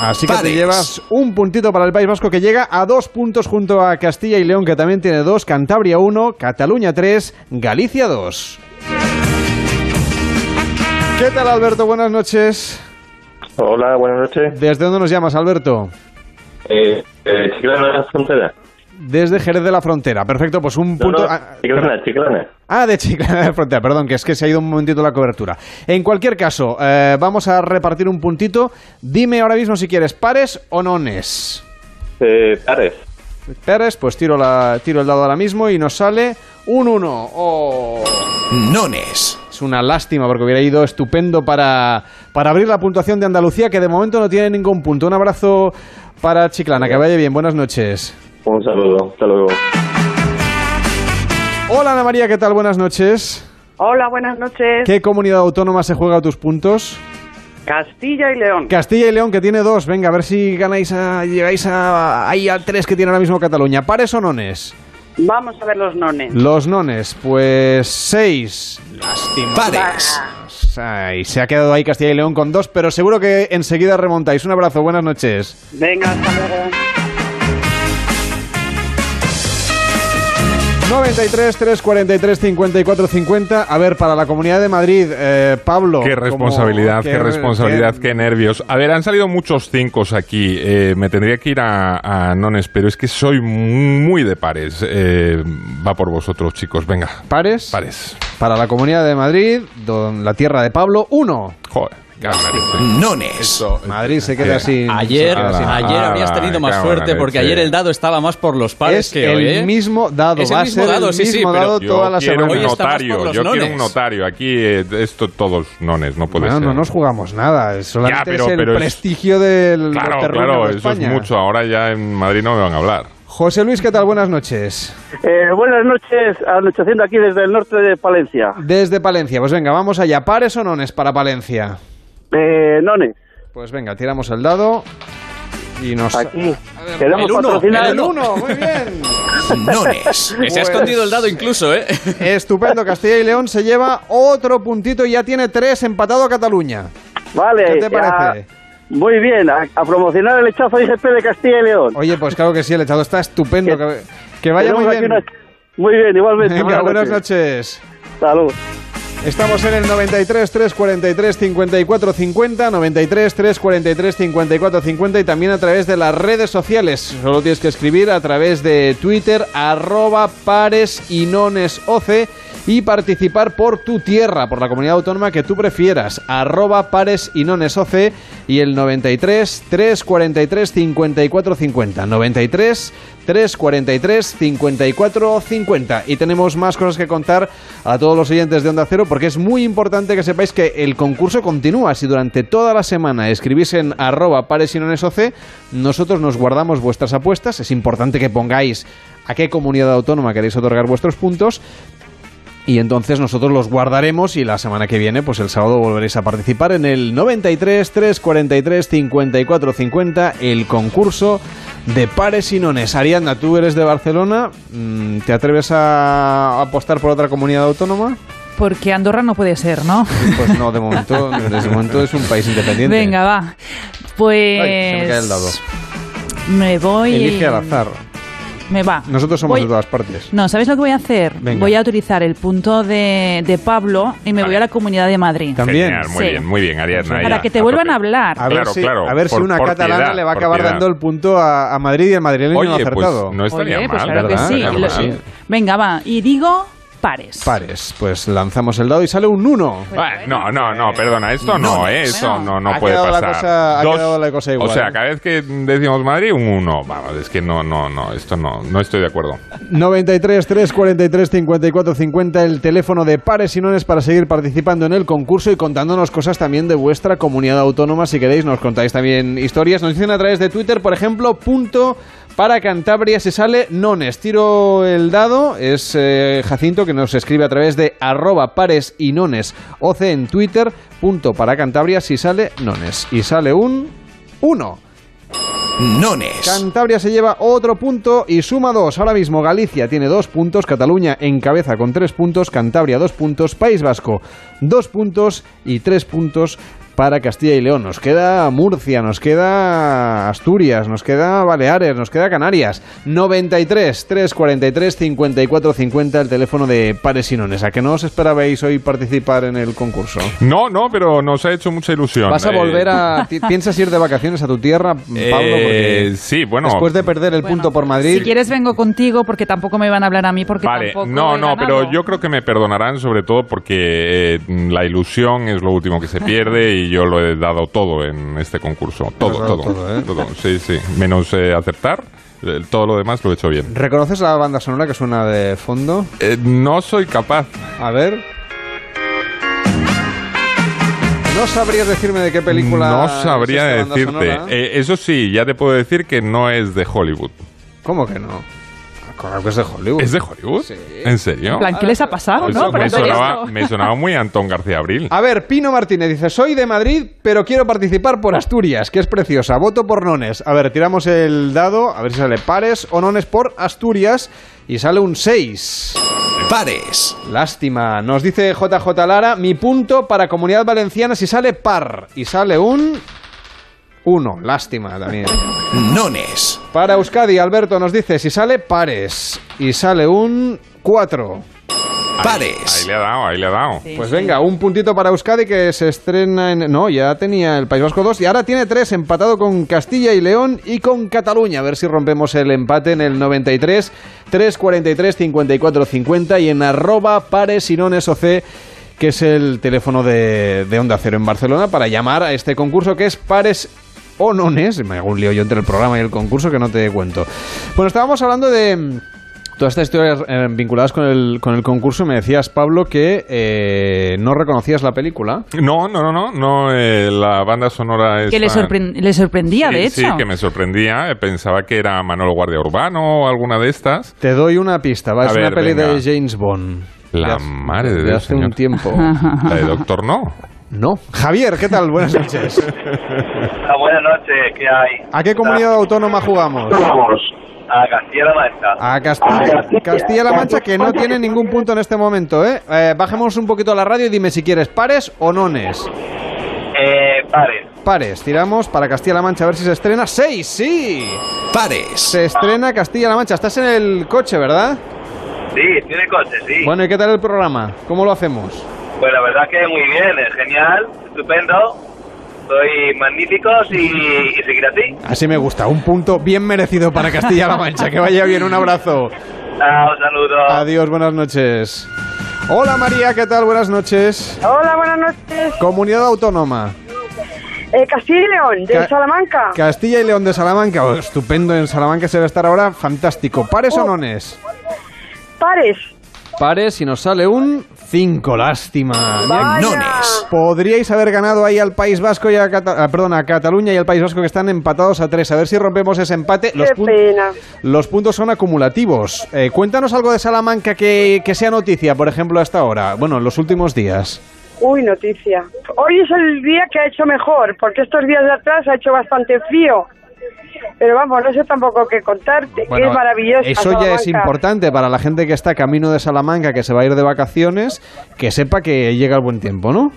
Así que te llevas un puntito para el País Vasco que llega a dos puntos junto a Castilla y León, que también tiene dos, Cantabria 1, Cataluña 3, Galicia 2. ¿Qué tal, Alberto? Buenas noches. Hola, buenas noches. ¿Desde dónde nos llamas, Alberto? Eh, eh, Chiclana de la Frontera. Desde Jerez de la Frontera. Perfecto, pues un No, punto. no, ah, Chiclana, Chiclana. Ah, de Chiclana de la Frontera, perdón, que es que se ha ido un momentito la cobertura. En cualquier caso, eh, vamos a repartir un puntito. Dime ahora mismo si quieres pares o nones. Eh, pares. Pares, pues tiro, la, tiro el dado ahora mismo y nos sale un 1. Oh. Nones. Es una lástima porque hubiera ido estupendo para, para abrir la puntuación de Andalucía, que de momento no tiene ningún punto. Un abrazo para Chiclana, que vaya bien. Buenas noches. Un saludo. Hasta luego. Hola Ana María, ¿qué tal? Buenas noches. Hola, buenas noches. ¿Qué comunidad autónoma se juega tus puntos? Castilla y León. Castilla y León, que tiene dos. Venga, a ver si ganáis a, llegáis a, ahí a tres que tiene ahora mismo Cataluña. ¿Pares o nones? Vamos a ver los nones. Los nones, pues seis. Lástima. Pares. Ay, se ha quedado ahí Castilla y León con dos, pero seguro que enseguida remontáis. Un abrazo, buenas noches. Venga, hasta luego. 93 343 54 50. A ver, para la Comunidad de Madrid, eh, Pablo. Qué como- responsabilidad, qué, qué- responsabilidad, qué- qué, nervios. A ver, han salido muchos cinco aquí. Eh, me tendría que ir a, a Nones, pero es que soy muy de pares. Eh, va por vosotros, chicos. Venga. ¿Pares? Pares. Para la Comunidad de Madrid, don, la tierra de Pablo, uno. Joder. Nones. Madrid se queda. Ayer, se queda sin- ayer habrías tenido más suerte porque ayer el dado estaba más por los pares Es que el hoy, ¿eh? mismo dado, Es el mismo ser dado, el sí, sí, mismo pero dado Yo toda la quiero semana. un notario, yo quiero un notario. Aquí eh, esto todos nones, no puede No, ser. no nos jugamos nada, es solamente Ya, pero- es el pero es- prestigio del Claro, claro, de eso es España. mucho. Ahora ya en Madrid no me van a hablar. José Luis, ¿qué tal? Buenas noches. Eh, buenas noches, anocheciendo aquí desde el norte de Palencia. Desde Palencia, pues venga, vamos allá. ¿Pares o nones para Palencia? Eh, Nones. Pues venga, tiramos el dado y nos... Aquí. Queremos el el muy bien. Nones. Que se ha escondido el dado incluso, ¿eh? Estupendo, Castilla y León se lleva otro puntito y ya tiene tres empatado a Cataluña. Vale. ¿Qué te ya- parece? Muy bien, a, a promocionar el hechazo IGP de Castilla y León. Oye, pues claro que sí, el echado está estupendo. Que, que vaya muy bien. una- Muy bien, igualmente. Venga, buenas noches. Salud. Estamos en el 93 343 54 50, 93 343 54 50 y también a través de las redes sociales. Solo tienes que escribir a través de Twitter arroba pares y participar por tu tierra, por la comunidad autónoma que tú prefieras. Arroba pares y nones y el 93 343 54 50. 93 343 54 50. Y tenemos más cosas que contar a todos los oyentes de Onda Cero porque es muy importante que sepáis que el concurso continúa. Si durante toda la semana escribís en arroba pares y nones oce, nosotros nos guardamos vuestras apuestas. Es importante que pongáis a qué comunidad autónoma queréis otorgar vuestros puntos. Y entonces nosotros los guardaremos y la semana que viene, pues el sábado volveréis a participar en el 93 343 54 50, el concurso de pares y nones. Ariadna, tú eres de Barcelona, mm, ¿te atreves a apostar por otra comunidad autónoma? Porque Andorra no puede ser, ¿no? Pues no, de momento, de momento es un país independiente. Venga, va. Pues. Ay, se me cae el dado. Me voy. Elige al azar. Me va. Nosotros somos Voy- de todas partes. No, ¿sabéis lo que voy a hacer? Venga. Voy a utilizar el punto de, de Pablo y me voy a la Comunidad de Madrid. También. Genial, muy Sí. bien, muy bien, Ariadna. Para ya, que te a vuelvan a hablar. A ver Claro, si, claro, a ver si una por catalana piedad, le va a acabar piedad. dando el punto a, a Madrid y el madrileño no ha Oye, pues acertado. no estaría Oye, pues mal, claro que sí. Estaría Lo- mal. Venga, va. Y digo pares. Pares. Pues lanzamos el dado y sale un 1. Ah, no, no, no, perdona, esto no, No, ¿eh? Eso no, no Ha puede quedado la pasar. cosa- ha quedado la cosa igual, o sea, cada vez que decimos Madrid, un 1. Vamos, es que no, no, no, esto no, no estoy de acuerdo. 93 343 54 50 el teléfono de pares y nones para seguir participando en el concurso y contándonos cosas también de vuestra comunidad autónoma si queréis nos contáis también historias nos dicen a través de Twitter por ejemplo punto para Cantabria se sale nones. Tiro el dado. Es eh, Jacinto que nos escribe a través de arroba pares y nones. Oc en Twitter punto para Cantabria si sale nones. Y sale un 1 Nones. Cantabria se lleva otro punto y suma dos. Ahora mismo Galicia tiene dos puntos, Cataluña encabeza con tres puntos, Cantabria dos puntos, País Vasco dos puntos y tres puntos para Castilla y León. Nos queda Murcia, nos queda Asturias, nos queda Baleares, nos queda Canarias. 93 343 54 50 el teléfono de Pares y Nones. ¿A que no os esperabais hoy participar en el concurso? No, no, pero nos ha hecho mucha ilusión. ¿Vas a Eh, volver a... ¿Piensas ir de vacaciones a tu tierra, Pablo? eh, Porque sí, bueno. después de perder el punto por Madrid... Si quieres vengo contigo porque tampoco me van a hablar a mí porque Vale, tampoco no, he no, pero yo creo que me perdonarán sobre todo porque eh, la ilusión es lo último que se pierde y yo lo he dado todo en este concurso. Todo, ¿eh? todo, Sí, sí. Menos eh, acertar, eh, todo lo demás lo he hecho bien. ¿Reconoces la banda sonora que suena de fondo? Eh, no soy capaz. A ver. ¿No sabrías decirme de qué película No sabría decirte. eso sí, ya te puedo decir que no es de Hollywood. ¿Cómo que no? Claro que es de Hollywood. ¿Es de Hollywood? ¿En serio? En plan, ¿qué les ha pasado? Pues no? Me, sonaba, me sonaba muy Antón García Abril. A ver, Pino Martínez dice, soy de Madrid, pero quiero participar por Asturias, que es preciosa. Voto por Nones. A ver, tiramos el dado, a ver si sale pares o Nones por Asturias, y sale un 6. Pares. Lástima. Nos dice JJ Lara, mi punto para Comunidad Valenciana si sale par, y sale un 1. Lástima también. Nones. Para Euskadi, Alberto nos dice si sale pares, y sale un 4. Pares. Ahí le ha dado, ahí le ha dado. Pues venga, un puntito para Euskadi que se estrena en... No, ya tenía el País Vasco 2 y ahora tiene 3 empatado con Castilla y León y con Cataluña. A ver si rompemos el empate en el 93, 343, 54, 50 y en arroba pares y nones OC, que es el teléfono de, de Onda Cero en Barcelona para llamar a este concurso que es pares o nones. Me hago un lío yo entre el programa y el concurso que no te cuento. Bueno, estábamos hablando de... mm, Todas estas historias eh, vinculadas con el, con el concurso, me decías, Pablo, que eh, no reconocías la película. No, no, no, no, no eh, la banda sonora es... Que le, sorpren- le sorprendía, de Sí, hecho. que me sorprendía. eh, Pensaba que era Manolo Guardia Urbano o alguna de estas. Te doy una pista, va, A es ver, una peli venga. de James Bond. La De hace- madre de de Dios, hace un señor. tiempo. La de Doctor No. No. Javier, ¿qué tal? Buenas noches. Ah, buenas noches, ¿qué hay? ¿A qué comunidad autónoma jugamos? Vamos a Castilla-La Mancha. A Castilla- Castilla-La Mancha, que no tiene ningún punto en este momento, ¿eh? Eh, Bajemos un poquito la radio y dime si quieres pares o nones. Eh, pares. Pares, tiramos para Castilla-La Mancha a ver si se estrena. ¡Seis! ¡Sí! Pares. Se estrena Castilla-La Mancha. Estás en el coche, ¿verdad? Sí, tiene coche, sí. Bueno, ¿y qué tal el programa? ¿Cómo lo hacemos? Pues la verdad que muy bien, es genial, estupendo. Soy magníficos y, y seguir así. Así me gusta. Un punto bien merecido para Castilla-La Mancha. Que vaya bien. Un abrazo. Ah, un saludo. Adiós, buenas noches. Hola María, ¿qué tal? Buenas noches. Hola, buenas noches. Comunidad Autónoma. Eh, Castilla y León, de Ca- Salamanca. Castilla y León de Salamanca. Oh, estupendo en Salamanca se va a estar ahora. Fantástico. ¿Pares o nones? Pares. Pares y nos sale un 5. Lástima. Nones. Podríais haber ganado ahí al País Vasco y a, Cata- ah, perdón, a Cataluña y al País Vasco que están empatados a 3. A ver si rompemos ese empate. Los, Qué pun- pena. los puntos son acumulativos. Eh, cuéntanos algo de Salamanca que, que sea noticia, por ejemplo, hasta ahora. Bueno, en los últimos días. Uy, noticia. Hoy es el día que ha hecho mejor, porque estos días de atrás ha hecho bastante frío. Pero vamos, no sé tampoco qué contarte, Bueno, es maravilloso. Eso ya es importante para la gente que está camino de Salamanca, que se va a ir de vacaciones, que sepa que llega el buen tiempo, ¿no?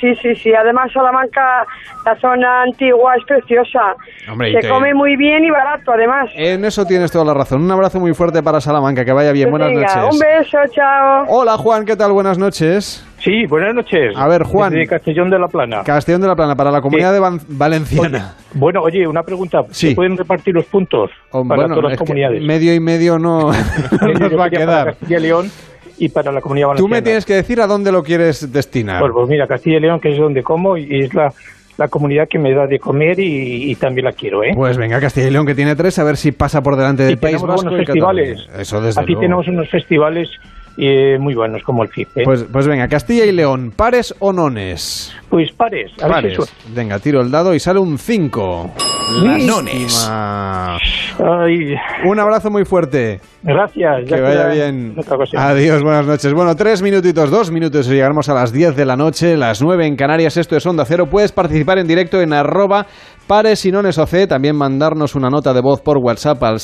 Sí, sí, sí. Además, Salamanca, la zona antigua, es preciosa. Hombre, Se te- come muy bien y barato, además. En eso tienes toda la razón. Un abrazo muy fuerte para Salamanca, que vaya bien. Buenas Venga, noches. Un beso, chao. Hola Juan, ¿qué tal? Buenas noches. Sí, buenas noches. A ver, Juan. Desde Castellón de la Plana. Castellón de la Plana, para la comunidad de Van- Valenciana. Bueno, oye, una pregunta. Sí. ¿Se pueden repartir los puntos Oh, para bueno, todas las comunidades? medio y medio no, no nos va a quería para quedar. Castilla y León y para la comunidad Tú valenciana. me tienes que decir a dónde lo quieres destinar. Pues, pues mira, Castilla y León, que es donde como y es la, la comunidad que me da de comer y, y también la quiero, ¿eh? Pues venga, Castilla y León, que tiene tres, a ver si pasa por delante del Y País tenemos Vasco buenos y festivales. Eso desde Aquí luego. tenemos unos festivales eh, muy buenos, como el FIP. ¿eh? Pues, pues venga, Castilla y León, ¿pares o nones? Pues pares, a ver si Pares. Venga, tiro el dado y sale un 5. Nones. Un abrazo muy fuerte. Gracias. ya Que vaya bien. Adiós, buenas noches. Bueno, tres minutitos, dos minutos y llegaremos a las 10 de la noche, las 9 en Canarias. Esto es Onda Cero. Puedes participar en directo en arroba pares y nones OC. También mandarnos una nota de voz por WhatsApp al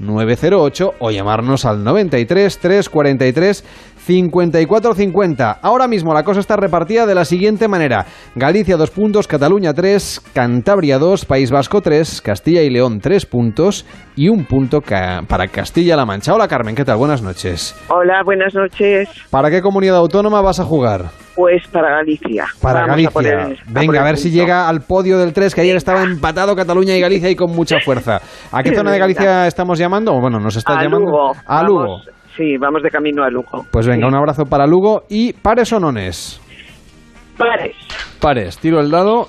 676-760-908 o llamarnos al 93 343 5450. Ahora mismo la cosa está repartida de la siguiente manera. Galicia 2 puntos, Cataluña 3, Cantabria 2, País Vasco 3, Castilla y León 3 puntos y un punto ca- para Castilla-La Mancha. Hola Carmen, ¿qué tal? Buenas noches. Hola, buenas noches. ¿Para qué comunidad autónoma vas a jugar? Pues para Galicia. Para Vamos Galicia. a poner- a Venga, poner a ver si llega al podio del 3, que ayer estaba empatado Cataluña y Galicia y con mucha fuerza. ¿A qué zona de Galicia estamos llamando? Bueno, nos estás A llamando. Lugo. A Vamos- Lugo. Sí, vamos de camino a Lugo. Pues venga, un abrazo para Lugo y pares o nones. Pares. Pares, tiro el dado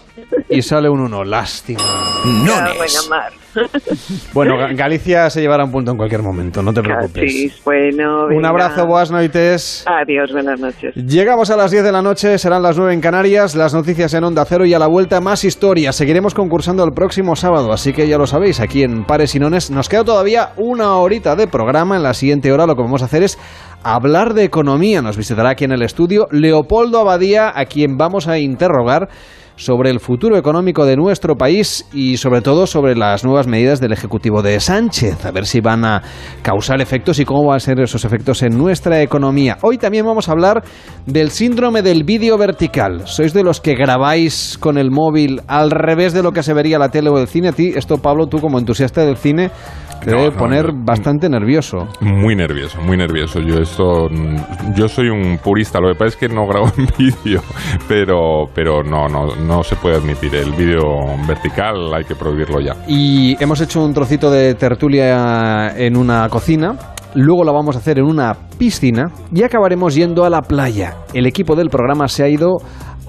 y sale un 1. Lástima. Ah, buena mar. Bueno, Ga- Galicia se llevará un punto en cualquier momento, no te preocupes. Sí, bueno. Un abrazo, boas noites. Adiós, buenas noches. Llegamos a las 10 de la noche, serán las 9 en Canarias, las noticias en Onda Cero y a la vuelta más historias. Seguiremos concursando el próximo sábado, así que ya lo sabéis, aquí en Pares y Nones nos queda todavía una horita de programa. En la siguiente hora lo que vamos a hacer es hablar de economía. Nos visitará aquí en el estudio Leopoldo Abadía, a quien vamos a interrogar sobre el futuro económico de nuestro país y sobre todo sobre las nuevas medidas del Ejecutivo de Sánchez, a ver si van a causar efectos y cómo van a ser esos efectos en nuestra economía. Hoy también vamos a hablar del síndrome del vídeo vertical. ¿Sois de los que grabáis con el móvil al revés de lo que se vería la tele o el cine? A ti, esto Pablo, tú como entusiasta del cine, te No, debe poner bastante nervioso. Muy nervioso, muy nervioso. Yo esto, mm, yo soy un purista. Lo que pasa es que no grabo en vídeo, pero, pero no, no, no se puede admitir el vídeo vertical. Hay que prohibirlo ya. Y hemos hecho un trocito de tertulia en una cocina. Luego la vamos a hacer en una piscina y acabaremos yendo a la playa. El equipo del programa se ha ido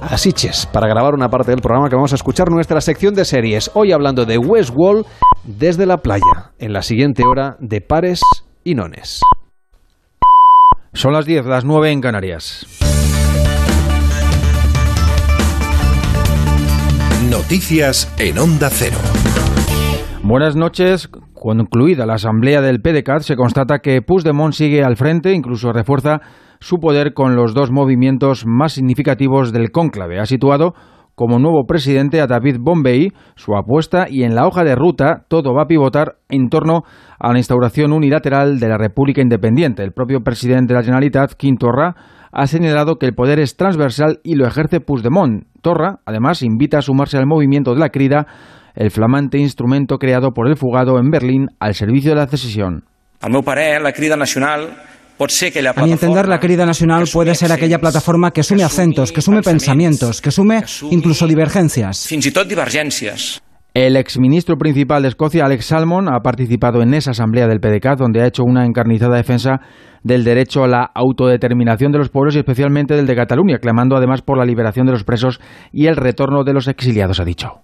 a Siches para grabar una parte del programa que vamos a escuchar nuestra sección de series. Hoy hablando de Westworld desde la playa, en la siguiente hora de pares y nones. Son las 10, las 9 en Canarias. Noticias en Onda Cero. Buenas noches. Concluida la asamblea del PDCAT, se constata que Puigdemont sigue al frente, incluso refuerza su poder con los dos movimientos más significativos del cónclave. Ha situado como nuevo presidente a David Bombay, su apuesta y en la hoja de ruta todo va a pivotar en torno a la instauración unilateral de la República Independiente. El propio presidente de la Generalitat, Quim Torra, ha señalado que el poder es transversal y lo ejerce Puigdemont. Torra, además, invita a sumarse al movimiento de la crida, el flamante instrumento creado por el fugado en Berlín al servicio de la secesión. Al meu parer, la crida nacional A mi entender, la querida nacional puede ser aquella plataforma que sume acentos, que sume pensamientos, que sume incluso divergencias. El exministro principal de Escocia, Alex Salmon, ha participado en esa asamblea del PDCAT, donde ha hecho una encarnizada defensa del derecho a la autodeterminación de los pueblos y especialmente del de Cataluña, clamando además por la liberación de los presos y el retorno de los exiliados, ha dicho.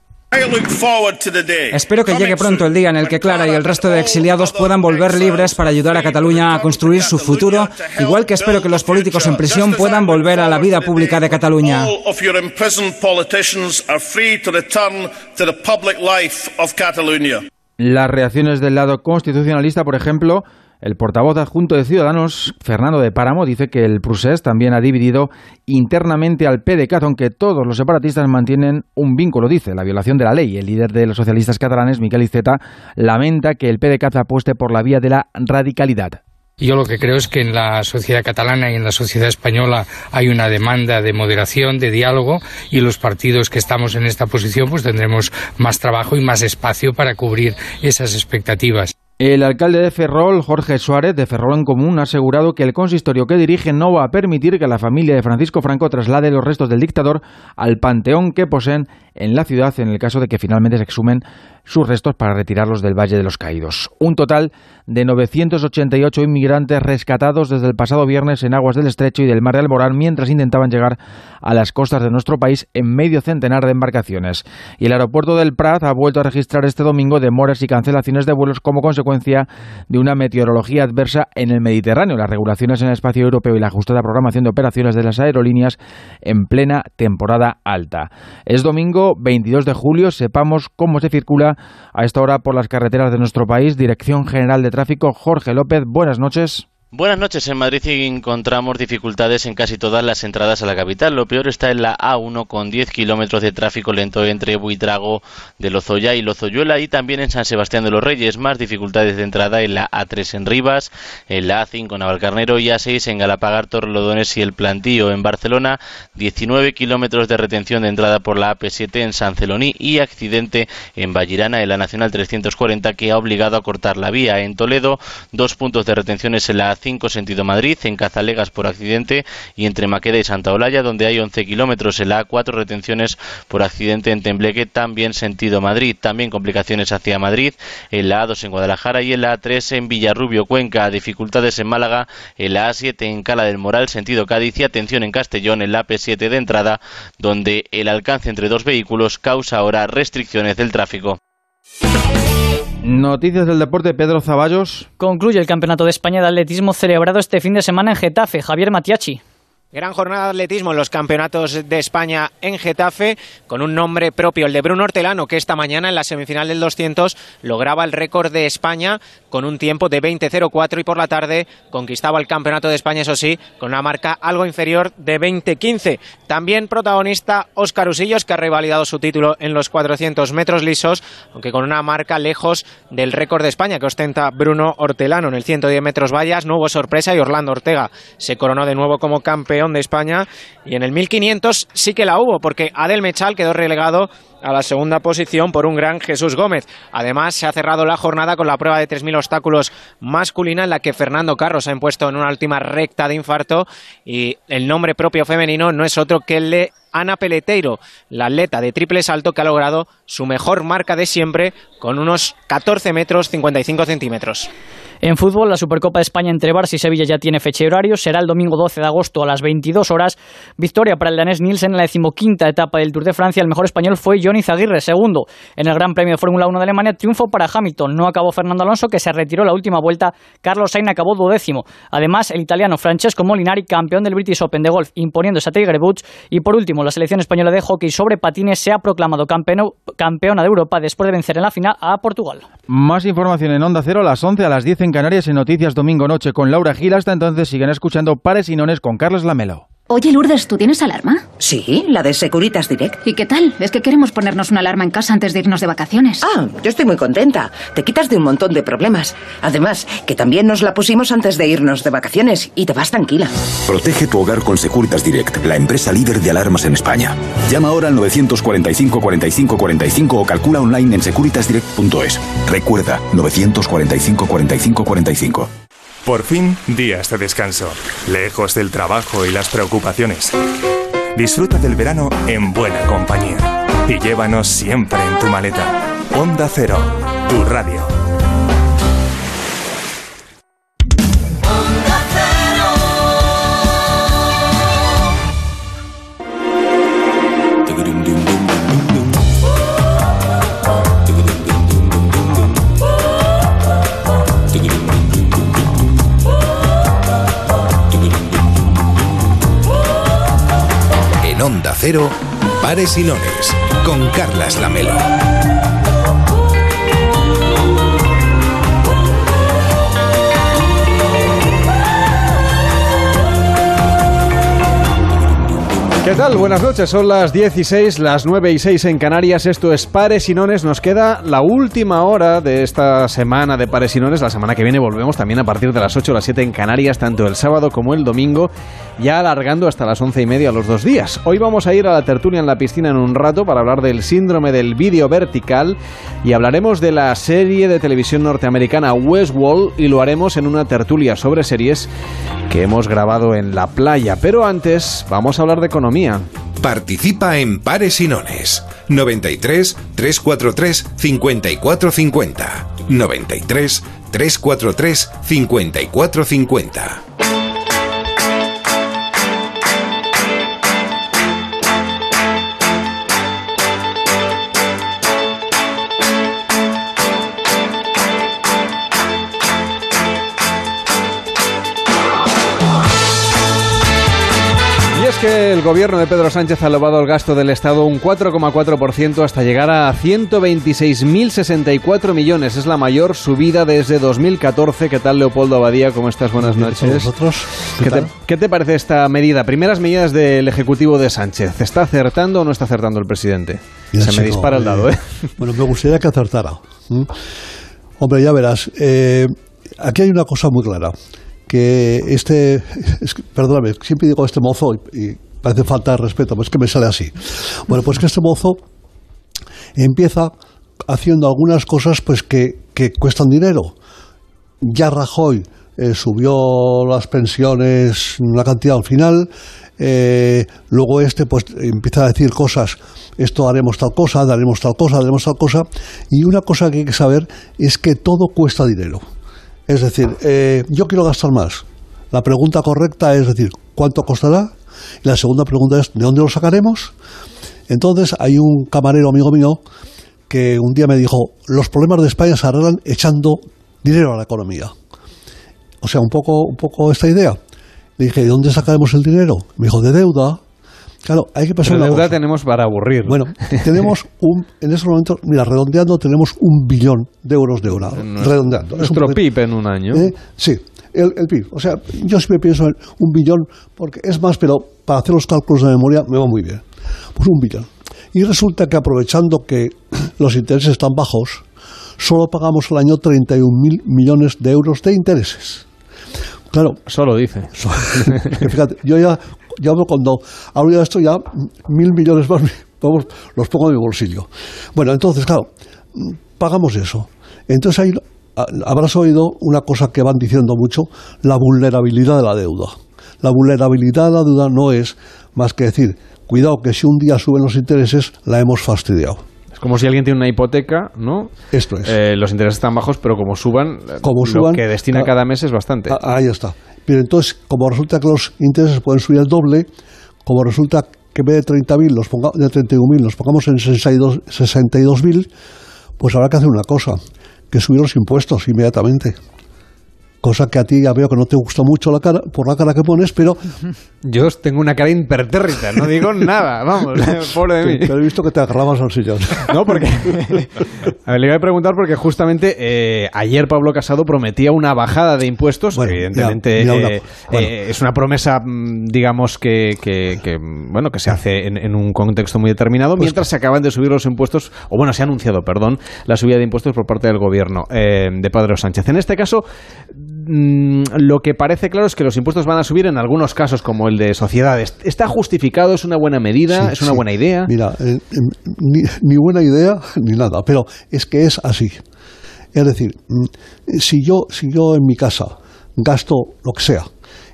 Espero que llegue pronto el día en el que Clara y el resto de exiliados puedan volver libres para ayudar a Cataluña a construir su futuro, igual que espero que los políticos en prisión puedan volver a la vida pública de Cataluña. All of your imprisoned politicians are free to return to the public life of Catalonia. Las reacciones del lado constitucionalista, por ejemplo, el portavoz adjunto de Ciudadanos, Fernando de Páramo, dice que el procés también ha dividido internamente al PDCAT, aunque todos los separatistas mantienen un vínculo, dice, la violación de la ley. El líder de los socialistas catalanes, Miquel Iceta, lamenta que el PDCAT apueste por la vía de la radicalidad. Yo lo que creo es que en la sociedad catalana y en la sociedad española hay una demanda de moderación, de diálogo y los partidos que estamos en esta posición pues tendremos más trabajo y más espacio para cubrir esas expectativas. El alcalde de Ferrol, Jorge Suárez, de Ferrol en Común, ha asegurado que el consistorio que dirige no va a permitir que la familia de Francisco Franco traslade los restos del dictador al panteón que poseen en la ciudad en el caso de que finalmente se exhumen sus restos para retirarlos del Valle de los Caídos. Un total de 988 inmigrantes rescatados desde el pasado viernes en aguas del Estrecho y del Mar de Alborán mientras intentaban llegar a las costas de nuestro país en medio centenar de embarcaciones. Y el aeropuerto del Prat ha vuelto a registrar este domingo demoras y cancelaciones de vuelos como consecuencia de una meteorología adversa en el Mediterráneo, las regulaciones en el espacio europeo y la ajustada programación de operaciones de las aerolíneas en plena temporada alta. Es domingo 22 de julio, sepamos cómo se circula a esta hora por las carreteras de nuestro país. Dirección General de Tráfico, Jorge López, buenas noches. Buenas noches. En Madrid encontramos dificultades en casi todas las entradas a la capital. Lo peor está en la A1 con 10 kilómetros de tráfico lento entre Buitrago de Lozoya y Lozoyuela y también en San Sebastián de los Reyes. Más dificultades de entrada en la A3 en Rivas, en la A5 en Navalcarnero y A6 en Galapagar, Torrelodones y El Plantío. En Barcelona, 19 kilómetros de retención de entrada por la AP7 en San Celoní y accidente en Vallirana en la Nacional 340 que ha obligado a cortar la vía. En Toledo, dos puntos de retenciones en la A5 5 sentido Madrid, en Cazalegas por accidente y entre Maqueda y Santa Olalla, donde hay 11 kilómetros en la A4, retenciones por accidente en Tembleque, también sentido Madrid. También complicaciones hacia Madrid, en la A2 en Guadalajara y en la A3 en Villarrubio, Cuenca. Dificultades en Málaga, en la A7 en Cala del Moral, sentido Cádiz y atención en Castellón, en la P7 de entrada, donde el alcance entre dos vehículos causa ahora restricciones del tráfico. Noticias del deporte, Pedro Zaballos. Concluye el Campeonato de España de Atletismo celebrado este fin de semana en Getafe. Javier Matiachi. Gran jornada de atletismo en los campeonatos de España en Getafe, con un nombre propio, el de Bruno Hortelano, que esta mañana en la semifinal del 200 lograba el récord de España con un tiempo de 20.04 y por la tarde conquistaba el campeonato de España, eso sí, con una marca algo inferior de 20.15. También protagonista Óscar Usillos, que ha revalidado su título en los 400 metros lisos, aunque con una marca lejos del récord de España que ostenta Bruno Hortelano en el 110 metros vallas. No hubo sorpresa y Orlando Ortega se coronó de nuevo como campeón de España y en el 1500 sí que la hubo porque Adel Mechal quedó relegado a la segunda posición por un gran Jesús Gómez. Además, se ha cerrado la jornada con la prueba de 3.000 obstáculos masculina en la que Fernando Carros ha impuesto en una última recta de infarto y el nombre propio femenino no es otro que el de Ana Peleteiro, la atleta de triple salto que ha logrado su mejor marca de siempre con unos 14 metros 55 centímetros. En fútbol, la Supercopa de España entre Barça y Sevilla ya tiene fecha y horario. Será el domingo 12 de agosto a las 22 horas. Victoria para el danés Nielsen en la decimoquinta etapa del Tour de Francia. El mejor español fue Johnny Zaguirre, segundo. En el Gran Premio de Fórmula 1 de Alemania, triunfo para Hamilton. No acabó Fernando Alonso, que se retiró la última vuelta. Carlos Sainz acabó duodécimo. Además, el italiano Francesco Molinari, campeón del British Open de golf, imponiéndose a Tiger Woods. Y por último, la selección española de hockey sobre patines se ha proclamado campeona de Europa después de vencer en la final a Portugal. Más información en Onda Cero a las 11 a las 10 en Canarias en Noticias Domingo Noche con Laura Gil. Hasta entonces siguen escuchando Pares y Nones con Carlos Lamelo. Oye, Lourdes, ¿tú tienes alarma? Sí, la de Securitas Direct. ¿Y qué tal? Es que queremos ponernos una alarma en casa antes de irnos de vacaciones. Ah, yo estoy muy contenta. Te quitas de un montón de problemas. Además, que también nos la pusimos antes de irnos de vacaciones y te vas tranquila. Protege tu hogar con Securitas Direct, la empresa líder de alarmas en España. Llama ahora al 945 45 45 o calcula online en securitasdirect.es. Recuerda, 945 45 45. Por fin, días de descanso, lejos del trabajo y las preocupaciones. Disfruta del verano en buena compañía y llévanos siempre en tu maleta. Onda Cero, tu radio. Cero, Pares y con Carlas Lamelo. ¿Qué tal? Buenas noches, son las 16, las 9 y 6 en Canarias. Esto es Pares y Nones. Nos queda la última hora de esta semana de Pares y Nones. La semana que viene volvemos también a partir de las 8 o las 7 en Canarias, tanto el sábado como el domingo, ya alargando hasta las 11 y media los dos días. Hoy vamos a ir a la tertulia en la piscina en un rato para hablar del síndrome del vídeo vertical y hablaremos de la serie de televisión norteamericana Westworld y lo haremos en una tertulia sobre series que hemos grabado en la playa. Pero antes vamos a hablar de economía Participa en Pares y Nones. 93 343 5450. 93 343 5450. El gobierno de Pedro Sánchez ha elevado el gasto del Estado un 4,4% hasta llegar a 126.064 millones. Es la mayor subida desde 2014. ¿Qué tal, Leopoldo Abadía? ¿Cómo estás? Buenas noches. ¿Qué, te, ¿Qué, te, parece esta medida? Primeras medidas del Ejecutivo de Sánchez. ¿Está acertando o no está acertando el presidente? Se me dispara el dado, ¿eh? Bueno, me gustaría que acertara. Hombre, ya verás. Eh, aquí hay una cosa muy clara que este, perdóname, siempre digo este mozo y, parece falta de respeto, pues es que me sale así. Bueno, pues que este mozo empieza haciendo algunas cosas pues que, que cuestan dinero. Ya Rajoy eh, subió las pensiones una cantidad al final, eh, luego este pues empieza a decir cosas, esto haremos tal cosa, daremos tal cosa, haremos tal cosa, y una cosa que hay que saber es que todo cuesta dinero. Es decir, eh, yo quiero gastar más. La pregunta correcta es decir, ¿cuánto costará? Y la segunda pregunta es, ¿de dónde lo sacaremos? Entonces hay un camarero amigo mío que un día me dijo, los problemas de España se arreglan echando dinero a la economía. O sea, un poco, un poco esta idea. Le dije, ¿de dónde sacaremos el dinero? Me dijo, de deuda. Claro, hay que pasar Pero deuda tenemos para aburrir. Bueno, tenemos un, en estos momentos, mira, redondeando, tenemos un billón de euros de redondeando. Nuestro PIB en un año. ¿Eh? Sí, el, el, PIB. O sea, yo siempre pienso en un billón, porque es más, pero para hacer los cálculos de memoria me va muy bien. Pues un billón. Y resulta que aprovechando que los intereses están bajos, solo pagamos al año 31.000 millones de euros de intereses. Claro. Solo dice. Fíjate, yo ya ya cuando hablo de esto, ya mil millones más vamos, los pongo en mi bolsillo. Bueno, entonces, claro, pagamos eso. Entonces ahí habrás oído una cosa que van diciendo mucho, la vulnerabilidad de la deuda. La vulnerabilidad de la deuda no es más que decir, cuidado que si un día suben los intereses, la hemos fastidiado. Es como si alguien tiene una hipoteca, ¿no? Esto es. Eh, los intereses están bajos, pero como suban, como lo que destina cada mes es bastante. Ahí está. Pero entonces, como resulta que los intereses pueden subir el doble, como resulta que en vez de 30.000, los ponga, de 31.000, los pongamos en 62.000, 62 pues habrá que hacer una cosa, que subir los impuestos inmediatamente cosa que a ti ya veo que no te gusta mucho la cara, por la cara que pones, pero... Yo tengo una cara impertérrita, no digo nada, vamos, pobre de mí. Te, he visto que te agarrabas al sillón. No, porque... A ver, le iba a preguntar porque justamente eh, ayer Pablo Casado prometía una bajada de impuestos, evidentemente eh, eh, es una promesa, mm, digamos, que, que, bueno, que se hace en, un contexto muy determinado, pues mientras se acaban de subir los impuestos, o bueno, se ha anunciado, perdón, la subida de impuestos por parte del gobierno de Padre Sánchez. En este caso Mm, lo que parece claro es que los impuestos van a subir en algunos casos, como el de sociedades. ¿Está justificado? ¿Es una buena medida? ¿Es una buena idea? Mira, eh, eh, ni, buena idea ni nada, pero es que es así. Es decir, mm, si yo, si yo en mi casa gasto lo que sea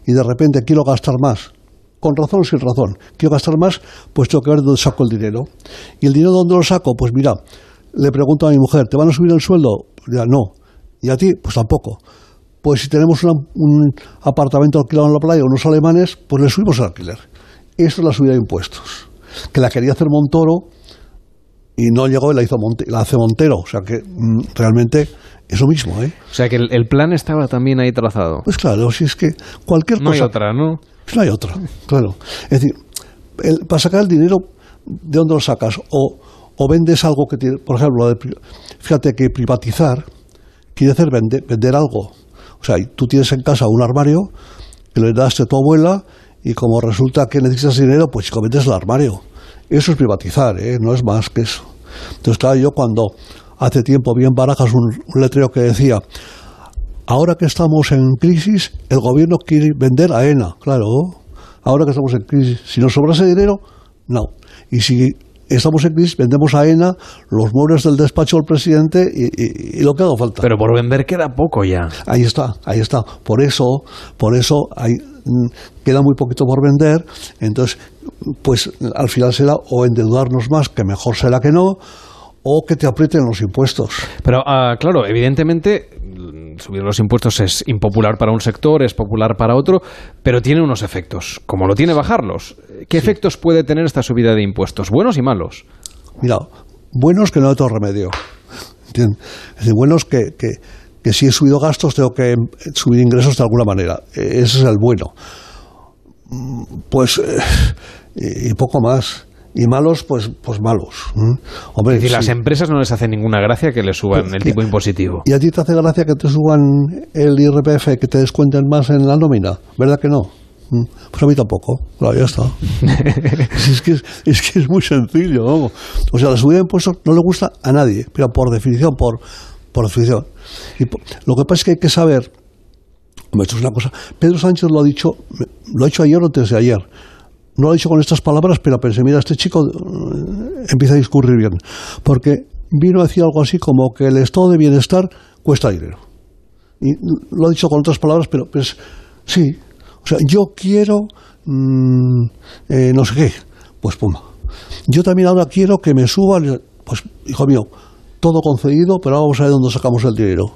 y de repente quiero gastar más, con razón o sin razón, quiero gastar más, pues tengo que ver dónde saco el dinero. ¿Y el dinero dónde lo saco? Pues mira, le pregunto a mi mujer, ¿te van a subir el sueldo? Ya, no. ¿Y a ti? Pues tampoco pues si tenemos un apartamento alquilado en la playa, unos alemanes, pues le subimos el alquiler. Eso es la subida de impuestos. Que la quería hacer Montoro y no llegó y la, hizo la hace Montero. O sea que mm, realmente es lo mismo. ¿eh? O sea que el, plan estaba también ahí trazado. Pues claro, si es que cualquier cosa. No hay otra, ¿no? Pues no hay otra, claro. Es decir, para sacar el dinero, ¿de dónde lo sacas? O, o vendes algo que tiene, por ejemplo, fíjate que privatizar quiere vender, vender algo. O sea, tú tienes en casa un armario que le daste a tu abuela y como resulta que necesitas dinero, pues cometes el armario. Eso es privatizar, ¿eh? no es más que eso. Entonces, claro, yo cuando hace tiempo vi en Barajas un, letrero que decía, ahora que estamos en crisis, el gobierno quiere vender a ENA. Claro, ahora que estamos en crisis, si nos sobrase dinero, no. Y si estamos en crisis, vendemos a ENA los muebles del despacho del presidente y, y- y lo que haga falta. Pero por vender queda poco ya. Ahí está, ahí está. Por eso, por eso hay, mm, queda muy poquito por vender. Entonces, pues al final será o endeudarnos más, que mejor será que no, o que te aprieten los impuestos. Pero ah, claro, evidentemente subir los impuestos es impopular para un sector, es popular para otro, pero tiene unos efectos, como lo tiene bajarlos. ¿Qué efectos puede tener esta subida de impuestos, buenos y malos? Mira, buenos que no hay otro remedio. ¿Entiendes? Es decir, buenos que, que, que si he subido gastos tengo que subir ingresos de alguna manera. Eh, Ese es el bueno. Mm, Pues, eh, y poco más. Y malos, pues, pues malos. ¿m? Hombre, Es decir, las empresas no les hace ninguna gracia que les suban el tipo impositivo. ¿Y a ti te hace gracia que te suban el IRPF, que te descuenten más en la nómina? ¿Verdad que no? Mm, Pues a mí tampoco. Claro, ya está. Es, que es, es que es muy sencillo. ¿no? O sea, la subida de impuestos no le gusta a nadie, pero por definición, por, por definición. Y lo que pasa es que hay que saber, esto es una cosa, Pedro Sánchez lo ha dicho, lo ha dicho ayer o antes de ayer. No lo ha dicho con estas palabras, pero pensé, mira, este chico eh, empieza a discurrir bien. Porque vino a decir algo así como que el estado de bienestar cuesta dinero. Y lo ha dicho con otras palabras, pero pues sí. O sea, yo quiero mm, eh, no sé qué. Pues pum. Yo también ahora quiero que me suban, pues hijo mío, todo concedido, pero ahora vamos a ver dónde sacamos el dinero.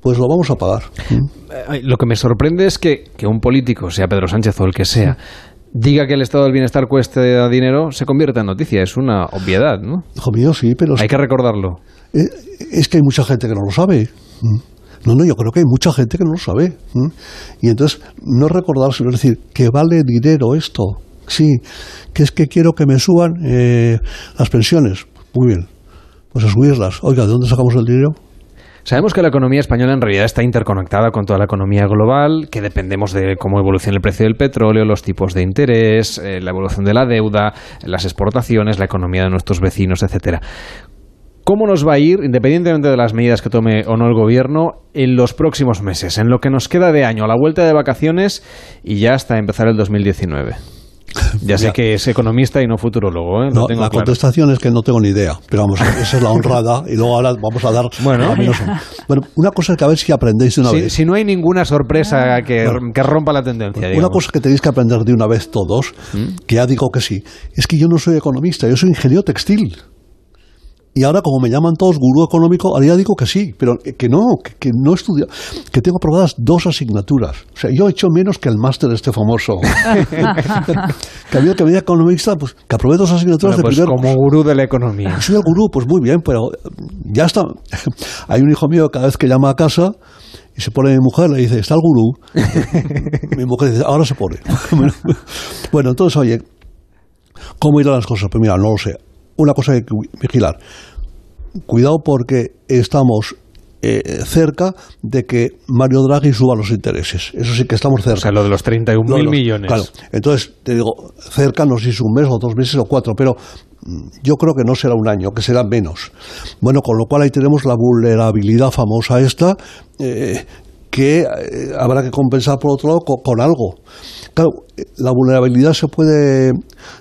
Pues lo vamos a pagar. Eh, Lo que me sorprende es que, que un político, sea Pedro Sánchez o el que sea, diga que el estado del bienestar cueste dinero, se convierta en noticia. Es una obviedad, ¿no? Hijo mío, sí, pero... Hay que recordarlo. Eh, es que hay mucha gente que no lo sabe. No, no, yo creo que hay mucha gente que no lo sabe. Y entonces, no recordárselo, es decir, que vale dinero esto. Sí, que es que quiero que me suban eh, las pensiones. Muy bien, pues a subirlas. Oiga, ¿de dónde sacamos el dinero? Sabemos que la economía española en realidad está interconectada con toda la economía global, que dependemos de cómo evoluciona el precio del petróleo, los tipos de interés, eh, la evolución de la deuda, las exportaciones, la economía de nuestros vecinos, etcétera. ¿Cómo nos va a ir, independientemente de las medidas que tome o no el gobierno, en los próximos meses, en lo que nos queda de año, a la vuelta de vacaciones y ya hasta empezar el 2019? Ya sé que es economista y no futurólogo, ¿eh? Lo No, tengo la claro. contestación es que no tengo ni idea. Pero vamos, esa es la honrada. Y luego ahora vamos a dar. Bueno. a menos- bueno, una cosa es que a ver si aprendéis de una Si, vez. si no hay ninguna sorpresa que, Claro. que rompa la tendencia, Una cosa que tenéis que aprender de una vez todos, que ya digo que sí, es que yo no soy economista, yo soy ingeniero textil. Y ahora, como me llaman todos gurú económico, ahora ya digo que sí, pero que no, que, que no estudio, que tengo aprobadas dos asignaturas. O sea, yo he hecho menos que el máster este famoso. que había que venía economista, pues que aprobé dos asignaturas Bueno, pues de primer como gurú de la economía. soy el gurú, pues muy bien, pero ya está. Hay un hijo mío cada vez que llama a casa y se pone mi mujer, le dice, ¿está el gurú? mi mujer dice, ahora se pone. bueno, entonces, oye, ¿cómo irán las cosas? Pues mira, no lo sé. Una cosa hay que vi- vigilar. Cuidado porque estamos eh, cerca de que Mario Draghi suba los intereses. Eso sí que estamos cerca. O sea, lo de los 31.000 Lo de los- millones. Claro. Entonces, te digo, cerca no sé si es un mes o dos meses o cuatro, pero mm, yo creo que no será un año, que será menos. Bueno, con lo cual ahí tenemos la vulnerabilidad famosa esta, eh, que eh, habrá que compensar por otro lado co- con, algo. Claro, eh, la vulnerabilidad se puede,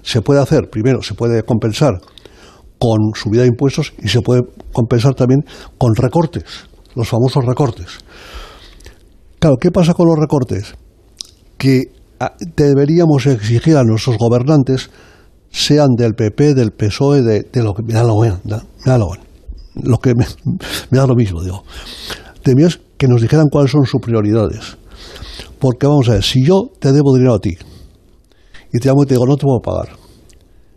se puede hacer, primero, se puede compensar con subida de impuestos y se puede compensar también con recortes, los famosos recortes. Claro, ¿qué pasa con los recortes? Que ah, deberíamos exigir a nuestros gobernantes, sean del PP, del PSOE, de, de lo que me da lo bueno, me da lo lo que me, da lo mismo, digo. Deberíamos que nos dijeran cuáles son sus prioridades. Porque vamos a ver, si yo te debo dinero a ti y te llamo y te digo, no te puedo pagar,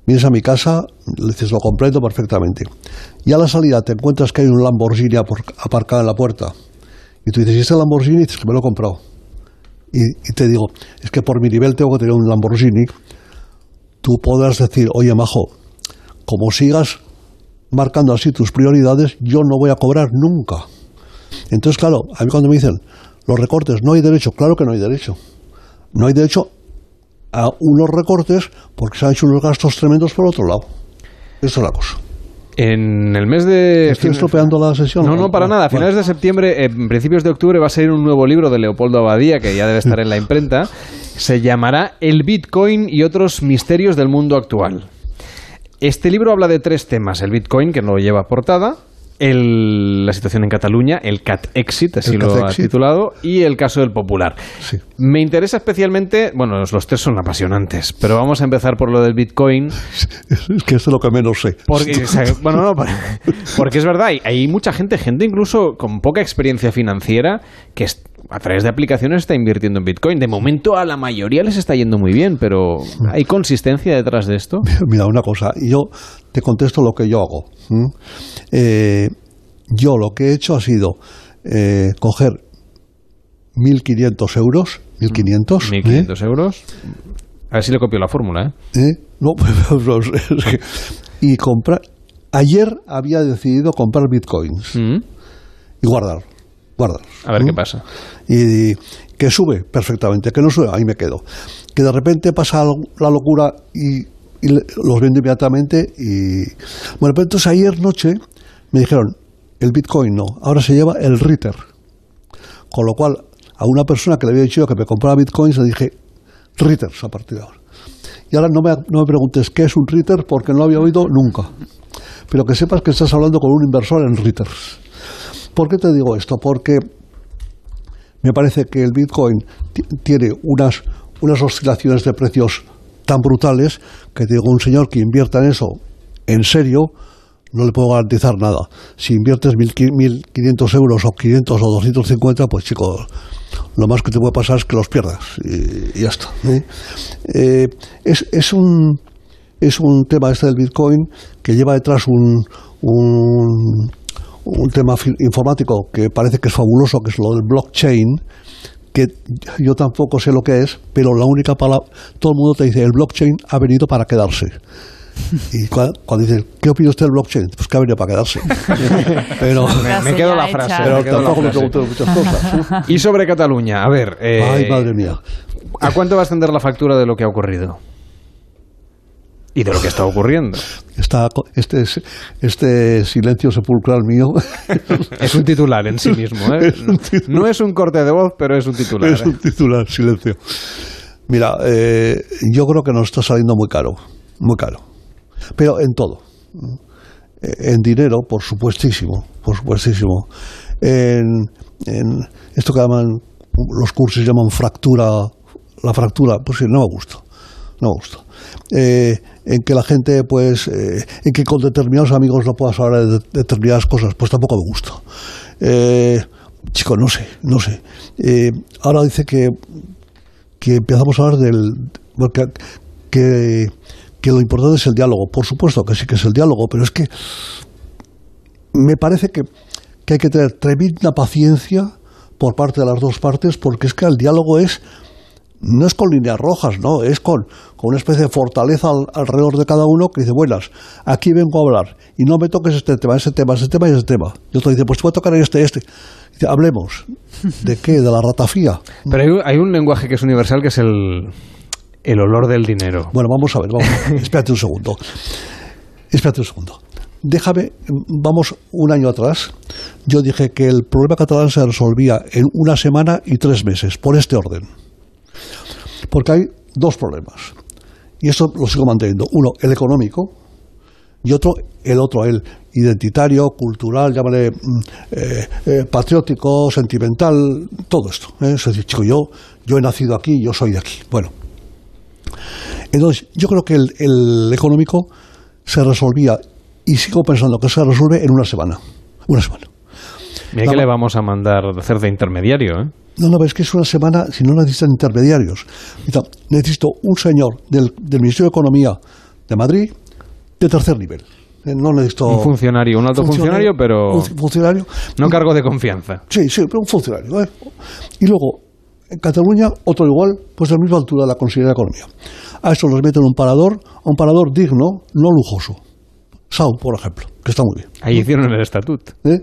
vienes a mi casa, le dices, lo comprendo perfectamente. Y a la salida te encuentras que hay un Lamborghini aparcado en la puerta. Y tú dices, ¿y este Lamborghini? Y dices que me lo he comprado. Y, y te digo, es que por mi nivel tengo que tener un Lamborghini. Tú podrás decir, oye, majo, como sigas marcando así tus prioridades, yo no voy a cobrar nunca. Entonces, claro, a mí cuando me dicen, los recortes, no hay derecho, claro que no hay derecho. No hay derecho a unos recortes porque se han hecho unos gastos tremendos por otro lado. Esa es la cosa. En el mes de... Estoy estropeando la sesión. No, no, para nada. A finales de septiembre, en principios de octubre, va a salir un nuevo libro de Leopoldo Abadía, que ya debe estar en la imprenta. Se llamará El Bitcoin y otros misterios del mundo actual. Este libro habla de tres temas. El Bitcoin, que no lo lleva portada, el- la situación en Cataluña, el Cat Exit, así El lo ha titulado, y el caso del Popular. Me interesa especialmente, bueno, los tres son apasionantes, pero vamos a empezar por lo del Bitcoin. Es que es lo que menos sé. Porque, bueno, no, por- porque es verdad, hay, hay mucha gente, gente incluso con poca experiencia financiera, que es- a través de aplicaciones está invirtiendo en Bitcoin. De momento a la mayoría les está yendo muy bien, pero ¿hay consistencia detrás de esto? Mira, una cosa, yo te contesto lo que yo hago. Eh, yo lo que he hecho ha sido eh, coger 1.500 euros, 1.500, 1.500 euros. A ver si le copio la fórmula, ¿eh? ¿eh? No, pero es que- y comprar. Ayer había decidido comprar bitcoins y guardar, guardar. A ver qué pasa. Y, que sube perfectamente, que no sube, ahí me quedo. Que de repente pasa la locura y, los vendo inmediatamente y bueno, pero entonces ayer noche me dijeron el bitcoin no, ahora se lleva el Ritter. Con lo cual a una persona que le había dicho que me compraba bitcoins le dije Ritters a partir de ahora. Y ahora no me, no me preguntes qué es un Ritter porque no lo había oído nunca. Pero que sepas que estás hablando con un inversor en Ritters. ¿Por qué te digo esto? Porque me parece que el Bitcoin ti- tiene unas, unas oscilaciones de precios tan brutales que digo, un señor que invierta en eso en serio, no le puedo garantizar nada. Si inviertes 1.500 1.500 euros o 500 o 250, pues chico, lo más que te puede pasar es que los pierdas y, y ya está. ¿eh? Eh, es, es un es un tema este del Bitcoin que lleva detrás un, un, un tema informático que parece que es fabuloso, que es lo del blockchain, que yo tampoco sé lo que es, pero la única palabra, todo el mundo te dice, el blockchain ha venido para quedarse. Y cua- cuando dicen, ¿qué opina usted del blockchain? Pues que ha venido para quedarse. pero Me, me quedo la frase. Pero tampoco me pregunto muchas cosas. Y sobre Cataluña, a ver. eh, Ay, madre mía. ¿A cuánto va a ascender la factura de lo que ha ocurrido? Y de lo que está ocurriendo. Está, este, es- este silencio sepulcral mío Es un titular en sí mismo, ¿eh? No es un corte de voz, pero es un titular. Es ¿eh? un titular, silencio. Mira, eh, yo creo que nos está saliendo muy caro, muy caro. Pero en todo. Eh, En dinero, por supuestísimo, por supuestísimo. En, en esto que llaman, los cursos llaman fractura, la fractura, pues sí, no me gusta, no me gusta. Eh, en que la gente, pues, eh, en que con determinados amigos no puedas hablar de determinadas cosas, pues tampoco me gusta. Eh, chico, no sé, no sé. Eh, ahora dice que que empezamos a hablar del que, que, que lo importante es el diálogo. Por supuesto que sí que es el diálogo, pero es que me parece que, que hay que tener tremenda paciencia por parte de las dos partes, porque es que el diálogo es no es con líneas rojas, no, es con, con una especie de fortaleza al- alrededor de cada uno que dice, buenas, aquí vengo a hablar y no me toques este tema, ese tema, ese tema y ese tema. Y otro dice, pues te voy a tocar este, este. Dice, hablemos. ¿De qué? ¿De la ratafía? Pero hay, un- hay un lenguaje que es universal que es el, el olor del dinero. Bueno, vamos a ver, vamos. Espérate un segundo. Espérate un segundo. Déjame, vamos un año atrás. Yo dije que el problema catalán se resolvía en una semana y tres meses, por este orden. Porque hay dos problemas. Y esto lo sigo manteniendo. Uno, el económico, y otro, el otro, el identitario, cultural, llámale mm, eh, eh, patriótico, sentimental, todo esto. ¿eh? Es decir, chico, yo, yo he nacido aquí, yo soy de aquí. Bueno, entonces, yo creo que el, el económico se resolvía y sigo pensando que se resuelve en una semana. Una semana. Mira que le vamos a mandar a hacer de intermediario, ¿eh? No, no, es que es una semana, si no necesitan intermediarios. Necesito, un señor del, del Ministerio de Economía de Madrid de tercer nivel. Eh, No necesito... Un funcionario, un alto funcionario, pero Un funcionario. no cargo de confianza. Sí, sí, pero un funcionario. ¿eh? Y luego, en Cataluña, otro igual, pues de la misma altura de la Consejería de Economía. A esto los meten en un parador, a un parador digno, no lujoso. Sau, por ejemplo, que está muy bien. Ahí hicieron el estatuto. ¿Eh?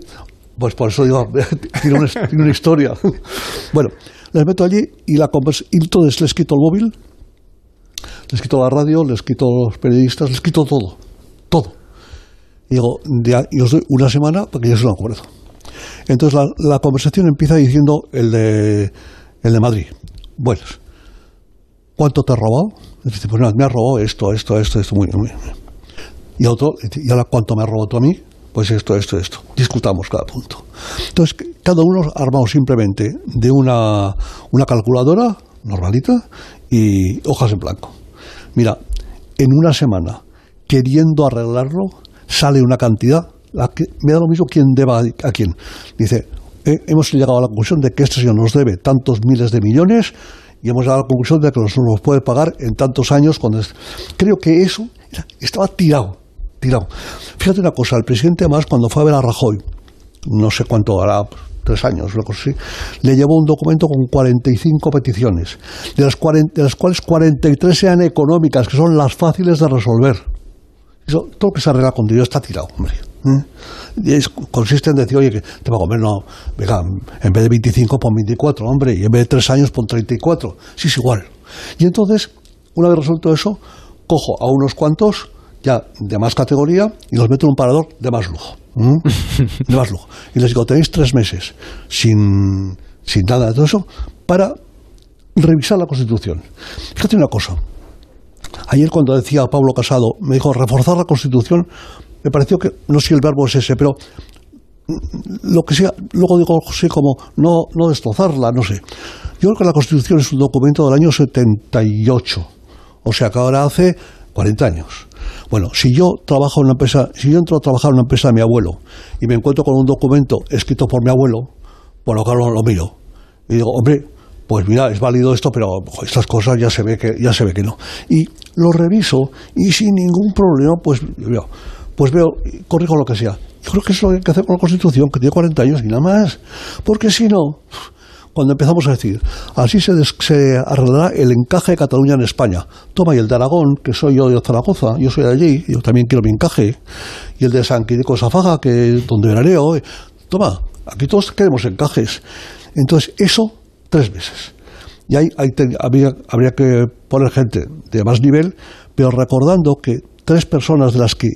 Pues por eso digo, tiene una, historia. bueno, les meto allí y, la y entonces les quito el móvil Les quito la radio, les quito los periodistas, les quito todo. Todo. Y digo, ya, y os doy una semana para que ya se lo acuerdo. Entonces la, conversación empieza diciendo el de, el de Madrid. Bueno, ¿cuánto te ha robado? Dice, pues nada, me ha robado esto, esto, esto, esto, muy bien. Y otro, ¿y ahora cuánto me ha robado tú a mí? Pues esto, esto, esto. Discutamos cada punto. Entonces, cada uno armado simplemente de una, una calculadora normalita y hojas en blanco. Mira, en una semana, queriendo arreglarlo, sale una cantidad, la que, me da lo mismo quién deba a, quién. Dice, eh, hemos llegado a la conclusión de que este señor nos debe tantos miles de millones y hemos llegado a la conclusión de que nos los puede pagar en tantos años. Cuando Creo que eso estaba tirado, tirado. Fíjate una cosa, el presidente más cuando fue a ver a Rajoy, no sé cuánto hará, tres años, una cosa así, le llevó un documento con 45 peticiones, de las, 40 de las cuales 43 eran económicas, que son las fáciles de resolver. Eso, todo lo que se arregla con dinero está tirado, hombre. ¿eh? Consiste en decir, oye, que te va a comer, no, venga, en vez de 25 pon 24, hombre, y en vez de tres años pon 34. Sí, es igual. Y entonces, una vez resuelto eso, cojo a unos cuantos ya de más categoría y los meto en un parador de más lujo. De más lujo. Y les digo, tenéis tres meses sin, sin nada de todo eso para revisar la Constitución. Fíjate una cosa. Ayer cuando decía Pablo Casado, me dijo reforzar la Constitución, me pareció que, no sé si el verbo es ese, pero mm, lo que sea, luego digo sí como no, no destrozarla, no sé. Yo creo que la Constitución es un documento del año 78, o sea que ahora hace 40 años. Bueno, si yo trabajo en una empresa, si yo entro a trabajar en una empresa de mi abuelo y me encuentro con un documento escrito por mi abuelo, bueno, claro, lo miro y digo, hombre, pues mira, es válido esto, pero estas cosas ya se ve que ya se ve que no. Y lo reviso y sin ningún problema, pues veo, pues veo, corrijo lo que sea. Yo creo que eso es lo que hay que hacer con la Constitución, que tiene 40 años y nada más. Porque si no, cuando empezamos a decir, así se, arreglará el encaje de Cataluña en España. Toma, y el de Aragón, que soy yo de Zaragoza, yo soy de allí, yo también quiero mi encaje. Y el de San Quirico Safaga, que donde veraneo. eh. Toma, aquí todos queremos encajes. Entonces, eso, tres meses. Y ahí, habría, habría que poner gente de más nivel, pero recordando que tres personas de las que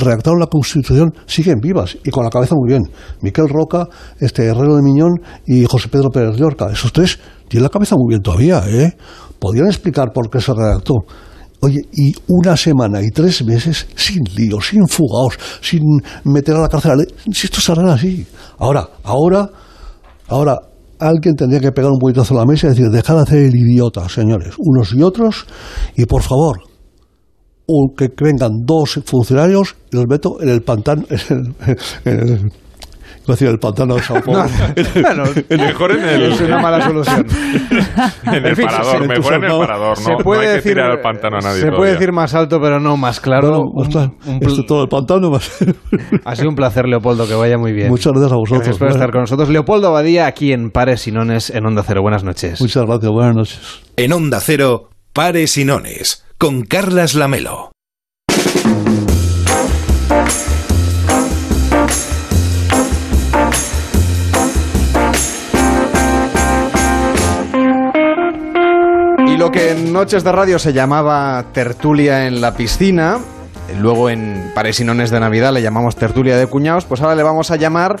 redactaron la Constitución siguen vivas y con la cabeza muy bien. Miquel Roca, este Herrero de Miñón y José Pedro Pérez Llorca. Esos tres tienen la cabeza muy bien todavía, ¿eh? Podrían explicar por qué se redactó. Oye, y una semana y tres meses sin líos, sin fugaos, sin meter a la cárcel. Si esto se arregla así. Ahora, ahora, ahora, alguien tendría que pegar un puñetazo a la mesa y decir, dejad de hacer el idiota, señores, unos y otros, y por favor, que vengan dos funcionarios y los meto en el pantano, en el, en el- iba a decir el pantano de Sao Paulo. bueno, Mejor en el- Es una mala solución. En el parador, mejor en el parador, no, Se no puede hay que decir, tirar al pantano a nadie Se puede todavía. decir más alto, pero no más claro. No, no, está- esto todo el pantano. Ha sido un placer, Leopoldo, que vaya muy bien. Muchas gracias a vosotros. Gracias por estar con nosotros. Leopoldo Abadía, aquí en Pares y Nones, en Onda Cero. Buenas noches. Muchas gracias, buenas noches. En Onda Cero, Pares y Nones, con Carlas Lamelo. Y lo que en Noches de Radio se llamaba tertulia en la piscina, luego en Pares y Nones de Navidad le llamamos tertulia de cuñados, pues ahora le vamos a llamar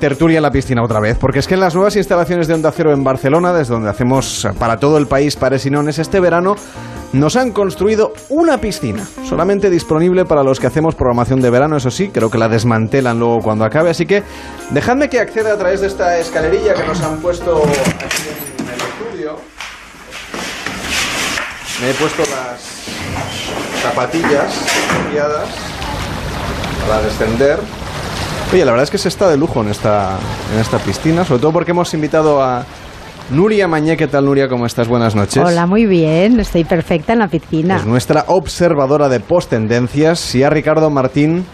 tertulia en la piscina otra vez, porque es que en las nuevas instalaciones de Onda Cero en Barcelona, desde donde hacemos para todo el país Pares y Nones, este verano nos han construido una piscina, solamente disponible para los que hacemos programación de verano, eso sí, creo que la desmantelan luego cuando acabe, así que dejadme que acceda a través de esta escalerilla que nos han puesto aquí en el estudio. Me he puesto las zapatillas copiadas para descender. Oye, la verdad es que se está de lujo en esta, en esta piscina, sobre todo porque hemos invitado a Nuria Mañé. ¿Qué tal, Nuria? ¿Cómo estás? Buenas noches. Hola, muy bien, estoy perfecta en la piscina. Pues nuestra observadora de post-tendencias y a Ricardo Martín,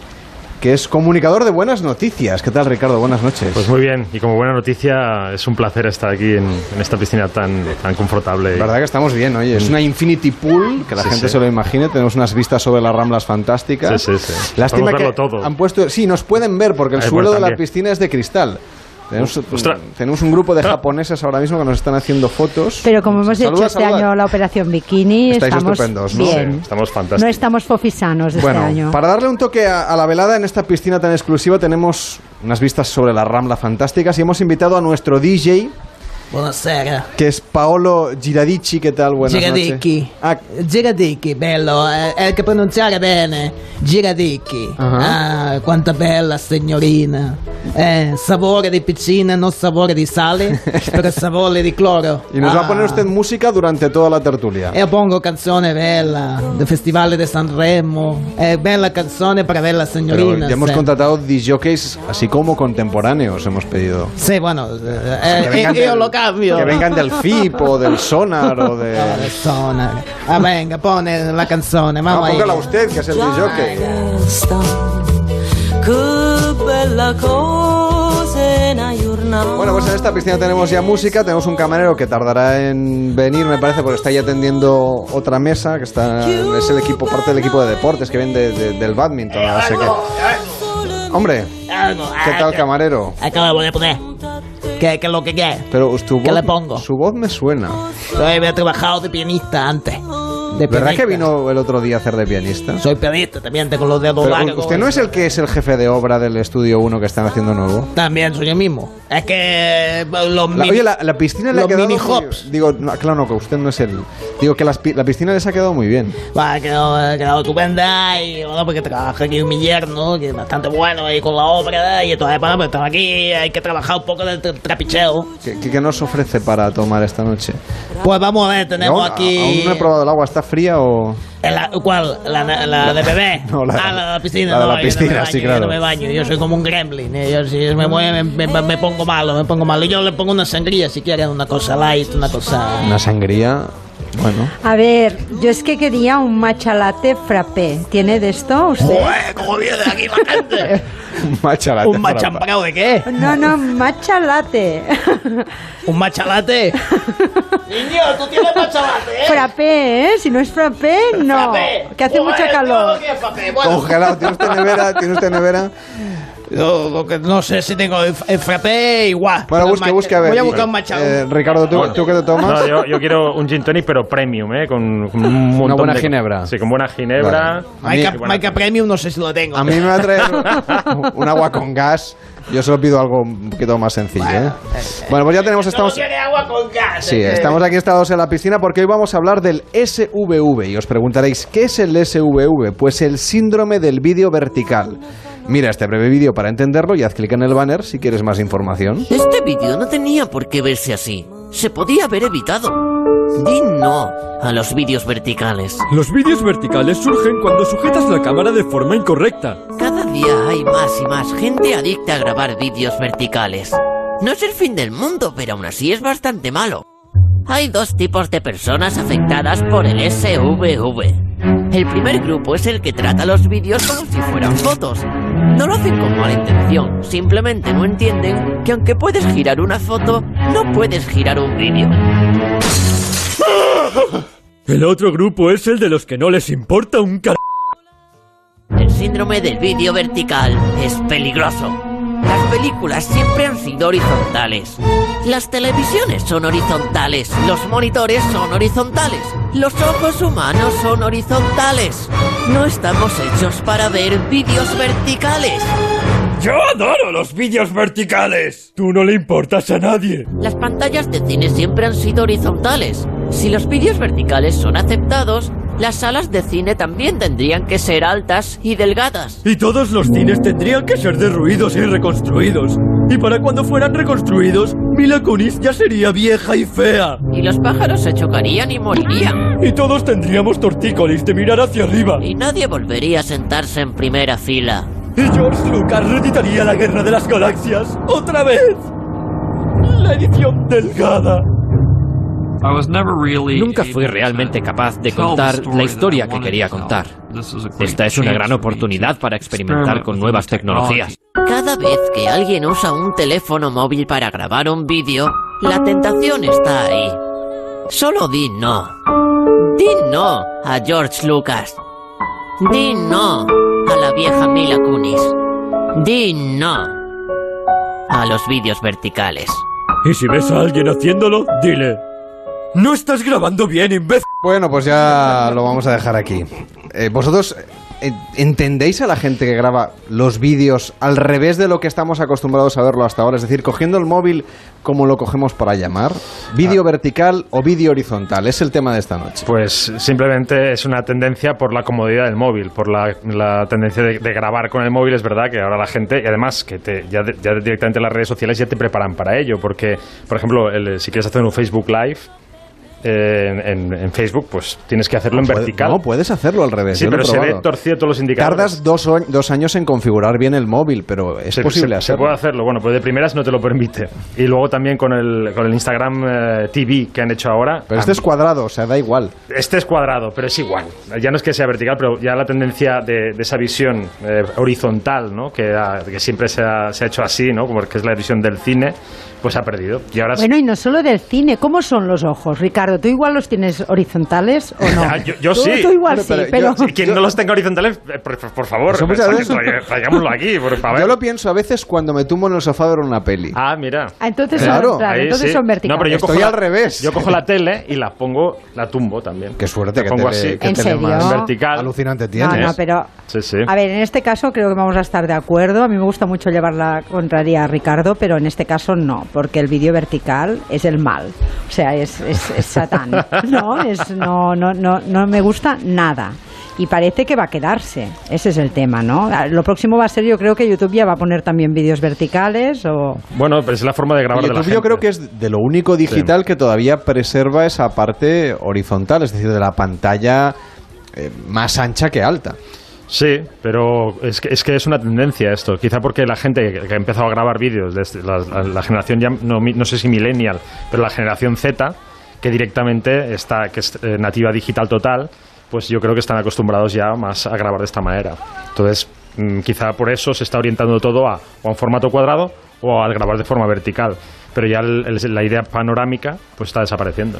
que es comunicador de buenas noticias. ¿Qué tal, Ricardo? Buenas noches. Pues muy bien, y como buena noticia, es un placer estar aquí en, en esta piscina tan, tan confortable. La verdad que estamos bien, oye. Es una infinity pool, que la Sí, gente sí. se lo imagine. Tenemos unas vistas sobre las ramblas fantásticas. Sí, sí, sí. Lástima que todo. han puesto... Sí, nos pueden ver porque el Eh, suelo bueno, de la piscina es de cristal. Tenemos, tenemos un grupo de japoneses ahora mismo que nos están haciendo fotos. Pero como hemos Saluda, hecho este saluda. año la operación bikini, Estáis estamos estupendos, ¿no? bien. Sí, estamos No fantásticos. estamos fofisanos de Bueno, este año. para darle un toque a, a la velada en esta piscina tan exclusiva tenemos unas vistas sobre la Rambla fantásticas y hemos invitado a nuestro DJ, Buonasera. que es Paolo Giradici. ¿Qué tal? Buenas Giradicchi. Ah, Giradicchi, bello, eh, è che pronunciare bene. Giradicchi. Ah. Ah, quanta bella signorina. Eh, sapore di piscina, non sapore di sale, però sapore di cloro. y nos va a Ah. poner usted música durante toda la tertulia. Io pongo canzone bella del Festival di Sanremo. È bella canzone per bella Pero signorina. ya hemos sì. contratado disjockeys así como contemporáneos, hemos pedido. Sì, bueno, eh, eh, del- lo cambio. Que vengan del FIP o del Sonar o de... No, del Sonar. Ah, venga, pone la canzone, No, mamma póngala mia. usted, que es el giornata. Bueno, pues en esta piscina tenemos ya música, tenemos un camarero que tardará en venir, me parece, porque está ahí atendiendo otra mesa, que está es el equipo, parte del equipo de deportes que viene de- de- del badminton, no sé qué. Hombre, ¿qué tal camarero? Acabo de poner. ¿Qué, qué es lo que quieres? Pero tu ¿Qué voz, le pongo? su voz me suena. Yo había trabajado de pianista antes. De ¿Verdad que vino el otro día a hacer de pianista? Soy pianista también, tengo los dedos Pero, largos. ¿Usted no es el que es el jefe de obra del estudio 1 que están haciendo nuevo? También soy yo mismo. Es que eh, los La- mini- oye, la, la piscina le ha quedado mini muy- hops. Digo, no, claro, no, que usted no es el... Digo que las la piscina les ha quedado muy bien. Va, ha quedado, ha quedado estupenda y bueno, porque trabaja aquí mi yerno, que es bastante bueno ahí con la obra y entonces, bueno, pues estamos aquí, hay que trabajar un poco del tra- trapicheo. ¿Qué, qué- nos ofrece para tomar esta noche? Pues vamos a ver, tenemos Aún- aquí... Aún no he probado el agua, ¿está fría o...? ¿La, ¿Cuál? ¿La, la de bebé? No, la- ah, la de la piscina. la de no, la yo no piscina, baño, sí, yo claro. no me baño, yo soy como un gremlin. eh, Yo si me mueve, me, me- me pongo malo, me pongo malo. Yo le pongo una sangría si quieren, una cosa light, una cosa... Una sangría... Bueno... A ver, yo es que quería un matcha latte frappé. ¿Tiene de esto usted? ¡Joder, cómo viene aquí la gente! Un matcha latte ¿Un machambrao de qué? No, no, matcha latte. ¿Un machalate? Niño, tú tienes machalate, ¿eh? Frappé, ¿eh? Si no es frappé, no. Frappé. Que hace Joder, mucha calor. Congelado, ¿tiene usted nevera? ¿Tiene usted nevera? Yo lo que no sé si tengo el, el frappé igual. Bueno, busque, busque a ver. Voy a buscar un. Eh, Ricardo, ¿tú, ¿tú qué te tomas? No, yo, yo quiero un gin tonic, pero premium, ¿eh? Con, con un montón buena de- ginebra. Sí, con buena ginebra. Maica Premium no sé si lo tengo. A mí me va a traer un agua con gas. Yo solo pido algo un poquito más sencillo, ¿eh? Bueno, pues ya tenemos... Estamos... quiere agua con gas. Sí, eh. estamos aquí instalados en la piscina porque hoy vamos a hablar del SVV y os preguntaréis, ¿qué es el SVV? Pues el síndrome del vídeo vertical. Mira este breve vídeo para entenderlo y haz clic en el banner si quieres más información. Este vídeo no tenía por qué verse así. Se podía haber evitado. Di no a los vídeos verticales. Los vídeos verticales surgen cuando sujetas la cámara de forma incorrecta. Cada día hay más y más gente adicta a grabar vídeos verticales. No es el fin del mundo, pero aún así es bastante malo. Hay dos tipos de personas afectadas por el SVV. El primer grupo es el que trata los vídeos como si fueran fotos. No lo hacen con mala intención, simplemente no entienden que aunque puedes girar una foto, no puedes girar un vídeo. El otro grupo es el de los que no les importa un car... El síndrome del vídeo vertical es peligroso. Las películas siempre han sido horizontales. Las televisiones son horizontales. Los monitores son horizontales. Los ojos humanos son horizontales. No estamos hechos para ver vídeos verticales. ¡Yo adoro los vídeos verticales! Tú no le importas a nadie. Las pantallas de cine siempre han sido horizontales. Si los vídeos verticales son aceptados, las salas de cine también tendrían que ser altas y delgadas. Y todos los cines tendrían que ser derruidos y reconstruidos. Y para cuando fueran reconstruidos, Mila Kunis ya sería vieja y fea. Y los pájaros se chocarían y morirían. Y todos tendríamos tortícolis de mirar hacia arriba. Y nadie volvería a sentarse en primera fila. Y George Lucas reeditaría la Guerra de las Galaxias otra vez. La edición delgada. Nunca fui realmente capaz de contar la historia que quería contar. Esta es una gran oportunidad para experimentar con nuevas tecnologías. Cada vez que alguien usa un teléfono móvil para grabar un vídeo, la tentación está ahí. Solo di no. Di no a George Lucas. Di no a la vieja Mila Kunis. Di no a los vídeos verticales. Y si ves a alguien haciéndolo, dile. No estás grabando bien, imbécil. Bueno, pues ya lo vamos a dejar aquí. Eh, ¿Vosotros eh, entendéis a la gente que graba los vídeos al revés de lo que estamos acostumbrados a verlo hasta ahora? Es decir, cogiendo el móvil como lo cogemos para llamar. ¿Vídeo vertical o vídeo horizontal? Es el tema de esta noche. Pues simplemente es una tendencia por la comodidad del móvil, por la, la tendencia de, de grabar con el móvil. Es verdad que ahora la gente, y además que te, ya, de- ya directamente las redes sociales ya te preparan para ello, porque, por ejemplo, el- si quieres hacer un Facebook Live, eh, en, en Facebook, pues tienes que hacerlo en Puede- vertical. No, puedes hacerlo al revés. Sí, pero se ve torcido todos los indicadores. Tardas dos, o- dos años en configurar bien el móvil, pero es se, posible se- se hacerlo. puede hacerlo, bueno, pues de primeras no te lo permite. Y luego también con el, con el Instagram eh, TV que han hecho ahora. Pero este es cuadrado, o sea, da igual. Este es cuadrado, pero es igual. Ya no es que sea vertical, pero ya la tendencia de, de esa visión eh, horizontal, ¿no? Que, ha- que siempre se ha, se ha hecho así, ¿no? Como que es la visión del cine, pues ha perdido. Y ahora es- Bueno, y no solo del cine, ¿cómo son los ojos, Ricardo? ¿Tú igual los tienes horizontales o no? Ah, yo, yo Tú- sí. Tú igual sí, pero... Quien no los tenga horizontales, eh, por, por favor, tra- traigámoslo aquí, por favor. Yo lo pienso a veces cuando me tumbo en el sofá a ver una peli. Ah, mira. Ah, entonces Claro. son, claro, Ahí entonces sí. son verticales. No, pero yo Estoy cojo al la- revés. Yo cojo la tele y la pongo, la tumbo también. Qué suerte La que pongo tele- así. que ¿En tele serio? más vertical. Alucinante No, tienes. no, pero... Sí, sí. A ver, en este caso creo que vamos a estar de acuerdo. A mí me gusta mucho llevar la contraria a Ricardo, pero en este caso no, porque el vídeo vertical es el mal. O sea, es, es, es Satán. No, es, no, no, no, no me gusta nada. Y parece que va a quedarse. Ese es el tema, ¿no? Lo próximo va a ser, yo creo que YouTube ya va a poner también vídeos verticales o... Bueno, pues es la forma de grabar de la gente. yo creo que es de lo único digital que todavía preserva esa parte horizontal, es decir, de la pantalla eh, más ancha que alta. Sí, pero es que, es que es una tendencia esto. Quizá porque la gente que ha empezado a grabar vídeos, desde la, la- generación ya, no, no sé si millennial, pero la generación Z, que directamente está, que es eh, nativa digital total, pues yo creo que están acostumbrados ya más a grabar de esta manera. Entonces, mm, quizá por eso se está orientando todo a, o a un formato cuadrado o al grabar de forma vertical. Pero ya el- la idea panorámica pues está desapareciendo.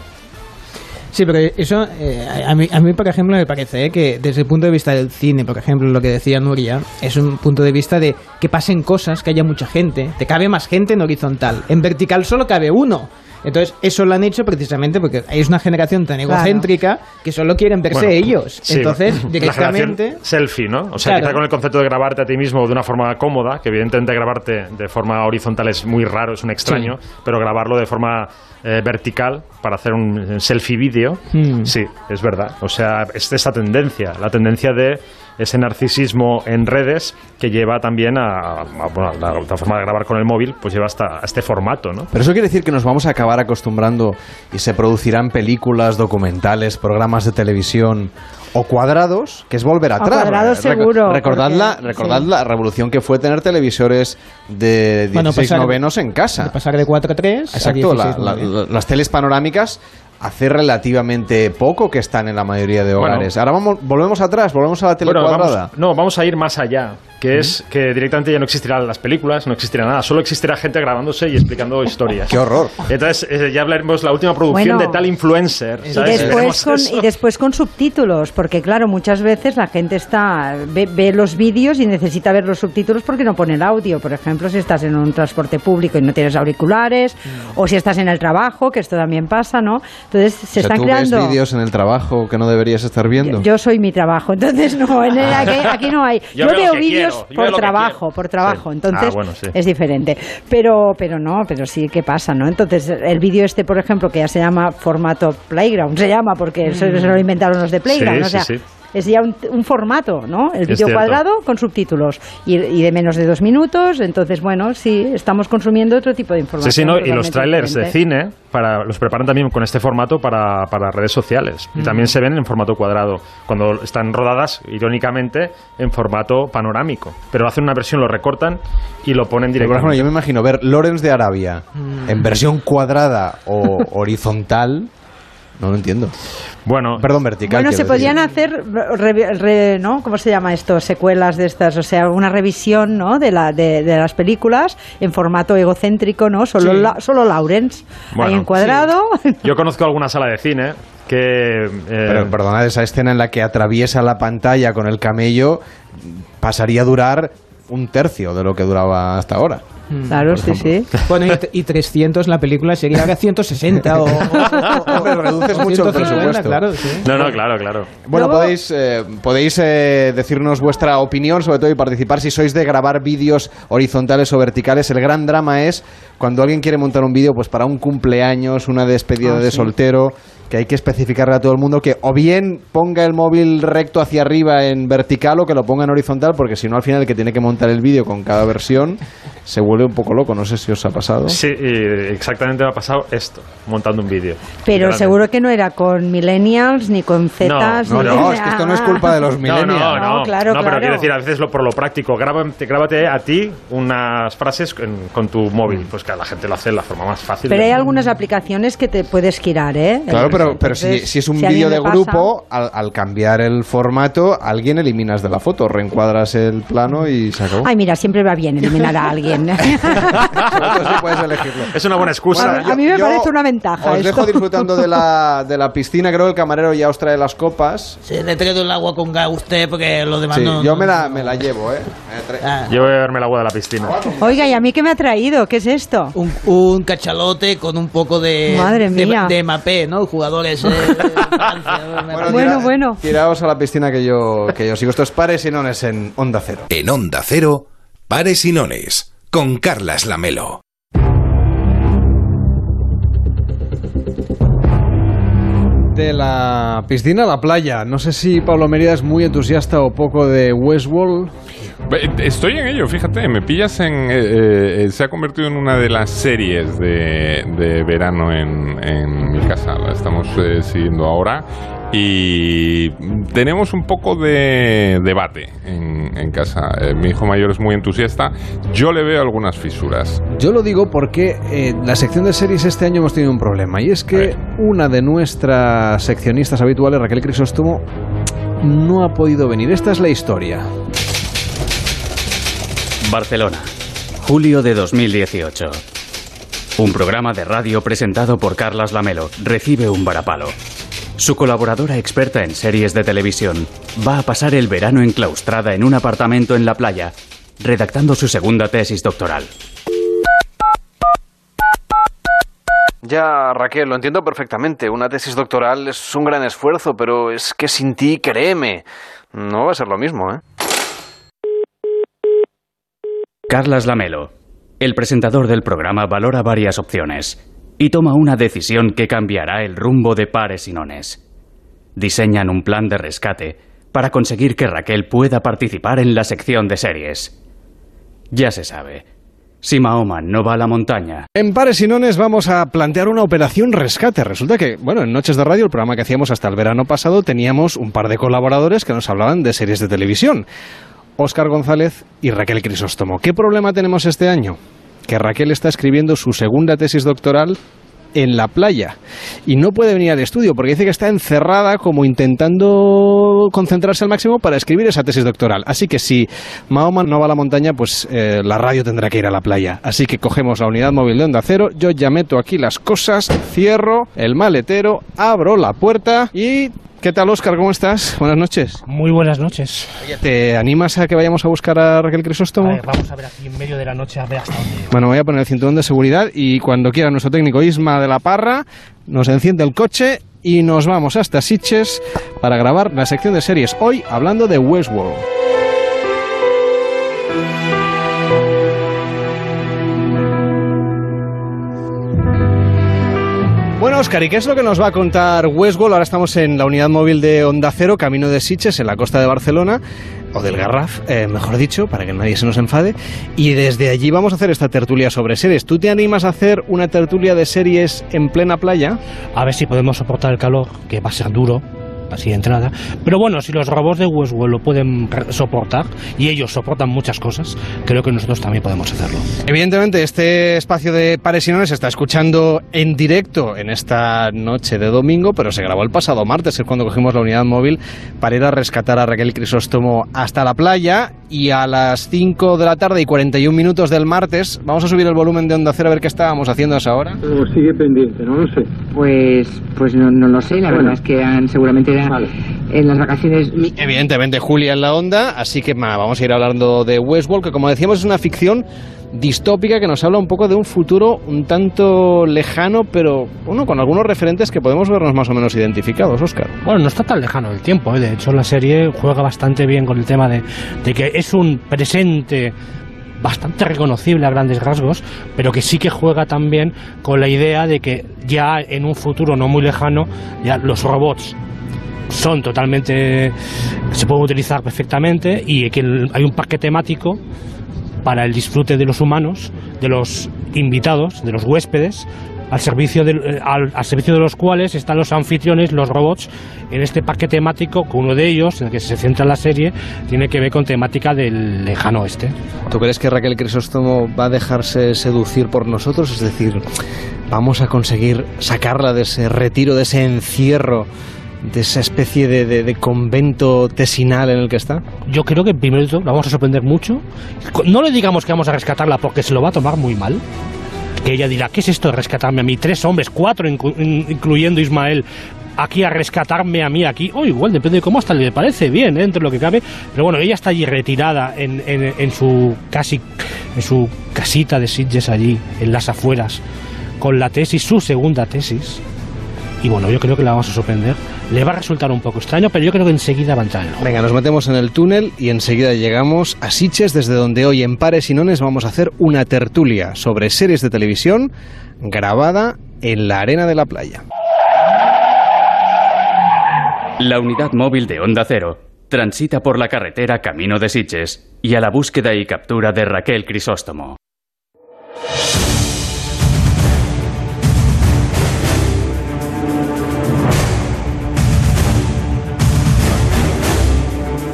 Sí, pero eso eh, a, mí, a mí, por ejemplo, me parece eh, que desde el punto de vista del cine, por ejemplo, lo que decía Nuria, es un punto de vista de que pasen cosas, que haya mucha gente, te cabe más gente en horizontal. En vertical solo cabe uno. Entonces, eso lo han hecho precisamente porque es una generación tan Claro. egocéntrica que solo quieren verse Bueno, ellos. sí, Entonces, la directamente... generación selfie, ¿no? O sea, Claro. quizá con el concepto de grabarte a ti mismo de una forma cómoda, que evidentemente grabarte de forma horizontal es muy raro, es un extraño, pero grabarlo de forma eh, vertical para hacer un selfie vídeo, Hmm. sí, es verdad. O sea, es esa tendencia, la tendencia de ese narcisismo en redes que lleva también a, a- bueno, la, la forma de grabar con el móvil, pues lleva hasta a este formato, ¿no? Pero eso quiere decir que nos vamos a acabar acostumbrando y se producirán películas, documentales, programas de televisión o cuadrados, que es volver atrás. cuadrados seguro, Recordad, porque- la, recordad sí. la revolución que fue tener televisores de 16 Bueno, pasar- novenos en casa. de pasar de 4 a 3 a Exacto, la- 16, la- nueve. la- las teles panorámicas hace relativamente poco que están en la mayoría de Bueno. hogares. Ahora vamos, volvemos atrás, volvemos a la tele Bueno, cuadrada. vamos, no, vamos a ir más allá, que es que directamente ya no existirán las películas, no existirá nada, solo existirá gente grabándose y explicando historias. ¡Qué horror! Entonces eh, ya hablaremos la última producción Bueno. de tal influencer. Y ¿sabes? después, Veremos con, y después con subtítulos, porque claro, muchas veces la gente está ve, ve los vídeos y necesita ver los subtítulos porque no pone el audio. Por ejemplo, si estás en un transporte público y no tienes auriculares, Mm. o si estás en el trabajo, que esto también pasa, ¿no? Entonces se O sea, están tú creando... ves vídeos en el trabajo que no deberías estar viendo. Yo soy mi trabajo, entonces no, en el- aquí, aquí no hay. Yo Yo, veo vídeos por trabajo, por trabajo, Sí. entonces Ah, bueno, sí. es diferente. Pero, pero no, pero sí que pasa, ¿no? Entonces el vídeo este, por ejemplo, que ya se llama formato Playground, se llama porque Mm. se lo inventaron los de Playground, Sí, o sea, sí, sí. Es ya un, un formato, ¿no? El Es vídeo cuadrado con subtítulos y, y de menos de dos minutos, entonces bueno, sí, estamos consumiendo otro tipo de información. Sí, sí, ¿no? y los trailers de cine para, los preparan también con este formato para, para redes sociales. Y Mm. también se ven en formato cuadrado, cuando están rodadas, irónicamente, en formato panorámico. Pero hacen una versión, lo recortan y lo ponen Pero, por ejemplo, directamente. yo me imagino ver Lawrence de Arabia en versión cuadrada o horizontal. No lo entiendo. Bueno, perdón, vertical. Bueno, se podían hacer, re- re- ¿no? ¿Cómo se llama esto? Secuelas de estas, o sea, una revisión, ¿no? De, la, de, de las películas en formato egocéntrico, ¿no? Solo, Sí. la- solo Lawrence, Bueno, ahí encuadrado. Yo conozco alguna sala de cine que... eh, Pero perdonad, esa escena en la que atraviesa la pantalla con el camello pasaría a durar un tercio de lo que duraba hasta ahora. Claro, sí, sí. Bueno, y, y 300 la película sería ahora 160 o, o, o- Hombre, reduces mucho el 150, presupuesto. Claro, sí. No, no, claro, claro. Bueno, Luego- podéis, eh, podéis eh, decirnos vuestra opinión, sobre todo, y participar si sois de grabar vídeos horizontales o verticales. El gran drama es cuando alguien quiere montar un vídeo pues para un cumpleaños, una despedida Ah, de sí. soltero, que hay que especificarle a todo el mundo que o bien ponga el móvil recto hacia arriba en vertical o que lo ponga en horizontal, porque si no, al final el que tiene que montar el vídeo con cada versión se vuelve un poco loco. No sé si os ha pasado. Sí, exactamente me ha pasado esto, montando un vídeo. Pero seguro que no era con millennials ni con zetas. no, ni no, es que esto no es culpa de los No, no, millennials. no, No, claro, no, pero claro. quiero decir, a veces lo, por lo práctico, grábate, grábate a ti unas frases en- con tu móvil, pues que la gente lo hace de la forma más fácil. Pero hay algunas aplicaciones que te puedes girar, ¿eh? Claro, pero, pero si, Entonces, si es un si vídeo de pasa- grupo, al, al cambiar el formato, alguien eliminas de la foto, reencuadras el plano y se acabó. Ay, mira, siempre va bien eliminar a alguien. Sí puedes elegirlo. Es una buena excusa. a mí me parece una ventaja. Os esto. dejo disfrutando de la, de la piscina, creo que el camarero ya os trae las copas. Se le traído el agua con gas a usted porque lo demás Sí, no... yo me la, me la llevo, ¿eh? Ah, Yo voy a beberme el agua de la piscina. Oiga, ¿y a mí qué me ha traído? ¿Qué es esto? un, un cachalote con un poco de... Madre de- mía. De, Mapé, ¿no? Jugadores... eh, de Francia, parece. Bueno, tira- bueno. Tiraos a la piscina que yo, que yo sigo. Estos pares y nones en Onda Cero. En Onda Cero, Pares y Nones, con Carlas Lamelo. De la piscina a la playa. No sé si Pablo Merida es muy entusiasta o poco de Westworld. Estoy en ello, fíjate, me pillas en... eh, eh, se ha convertido en una de las series de, de verano en, en mi casa, la estamos eh, siguiendo ahora y tenemos un poco de debate en, en casa. Eh, mi hijo mayor es muy entusiasta, yo le veo algunas fisuras. Yo lo digo porque eh, la sección de series este año hemos tenido un problema y es que una de nuestras seccionistas habituales, Raquel Crisóstomo, no ha podido venir. Esta es la historia. Barcelona, julio de 2018. Un programa de radio presentado por Carlas Lamelo recibe un varapalo. Su colaboradora experta en series de televisión va a pasar el verano enclaustrada en un apartamento en la playa, redactando su segunda tesis doctoral. Ya, Raquel, lo entiendo perfectamente. Una tesis doctoral es un gran esfuerzo, pero es que sin ti, créeme, no va a ser lo mismo, ¿eh? Carlas Lamelo, el presentador del programa, valora varias opciones y toma una decisión que cambiará el rumbo de pares y nones. Diseñan un plan de rescate para conseguir que Raquel pueda participar en la sección de series. Ya se sabe, si Mahoma no va a la montaña, En Pares y Nones vamos a plantear una operación rescate. Resulta que, bueno, en Noches de Radio, el programa que hacíamos hasta el verano pasado, teníamos un par de colaboradores que nos hablaban de series de televisión. Óscar González y Raquel Crisóstomo. ¿Qué problema tenemos este año? Que Raquel está escribiendo su segunda tesis doctoral en la playa y no puede venir al estudio porque dice que está encerrada como intentando concentrarse al máximo para escribir esa tesis doctoral. Así que si Mahoma no va a la montaña, pues eh, la radio tendrá que ir a la playa. Así que cogemos la unidad móvil de Onda Cero, yo ya meto aquí las cosas, cierro el maletero, abro la puerta y... ¿Qué tal, Óscar? ¿Cómo estás? Buenas noches. Muy buenas noches. ¿Te animas a que vayamos a buscar a Raquel Crisóstomo? A ver, vamos a ver aquí en medio de la noche a ver hasta dónde. Bueno, voy a poner el cinturón de seguridad y cuando quiera nuestro técnico Isma de la Parra nos enciende el coche y nos vamos hasta Sitges para grabar la sección de series. Hoy hablando de Westworld. Oscar, ¿y qué es lo que nos va a contar Westworld? Ahora estamos en la unidad móvil de Onda Cero, camino de Sitges, en la costa de Barcelona, o del Garraf, eh, mejor dicho, para que nadie se nos enfade. Y desde allí vamos a hacer esta tertulia sobre series. ¿Tú te animas a hacer una tertulia de series en plena playa? A ver si podemos soportar el calor, que va a ser duro, así de entrada. Pero bueno, si los robots de Westworld lo pueden soportar, y ellos soportan muchas cosas, creo que nosotros también podemos hacerlo. Evidentemente, este espacio de Pares y Nones se está escuchando en directo en esta noche de domingo, pero se grabó el pasado martes, que es cuando cogimos la unidad móvil para ir a rescatar a Raquel Crisóstomo hasta la playa. Y a las 5 de la tarde y 41 minutos del martes, vamos a subir el volumen de Onda Cero a ver qué estábamos haciendo a esa hora. O sigue pendiente, no lo sé. Pues, pues no, no lo sé, la Bueno. verdad es que han, seguramente en las vacaciones... Evidentemente, Julia en la onda, así que ma, vamos a ir hablando de Westworld, que como decíamos es una ficción distópica que nos habla un poco de un futuro un tanto lejano, pero bueno, con algunos referentes que podemos vernos más o menos identificados, Oscar. Bueno, no está tan lejano el tiempo, ¿eh? de hecho la serie juega bastante bien con el tema de, de que es un presente bastante reconocible a grandes rasgos, pero que sí que juega también con la idea de que ya en un futuro no muy lejano, ya los robots son totalmente se pueden utilizar perfectamente y que hay un parque temático para el disfrute de los humanos, de los invitados, de los huéspedes, al servicio, del- eh, al, al servicio de los cuales están los anfitriones, los robots, en este parque temático, que uno de ellos, en el que se centra la serie, tiene que ver con temática del lejano oeste. ¿Tú crees que Raquel Crisóstomo va a dejarse seducir por nosotros? Es decir, vamos a conseguir sacarla de ese retiro, de ese encierro, de esa especie de, de- convento tesinal en el que está. Yo creo que primero la vamos a sorprender mucho. No le digamos que vamos a rescatarla porque se lo va a tomar muy mal. Que ella dirá, ¿qué es esto de rescatarme a mí? Tres hombres, cuatro, inclu- in- incluyendo Ismael, aquí a rescatarme a mí aquí. O igual, depende de cómo hasta le parece bien, ¿eh? dentro de lo que cabe. Pero bueno, ella está allí retirada en, en- en su casi en su casita de Sitges allí, en las afueras, con la tesis, su segunda tesis. Y bueno, yo creo que la vamos a sorprender. Le va a resultar un poco extraño, pero yo creo que enseguida va a entrar en Venga, nos metemos en el túnel y enseguida llegamos a Siches, desde donde hoy en Pares y Nones vamos a hacer una tertulia sobre series de televisión grabada en la arena de la playa. La unidad móvil de Onda Cero transita por la carretera Camino de Sitges y a la búsqueda y captura de Raquel Crisóstomo.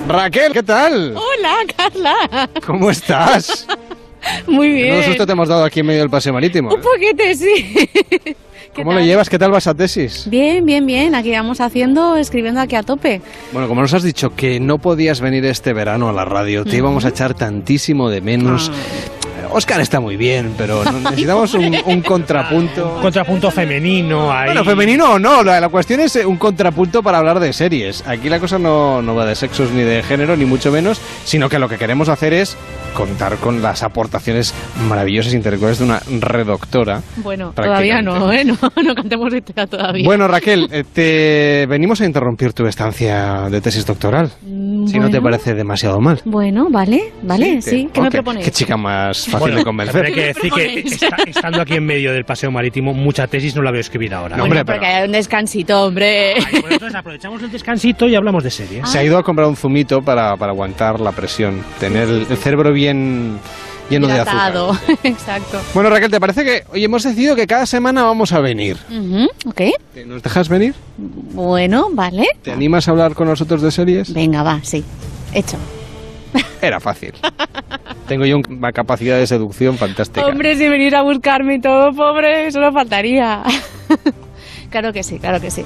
Raquel, ¿qué tal? Hola, Carla. ¿Cómo estás? Muy bien. Menudo susto te hemos dado aquí en medio del paseo marítimo. Un poquete, sí. ¿Qué ¿Cómo tal? lo llevas? ¿Qué tal vas a tesis? Bien, bien, bien. Aquí vamos haciendo, escribiendo aquí a tope. Bueno, como nos has dicho que no podías venir este verano a la radio, te íbamos a echar tantísimo de menos. Oscar está muy bien, pero necesitamos un, un contrapunto. contrapunto femenino ahí. Bueno, femenino o no, la, la cuestión es eh, un contrapunto para hablar de series. Aquí la cosa no, no va de sexos ni de género, ni mucho menos, sino que lo que queremos hacer es contar con las aportaciones maravillosas e intelectuales de una redoctora. Bueno, todavía no, ¿eh? No, no cantemos historia todavía. Bueno, Raquel, eh, te venimos a interrumpir tu estancia de tesis doctoral. Si no te bueno. parece demasiado mal. Bueno, vale, vale, sí. ¿Qué me ok, proponéis? Qué chica más fácil Bueno, de convencer. también hay que decir que esta- estando aquí en medio del paseo marítimo, mucha tesis no la voy a escribir ahora. No, Bueno, hombre, porque hay un descansito, hombre. Entonces aprovechamos el descansito y hablamos de series. Se ha ido a comprar un zumito para, para aguantar la presión, tener el, el cerebro bien lleno de azúcar. Hidratado. Exacto. Bueno, Raquel, ¿te parece que hoy hemos decidido que cada semana vamos a venir? Ujú, ok. ¿Nos dejas venir? Bueno, vale. ¿Te animas a hablar con nosotros de series? Venga, va, sí. Hecho. Era fácil. Tengo yo una capacidad de seducción fantástica. Hombre, si venís a buscarme y todo, pobre, solo faltaría. claro que sí, claro que sí.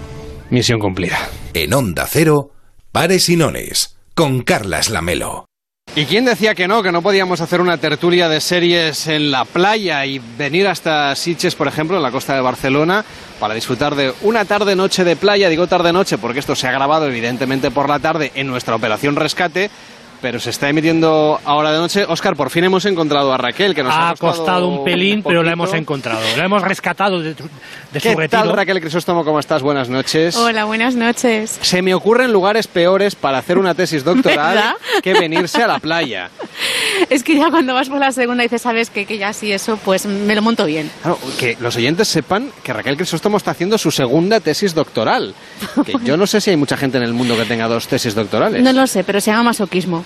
Misión cumplida. En Onda Cero, Pares y Nones, con Carlas Lamelo. ¿Y quién decía que no, que no podíamos hacer una tertulia de series en la playa y venir hasta Sitges, por ejemplo, en la costa de Barcelona, para disfrutar de una tarde-noche de playa? Digo tarde-noche porque esto se ha grabado evidentemente por la tarde en nuestra operación Rescate, pero se está emitiendo ahora de noche. Oscar, por fin hemos encontrado a Raquel, que nos ha, ha costado un pelín, pero la hemos encontrado. La hemos rescatado de, su ¿Qué retiro. tal, Raquel Crisóstomo? ¿Cómo estás? Buenas noches. Hola, buenas noches. Se me ocurren lugares peores para hacer una tesis doctoral ¿Verdad? que venirse a la playa. Es que ya cuando vas por la segunda y dices, sabes que, que ya sí eso, pues me lo monto bien. Claro, que los oyentes sepan que Raquel Crisóstomo está haciendo su segunda tesis doctoral. Que yo no sé si hay mucha gente en el mundo que tenga dos tesis doctorales. No lo sé, pero se llama masoquismo.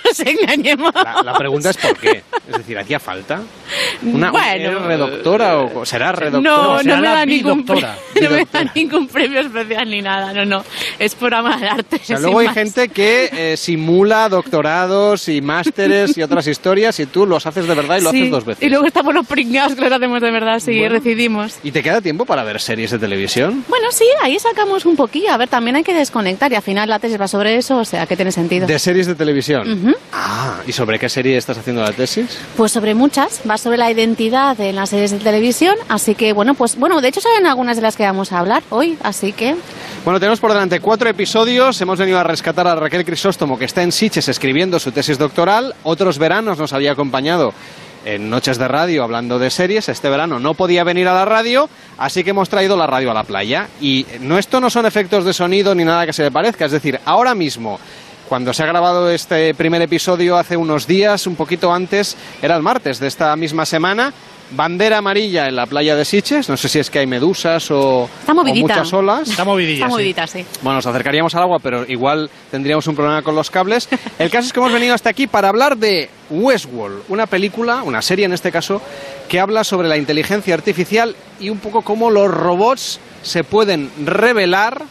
nos engañemos. La, la pregunta es por qué. Es decir, ¿hacía falta? Una, Bueno. ¿Eres redoctora o será redoctora? No, será no me, la da ningún bidoctora. no me da ningún premio especial ni nada, no, no. Es por amor al arte. O sea, luego hay más. gente que eh, simula doctorados y másteres y otras historias y tú los haces de verdad y lo Sí, haces dos veces. Y luego estamos los pringados que los hacemos de verdad, sí, Bueno. decidimos. ¿Y te queda tiempo para ver series de televisión? Bueno, sí, ahí sacamos un poquillo. A ver, también hay que desconectar y al final la tesis va sobre eso, o sea, que tiene sentido. De series de televisión. Ujú. Ah, ¿y sobre qué serie estás haciendo la tesis? Pues sobre muchas, va sobre la identidad en las series de televisión, así que bueno, pues bueno, de hecho saben algunas de las que vamos a hablar hoy, así que Bueno, tenemos por delante cuatro episodios. Hemos venido a rescatar a Raquel Crisóstomo, que está en Siches escribiendo su tesis doctoral. Otros veranos nos había acompañado en Noches de Radio hablando de series. Este verano no podía venir a la radio, así que hemos traído la radio a la playa. Y no, esto no son efectos de sonido ni nada que se le parezca. Es decir, ahora mismo, cuando se ha grabado este primer episodio hace unos días, un poquito antes, era el martes de esta misma semana. Bandera amarilla en la playa de Siches. No sé si es que hay medusas o, Está o movidita. muchas olas. Está movidilla, Está sí. movidita, sí. Bueno, nos acercaríamos al agua, pero igual tendríamos un problema con los cables. El caso es que hemos venido hasta aquí para hablar de Westworld, una película, una serie en este caso, que habla sobre la inteligencia artificial y un poco cómo los robots se pueden revelar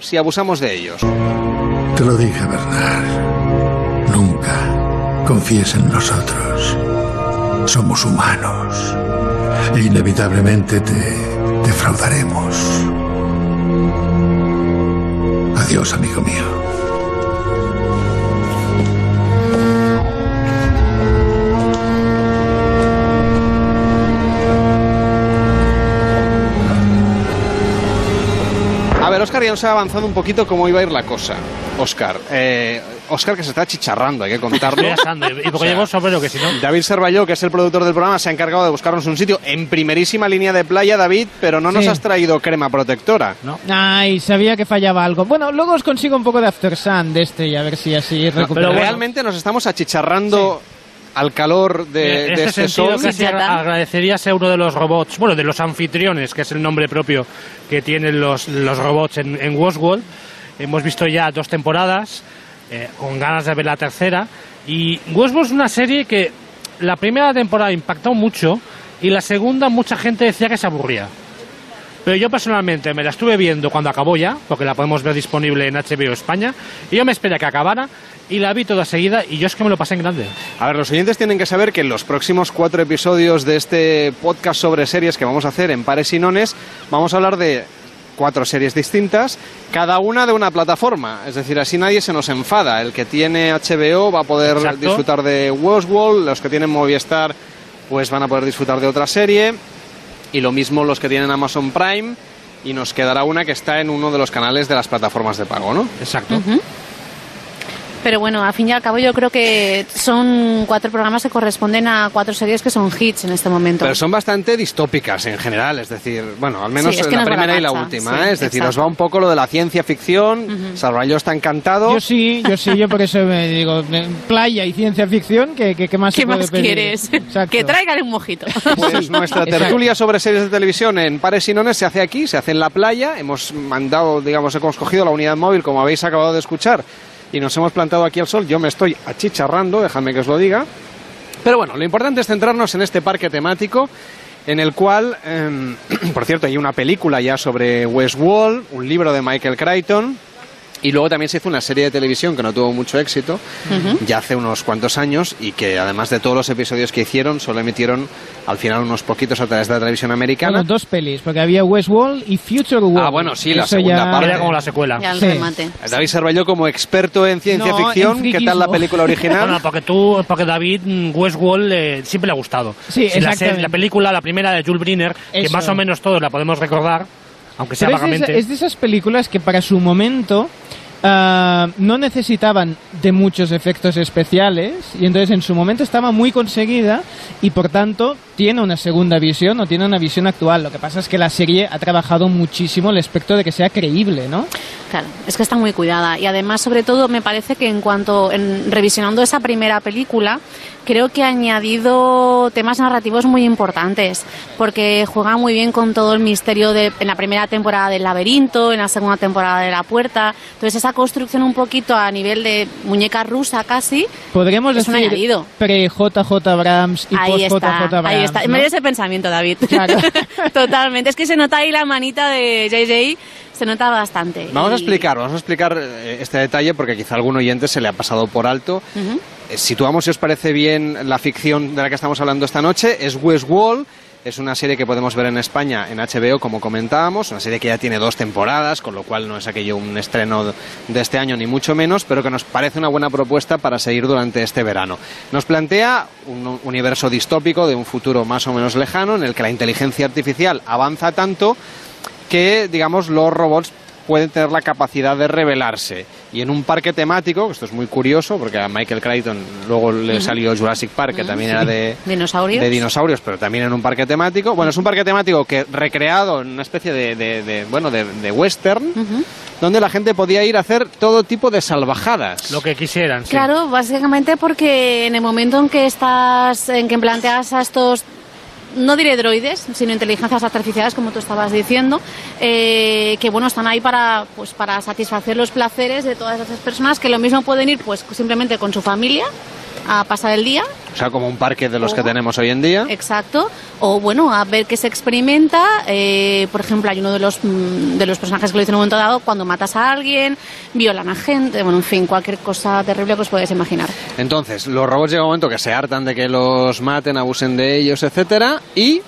si abusamos de ellos. Te lo dije, Bernard. Nunca confíes en nosotros. Somos humanos. E inevitablemente te defraudaremos. Adiós, amigo mío. A ver, Oscar ya nos ha avanzado un poquito cómo iba a ir la cosa. Oscar, eh, Oscar que se está chicharrando, hay que contarlo. Asando, y porque llevo sombrero, que si no... David Servalló, que es el productor del programa, se ha encargado de buscarnos un sitio en primerísima línea de playa, David, pero no nos has traído crema protectora. No. Ay, sabía que fallaba algo. Bueno, luego os consigo un poco de After Sun de este y a ver si así No, recupero. pero realmente nos estamos achicharrando al calor de, en de este este sentido, sol. casi agra- agradecerías a uno de los robots, bueno, de los anfitriones, que es el nombre propio que tienen los, los robots en, en Westworld. Hemos visto ya dos temporadas, eh, con ganas de ver la tercera. Y Westworld es una serie que la primera temporada impactó mucho y la segunda mucha gente decía que se aburría. Pero yo personalmente me la estuve viendo cuando acabó ya, porque la podemos ver disponible en HBO España, y yo me esperé que acabara y la vi toda seguida y yo es que me lo pasé en grande. A ver, los oyentes tienen que saber que en los próximos cuatro episodios de este podcast sobre series que vamos a hacer en Pares y Nones, vamos a hablar de cuatro series distintas, cada una de una plataforma. Es decir, así nadie se nos enfada. El que tiene HBO va a poder Exacto. disfrutar de Westworld, los que tienen Movistar pues van a poder disfrutar de otra serie, y lo mismo los que tienen Amazon Prime, y nos quedará una que está en uno de los canales de las plataformas de pago, ¿no? Exacto. Ujú. Pero bueno, al fin y al cabo yo creo que son cuatro programas que corresponden a cuatro series que son hits en este momento. Pero son bastante distópicas en general, es decir, bueno, al menos Sí, es que la nos primera y la última, sí, ¿eh? es decir, exacto. os va un poco lo de la ciencia ficción, Salvador está encantado. Yo sí, yo sí, yo por eso me digo, playa y ciencia ficción, ¿qué, qué, qué más ¿Qué se puede más pedir? quieres? Que traigan un mojito. Pues nuestra Exacto. tertulia sobre series de televisión en Pares y Nones se hace aquí, se hace en la playa. Hemos mandado, digamos, hemos cogido la unidad móvil, como habéis acabado de escuchar, y nos hemos plantado aquí al sol. Yo me estoy achicharrando, déjame que os lo diga. Pero bueno, lo importante es centrarnos en este parque temático en el cual, em, por cierto, hay una película ya sobre Westworld, un libro de Michael Crichton, y luego también se hizo una serie de televisión que no tuvo mucho éxito, ya hace unos cuantos años, y que además de todos los episodios que hicieron, solo emitieron al final unos poquitos a través de la televisión americana. Bueno, dos pelis, porque había Westworld y Future World. Ah, bueno, sí, la Eso segunda ya- parte. Era como la secuela. Ya el Sí. remate. David Servalló como experto en ciencia No, ficción, en ¿qué tal la película original? Bueno, porque tú, porque David mm, Westworld eh, siempre le ha gustado. Sí, Si la, la película, la primera de Jules Briner, que Eso. más o menos todos la podemos recordar, aunque sea Pero es de, esa- vagamente. es de esas películas que para su momento ah, no necesitaban de muchos efectos especiales y entonces en su momento estaba muy conseguida y por tanto tiene una segunda visión o tiene una visión actual. Lo que pasa es que la serie ha trabajado muchísimo el aspecto de que sea creíble, ¿no? Claro, es que está muy cuidada. Y además, sobre todo, me parece que en cuanto, en, revisionando esa primera película, creo que ha añadido temas narrativos muy importantes, porque juega muy bien con todo el misterio de, en la primera temporada del laberinto, en la segunda temporada de la puerta. Entonces, esa construcción un poquito a nivel de muñeca rusa casi, Podríamos es un decir añadido. pre-JJ Abrams y Ahí post-JJ está, Abrams. ahí está. ¿no? Me dio ese pensamiento, David. Totalmente. Es que se nota ahí la manita de JJ, se nota bastante. Vamos a Y- explicar, vamos a explicar eh, este detalle porque quizá algún oyente se le ha pasado por alto. Ujú. Eh, Situamos, si os parece bien, la ficción de la que estamos hablando esta noche. Es Westworld. Es una serie que podemos ver en España en HBO, como comentábamos. Una serie que ya tiene dos temporadas, con lo cual no es aquello un estreno de este año, ni mucho menos, pero que nos parece una buena propuesta para seguir durante este verano. Nos plantea un universo distópico de un futuro más o menos lejano, en el que la inteligencia artificial avanza tanto que, digamos, los robots pueden tener la capacidad de revelarse. Y en un parque temático, esto es muy curioso, porque a Michael Crichton luego le salió Jurassic Park, que también era de, Dinosaurios. de dinosaurios, pero también en un parque temático. Bueno, es un parque temático que recreado en una especie de, de- de, bueno, de, de western, donde la gente podía ir a hacer todo tipo de salvajadas. Lo que quisieran, sí. Claro, básicamente porque en el momento en que estás, en que planteas a estos no diré droides, sino inteligencias artificiales, como tú estabas diciendo, eh, que bueno, están ahí para, pues, para satisfacer los placeres de todas esas personas que lo mismo pueden ir pues simplemente con su familia a pasar el día, O sea, como un parque de los que tenemos hoy en día. exacto, o bueno, a ver qué se experimenta. eh, por ejemplo, hay uno de los, mm, de los personajes que lo dice en un momento dado, cuando matas a alguien, violan a gente, bueno, en fin, cualquier cosa terrible que os podéis imaginar. Entonces, los robots llega un momento que se hartan de que los maten, abusen de ellos, etcétera, y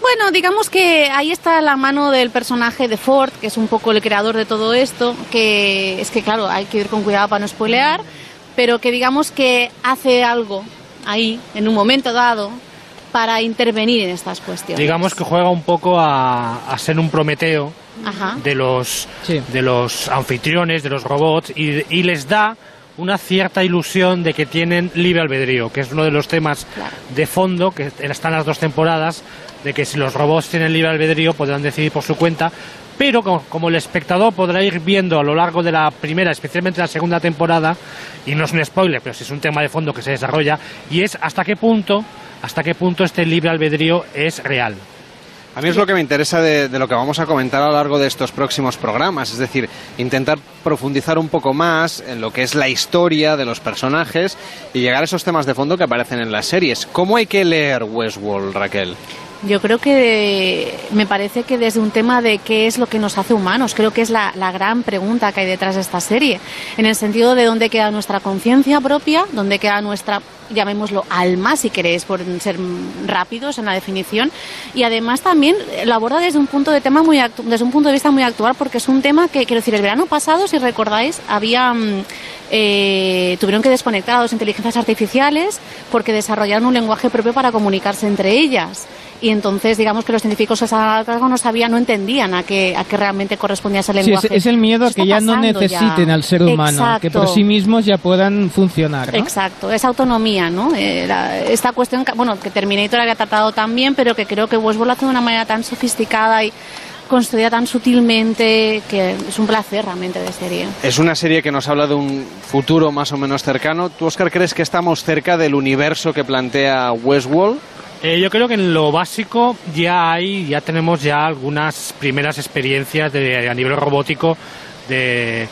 Bueno, digamos que ahí está la mano del personaje de Ford, que es un poco el creador de todo esto, que es que claro, hay que ir con cuidado para no spoilear, pero que digamos que hace algo ahí, en un momento dado, para intervenir en estas cuestiones. Digamos que juega un poco a, a ser un Prometeo Ajá. de los, de los anfitriones, de los robots, y, y les da una cierta ilusión de que tienen libre albedrío, que es uno de los temas de fondo que están las dos temporadas, de que si los robots tienen libre albedrío podrán decidir por su cuenta, pero como, el espectador podrá ir viendo a lo largo de la primera, especialmente la segunda temporada, y no es un spoiler, pero sí es un tema de fondo que se desarrolla, y es hasta qué punto, hasta qué punto este libre albedrío es real. A mí es lo que me interesa de, de lo que vamos a comentar a lo largo de estos próximos programas, es decir, intentar profundizar un poco más en lo que es la historia de los personajes y llegar a esos temas de fondo que aparecen en las series. ¿Cómo hay que leer Westworld, Raquel? Yo creo que me parece que desde un tema de qué es lo que nos hace humanos, creo que es la, gran pregunta que hay detrás de esta serie, en el sentido de dónde queda nuestra conciencia propia, dónde queda nuestra, llamémoslo, alma, si queréis, por ser rápidos en la definición, y además también lo aborda desde un punto de tema muy desde un punto de vista muy actual, porque es un tema que, quiero decir, el verano pasado, si recordáis, había mm, eh, tuvieron que desconectar a dos inteligencias artificiales porque desarrollaron un lenguaje propio para comunicarse entre ellas. Y entonces, digamos que los científicos no sabían, no entendían a qué, a qué realmente correspondía ese Sí, es, lenguaje. es el miedo a que ya no necesiten ya. al ser humano, que por sí mismos ya puedan funcionar. ¿no? Exacto, esa autonomía, ¿no? Eh, la- esta cuestión, que- bueno, que Terminator había tratado también, pero que creo que Westworld lo hace de una manera tan sofisticada y construida tan sutilmente que es un placer realmente de serie. Es una serie que nos habla de un futuro más o menos cercano. ¿Tú, Oscar, crees que estamos cerca del universo que plantea Westworld? Eh, yo creo que en lo básico ya hay, ya tenemos ya algunas primeras experiencias de, a nivel robótico, de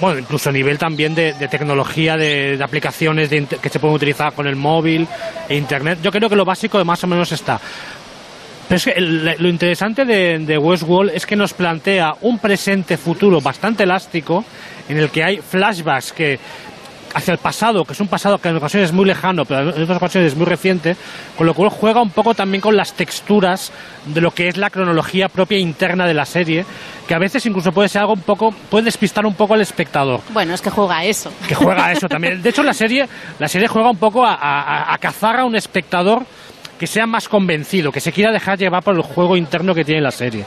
bueno, incluso a nivel también de, de tecnología, de, de aplicaciones de que se pueden utilizar con el móvil e internet. Yo creo que lo básico más o menos está. Pero es que lo interesante de, de Westworld es que nos plantea un presente futuro bastante elástico en el que hay flashbacks que hacia el pasado, que es un pasado que en ocasiones es muy lejano, pero en otras ocasiones es muy reciente, con lo cual juega un poco también con las texturas de lo que es la cronología propia interna de la serie, que a veces incluso puede ser algo un poco, puede despistar un poco al espectador Bueno, es que juega a eso. que juega a eso también. De hecho, la serie, la serie juega un poco a, a- a cazar a un espectador que sea más convencido, que se quiera dejar llevar por el juego interno que tiene la serie.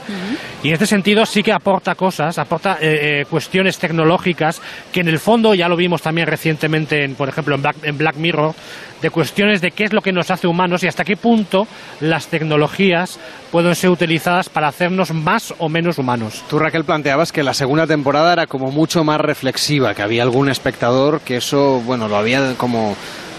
Y en este sentido sí que aporta cosas, aporta eh, eh, cuestiones tecnológicas que en el fondo ya lo vimos también recientemente, en, por ejemplo, en Black, en Black Mirror, de cuestiones de qué es lo que nos hace humanos y hasta qué punto las tecnologías pueden ser utilizadas para hacernos más o menos humanos. Tú, Raquel, planteabas que la segunda temporada era como mucho más reflexiva, que había algún espectador que eso, bueno, lo había como,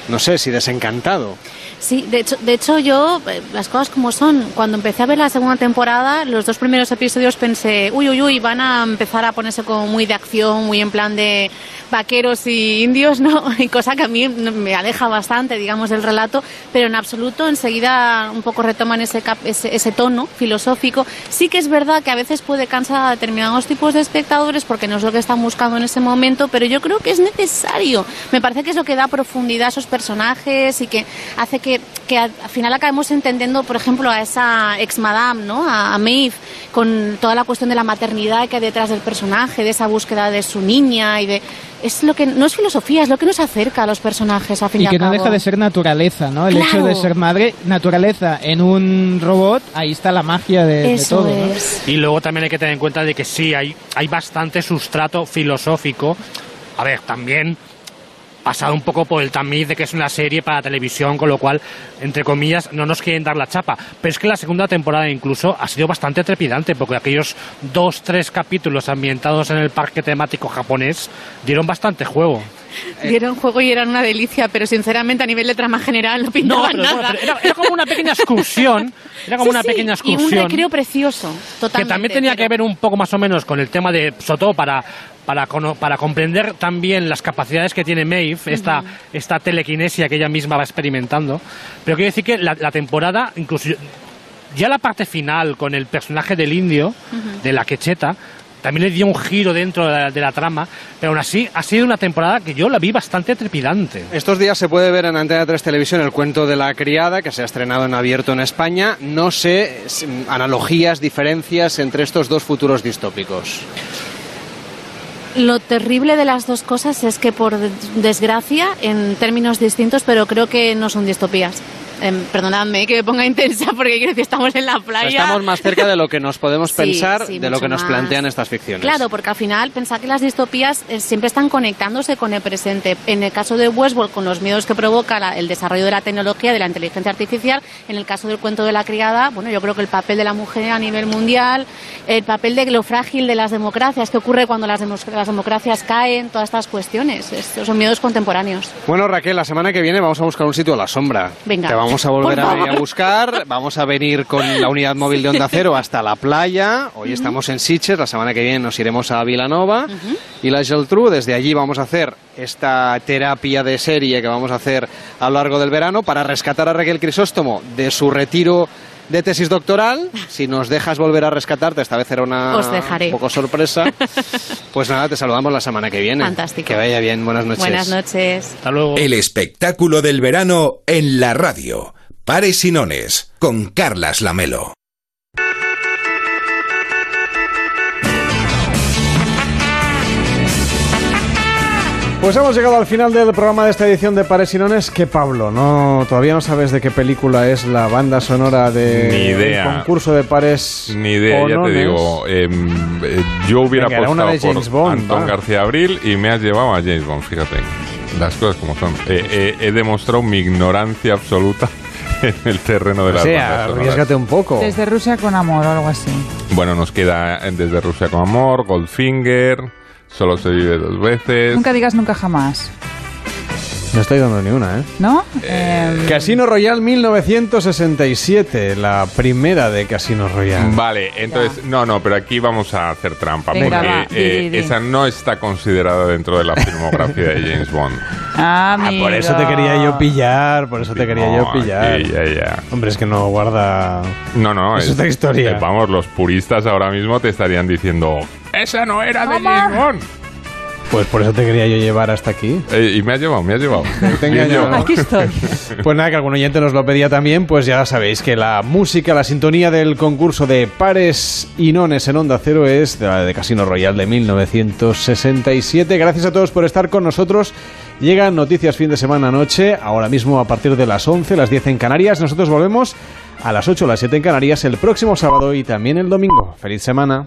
no sé, si desencantado. Sí, de hecho, de hecho yo, eh, las cosas como son, cuando empecé a ver la segunda temporada, los dos primeros episodios pensé, uy, uy, uy, van a empezar a ponerse como muy de acción, muy en plan de vaqueros y indios, ¿no? Y cosa que a mí me aleja bastante, digamos, del relato, pero en absoluto enseguida un poco retoman ese, cap- ese, ese tono filosófico. Sí que es verdad que a veces puede cansar a determinados tipos de espectadores porque no es lo que están buscando en ese momento, pero yo creo que es necesario. Me parece que es lo que da profundidad a esos personajes y que hace que que, que al final acabemos entendiendo, por ejemplo, a esa ex madame, ¿no? A, a Maeve, con toda la cuestión de la maternidad que hay detrás del personaje, de esa búsqueda de su niña y de es lo que no es filosofía, es lo que nos acerca a los personajes a fin Y y que al no cabo. deja de ser naturaleza, ¿no? El hecho Claro. de ser madre, naturaleza en un robot, ahí está la magia de, de Eso todo. ¿no? es. Y luego también hay que tener en cuenta de que sí, hay, hay bastante sustrato filosófico. A ver, también pasado un poco por el tamiz de que es una serie para televisión, con lo cual, entre comillas, no nos quieren dar la chapa. Pero es que la segunda temporada incluso ha sido bastante trepidante, porque aquellos dos, tres capítulos ambientados en el parque temático japonés dieron bastante juego. Dieron juego y eran una delicia, pero sinceramente a nivel de trama general no pintaban pero bueno, nada. pero era, era como una pequeña excursión. Era como Sí, una sí, pequeña Y un excursión. recreo precioso, totalmente. que también tenía que ver un poco más o menos con el tema de Soto para para, para comprender también las capacidades que tiene Maeve, esta, esta telequinesia que ella misma va experimentando. Pero quiero decir que la, la temporada, incluso ya la parte final con el personaje del indio, de la quecheta, también le dio un giro dentro de la, de la trama, pero aún así ha sido una temporada que yo la vi bastante trepidante. Estos días se puede ver en Antena 3 Televisión el cuento de la criada, que se ha estrenado en abierto en España. No sé, analogías, diferencias entre estos dos futuros distópicos. Lo terrible de las dos cosas es que, por de- desgracia, en términos distintos, pero creo que no son distopías. Em, perdonadme que me ponga intensa porque quiero decir, estamos en la playa. Estamos más cerca de lo que nos podemos pensar, sí, de lo que nos más. plantean estas ficciones. Claro, porque al final pensar que las distopías eh, siempre están conectándose con el presente. En el caso de Westworld, con los miedos que provoca la- el desarrollo de la tecnología, de la inteligencia artificial. En el caso del cuento de la criada, bueno, yo creo que el papel de la mujer a nivel mundial, el papel de lo frágil de las democracias, qué ocurre cuando las, democracias caen, todas estas cuestiones. Estos son miedos contemporáneos. Bueno, Raquel, la semana que viene vamos a buscar un sitio a la sombra. Venga. Te vamos a volver Por a, favor. a buscar. Vamos a venir con la unidad móvil de Onda Cero hasta la playa. Hoy estamos en Sitges, la semana que viene nos iremos a Vilanova. Y la Geltrú, desde allí vamos a hacer esta terapia de serie que vamos a hacer a lo largo del verano para rescatar a Raquel Crisóstomo de su retiro de tesis doctoral. Si nos dejas volver a rescatarte, esta vez era una Os dejaré. un poco sorpresa. Pues nada, te saludamos la semana que viene. Fantástico. Que vaya bien, buenas noches. Buenas noches. Hasta luego. El espectáculo del verano en la radio. Pares y nones con Carlas Lamelo. Pues hemos llegado al final del programa de esta edición de Pares y Nones. Que Pablo, no, todavía no sabes de qué película es la banda sonora de Ni idea. concurso de Pares. Ni idea, o ya te digo. em, eh, yo hubiera Venga, apostado de James por Bond, Antón va. García Abril y me has llevado a James Bond, fíjate. Las cosas como son. Eh, eh, he demostrado mi ignorancia absoluta en el terreno de O las sea, bandas sonoras. arriesgate un poco. Desde Rusia con amor o algo así. Bueno, nos queda desde Rusia con amor, Goldfinger, Solo se vive dos veces. Nunca digas nunca jamás. No estoy dando ni una, ¿eh? ¿No? Em, Casino Royale 1967, la primera de Casino Royale. Vale, entonces, no, no, pero aquí vamos a hacer trampa, Venga, porque eh, di, di. esa no está considerada dentro de la filmografía de James Bond. amigo. Por eso te quería yo pillar, por eso te quería yo pillar. aquí, ya, ya. Hombre, es que no guarda... No, no, Es otra historia. eh, vamos, los puristas ahora mismo te estarían diciendo, esa no era de James Bond. Pues por eso te quería yo llevar hasta aquí. Eh, y me ha llevado, me ha llevado. Te he Bien engañado. llevado. Aquí estoy. Pues nada, que algún oyente nos lo pedía también, pues ya sabéis que la música, la sintonía del concurso de pares y nones en Onda Cero es de la de Casino Royal de 1967. Gracias a todos por estar con nosotros. Llegan noticias fin de semana noche, ahora mismo a partir de las 11, las 10 en Canarias. Nosotros volvemos a las 8, las 7 en Canarias el próximo sábado y también el domingo. ¡Feliz semana!